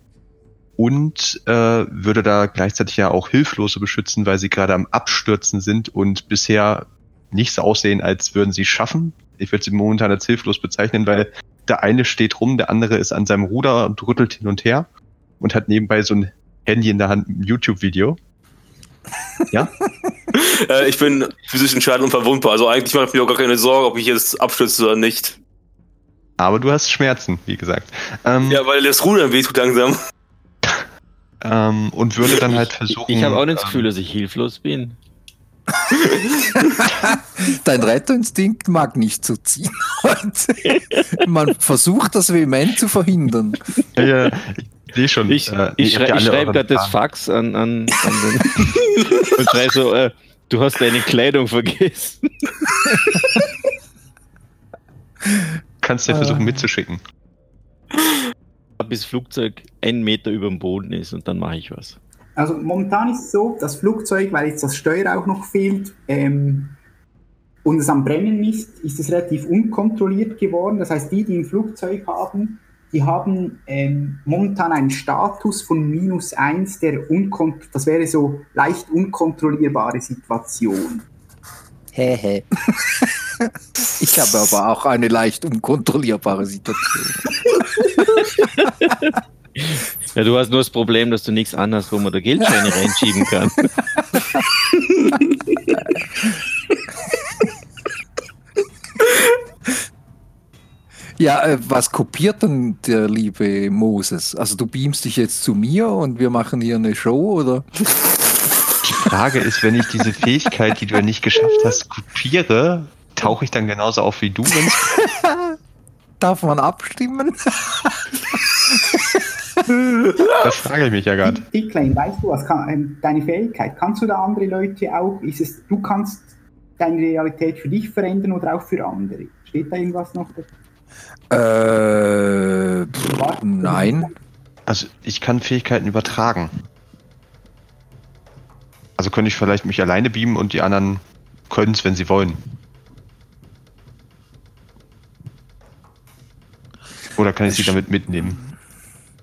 und äh, würde da gleichzeitig ja auch Hilflose beschützen, weil sie gerade am Abstürzen sind und bisher nicht so aussehen, als würden sie schaffen. Ich würde sie momentan als hilflos bezeichnen, weil der eine steht rum, der andere ist an seinem Ruder und rüttelt hin und her. Und hat nebenbei so ein Handy in der Hand, ein YouTube-Video. Ja? Äh, ich bin physischen Schaden unverwundbar, also eigentlich mache ich mir auch gar keine Sorge, ob ich jetzt abstürze oder nicht. Aber du hast Schmerzen, wie gesagt. Ähm, Ja, weil das Rudern wehtut langsam. ähm, und würde dann halt versuchen. Ich habe auch nicht das ähm, Gefühl, dass ich hilflos bin. Dein Retterinstinkt mag nicht so ziehen heute. Man versucht das vehement zu verhindern. Ja, ja, ich sehe schon. Ich, äh, ich, schrei ich schreibe gerade das. Fax an, an, an den und schreibe so, äh, du hast deine Kleidung vergessen. Kannst ja versuchen mitzuschicken. Bis das Flugzeug einen Meter über dem Boden ist und dann mache ich was. Also momentan ist es so, das Flugzeug, weil jetzt das Steuer auch noch fehlt ähm, und es am Brennen ist, ist es relativ unkontrolliert geworden. Das heißt, die, die ein Flugzeug haben, die haben ähm, momentan einen Status von minus eins, der unkont das wäre so leicht unkontrollierbare Situation. Hä, hä. Ich habe aber auch eine leicht unkontrollierbare Situation. Ja, du hast nur das Problem, dass du nichts anderes, wo man da Geldscheine reinschieben kann. Ja, äh, was kopiert denn der liebe Moses? Also du beamst dich jetzt zu mir und wir machen hier eine Show oder? Die Frage ist, wenn ich diese Fähigkeit, die du ja nicht geschafft hast, kopiere, tauche ich dann genauso auf wie du? Wenn's Darf man abstimmen? das frage ich mich ja gerade. Declan, weißt du was, kann, ähm, deine Fähigkeit, kannst du da andere Leute auch, ist es, du kannst deine Realität für dich verändern oder auch für andere? Steht da irgendwas noch? Äh, pff, nein. Also ich kann Fähigkeiten übertragen. Also könnte ich vielleicht mich alleine beamen und die anderen können es, wenn sie wollen. Oder kann ich sie damit mitnehmen?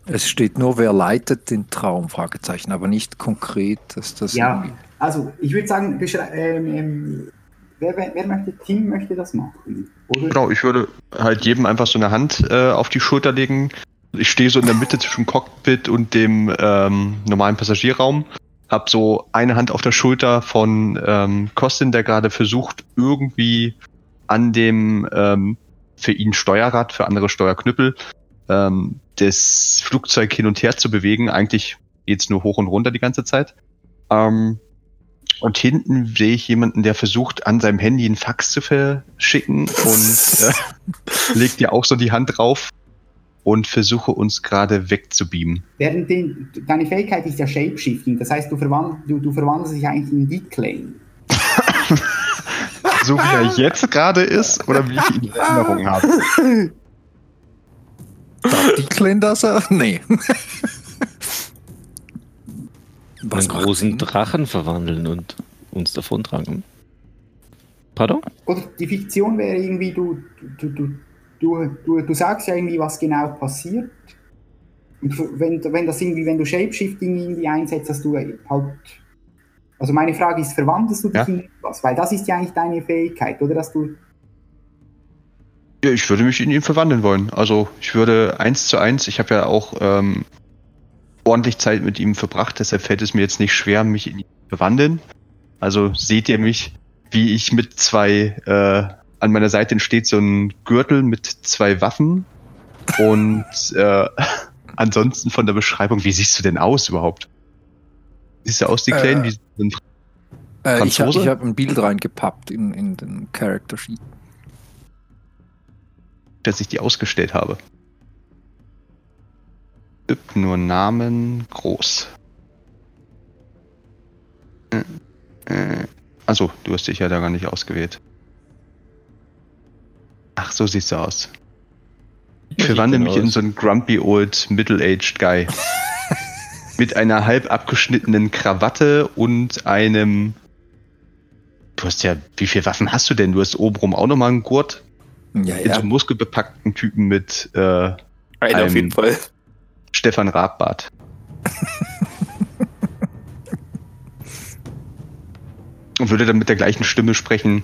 Es steht nur, wer leitet den Traum, Fragezeichen, aber nicht konkret, dass das Ja, irgendwie- also ich würde sagen, ähm, ähm, wer, wer, wer möchte, Tim möchte das machen? Oder? Genau, ich würde halt jedem einfach so eine Hand äh, auf die Schulter legen. Ich stehe so in der Mitte zwischen Cockpit und dem ähm, normalen Passagierraum. Hab so eine Hand auf der Schulter von ähm, Kostin, der gerade versucht, irgendwie an dem ähm, für ihn Steuerrad, für andere Steuerknüppel, ähm, das Flugzeug hin und her zu bewegen. Eigentlich geht's nur hoch und runter die ganze Zeit. Ähm, und hinten sehe ich jemanden, der versucht, an seinem Handy einen Fax zu verschicken und äh, legt ja auch so die Hand drauf und versuche uns gerade wegzubeamen. Während den, deine Fähigkeit ist ja Shapeshifting, das heißt, du, verwand, du, du verwandelst dich eigentlich in Declan. So wie er jetzt gerade ist oder wie ich ihn in Erinnerung habe. Darf die Klein das? er- Nee. Einen großen Sinn? Drachen verwandeln und uns davontragen. Pardon? Oder die Fiktion wäre irgendwie, du, du, du, du, du, du sagst ja irgendwie, was genau passiert. Und wenn, wenn das irgendwie, wenn du Shapeshifting irgendwie einsetzt, dass du halt. Also meine Frage ist, verwandelst du dich Ja. in etwas? Weil das ist ja eigentlich deine Fähigkeit, oder? Dass du. Ja, ich würde mich in ihn verwandeln wollen. Also ich würde eins zu eins, ich habe ja auch ähm, ordentlich Zeit mit ihm verbracht, deshalb fällt es mir jetzt nicht schwer, mich in ihn zu verwandeln. Also seht ihr mich, wie ich mit zwei, äh, an meiner Seite steht so ein Gürtel mit zwei Waffen und äh, ansonsten von der Beschreibung, wie siehst du denn aus überhaupt? Siehst du aus, die Äh, Kleinen? Wie so ein Äh, ich habe hab ein Bild reingepappt in, in den Character Sheet. dass ich die ausgestellt habe. Gibt nur Namen groß. Äh, äh, also, du hast dich ja da gar nicht ausgewählt. Ach, so siehst du aus. Ich verwandle mich in aus? so einen grumpy old middle-aged Guy. Mit einer halb abgeschnittenen Krawatte und einem. Du hast ja, wie viele Waffen hast du denn? Du hast obenrum auch nochmal einen Gurt Ja, in so ja. einem muskelbepackten Typen mit äh, Einer auf jeden Fall. Stefan Rabbart. und würde dann mit der gleichen Stimme sprechen.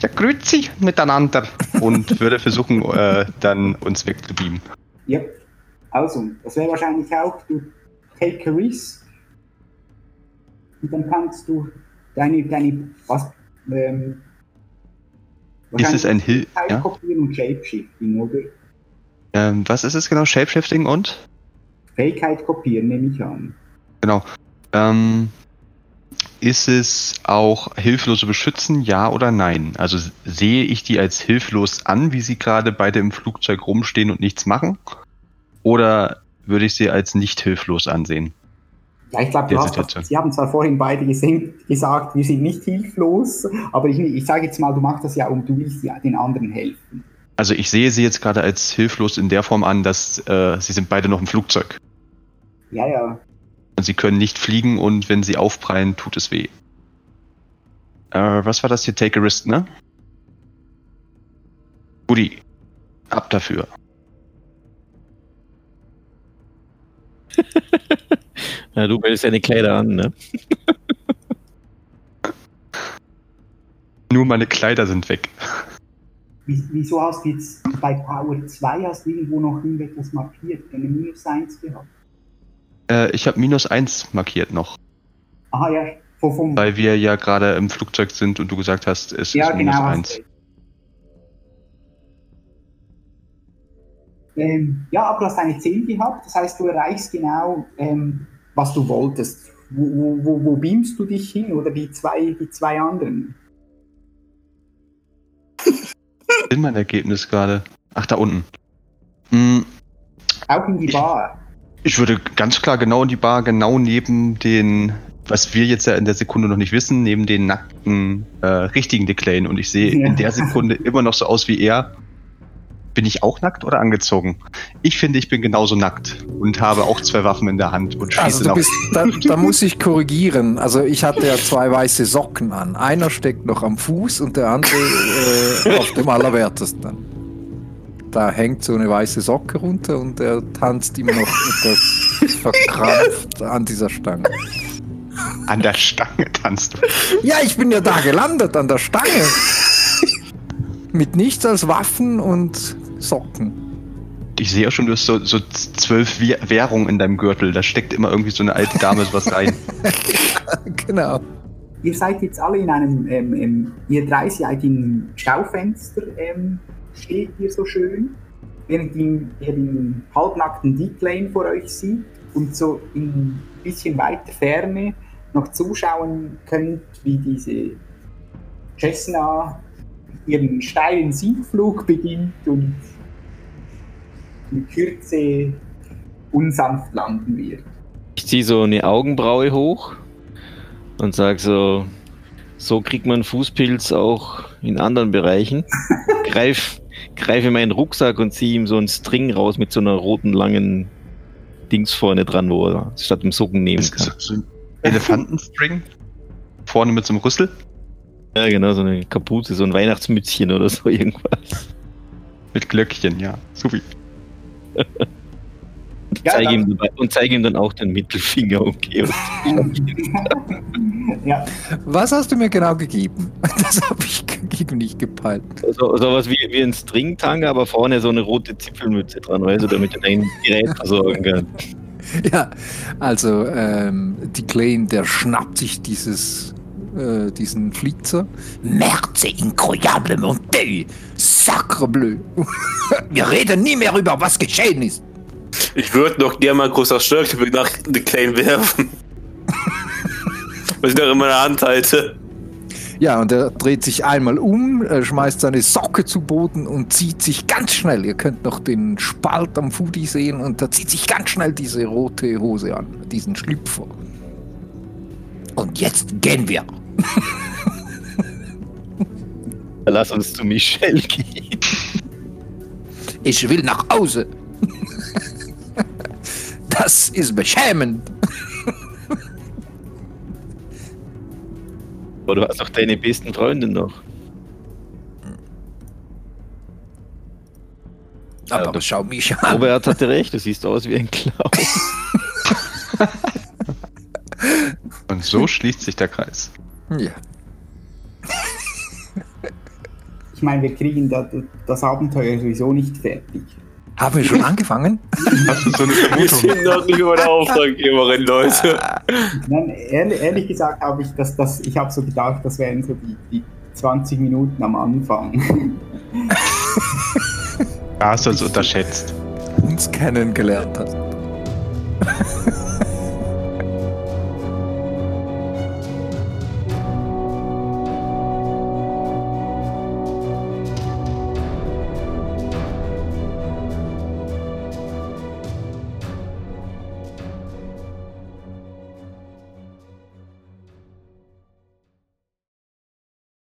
Ja, grüezi miteinander. Und würde versuchen, äh, dann uns wegzubeamen. Ja. Also, das wäre wahrscheinlich auch, du, Take a Risk. Und dann kannst du deine, deine was, ähm, Ist es ein Hil Fähigkeit ja? kopieren und Shapeshifting, oder? ähm, Was ist es genau? Shapeshifting und? Fähigkeit kopieren, nehme ich an. Genau. Ähm, ist es auch hilflose Beschützen, ja oder nein? Also sehe ich die als hilflos an, wie sie gerade beide im Flugzeug rumstehen und nichts machen? Oder würde ich sie als nicht hilflos ansehen? Ja, ich glaube. Sie haben zwar vorhin beide gesehen, gesagt, wir sind nicht hilflos, aber ich, ich sage jetzt mal, du machst das ja, um du willst ja den anderen helfen. Also ich sehe sie jetzt gerade als hilflos in der Form an, dass äh, sie sind beide noch im Flugzeug. Ja, ja. Und sie können nicht fliegen und wenn sie aufprallen, tut es weh. Äh, was war das hier? Take a risk, ne? Woody, ab dafür. Ja, du wählst deine Kleider an, ne? Nur meine Kleider sind weg. Wie- Wieso hast du jetzt bei Power 2 hast du irgendwo noch irgendetwas markiert, eine Minus 1 gehabt? Äh, ich habe minus eins markiert noch, Aha, ja, vom, weil wir ja gerade im Flugzeug sind und du gesagt hast, es ja, ist minus genau. hast eins. recht. Ähm, ja, aber du hast eine 10 gehabt, das heißt, du erreichst genau, ähm, was du wolltest. Wo, wo, wo, wo beamst du dich hin oder die zwei, die zwei anderen? In mein Ergebnis gerade. Ach, da unten. Hm, Auch in die Ich- Bar. Ich würde ganz klar genau in die Bar, genau neben den, was wir jetzt ja in der Sekunde noch nicht wissen, neben den nackten, äh, richtigen Declan. Und ich sehe Ja. in der Sekunde immer noch so aus wie er. Bin ich auch nackt oder angezogen? Ich finde, ich bin genauso nackt und habe auch zwei Waffen in der Hand und schieße Also du bist, da, da muss ich korrigieren. Also ich hatte ja zwei weiße Socken an. Einer steckt noch am Fuß und der andere äh, auf dem allerwertesten. Da hängt so eine weiße Socke runter und er tanzt immer noch etwas verkrampft an dieser Stange. An der Stange tanzt du. Ja, ich bin ja da gelandet an der Stange. Mit nichts als Waffen und Socken. Ich sehe auch schon, du hast so, so zwölf Wäh- Währungen in deinem Gürtel. Da steckt immer irgendwie so eine alte Dame was rein. Genau. Ihr seid jetzt alle in einem, ähm, ähm, ihr drei seid im Schaufenster, ähm, steht ihr so schön, während ihr den halbnackten Declan vor euch sieht und so in bisschen weiter Ferne noch zuschauen könnt, wie diese Cessna ihren steilen Siegflug beginnt und in Kürze unsanft landen wird. Ich ziehe so eine Augenbraue hoch und sage so, so kriegt man Fußpilz auch in anderen Bereichen. Greif, greife meinen Rucksack und ziehe ihm so einen String raus mit so einer roten langen Dings vorne dran, wo er statt dem Socken nehmen kann. so ein Elefantenstring. Vorne mit so einem Rüssel. Ja, genau, so eine Kapuze, so ein Weihnachtsmützchen oder so irgendwas. Mit Glöckchen, ja. Supi. Ja, zeige ihm dabei, und zeige ihm dann auch den Mittelfinger, okay. ja, Was hast du mir genau gegeben? Das habe ich nicht gepeilt. So, sowas wie, wie ein Stringtanga, aber vorne so eine rote Zipfelmütze dran, weißt du, damit er dein Gerät versorgen kann. Ja, also ähm, die Klein, der schnappt sich dieses, äh, diesen Flitzer. Merde incroyable montée, sacre bleu. Wir reden nie mehr über was geschehen ist. Ich würde noch gerne mal großer Störklippe nach The Klein werfen. Was ich noch in meiner Hand halte. Ja, und er dreht sich einmal um, schmeißt seine Socke zu Boden und zieht sich ganz schnell. Ihr könnt noch den Spalt am Fudi sehen und er zieht sich ganz schnell diese rote Hose an, diesen Schlüpfer. Und jetzt gehen wir. Lass uns zu Michelle gehen. Ich will nach Hause. Das ist beschämend. Aber du hast doch deine besten Freundin noch. Aber Ja, du- schau mich an. Robert hatte recht, du siehst aus wie ein Clown. Und so schließt sich der Kreis. Ja. ich meine, wir kriegen da, das Abenteuer sowieso nicht fertig. Haben wir schon angefangen? Hast du so eine Wir Vermutung? sind noch nicht über der Auftraggeberin, Leute. Nein, ehrlich, ehrlich gesagt habe ich das, das ich habe so gedacht, das wären so die, die 20 Minuten am Anfang. Ja, hast du uns unterschätzt. Uns kennengelernt hast.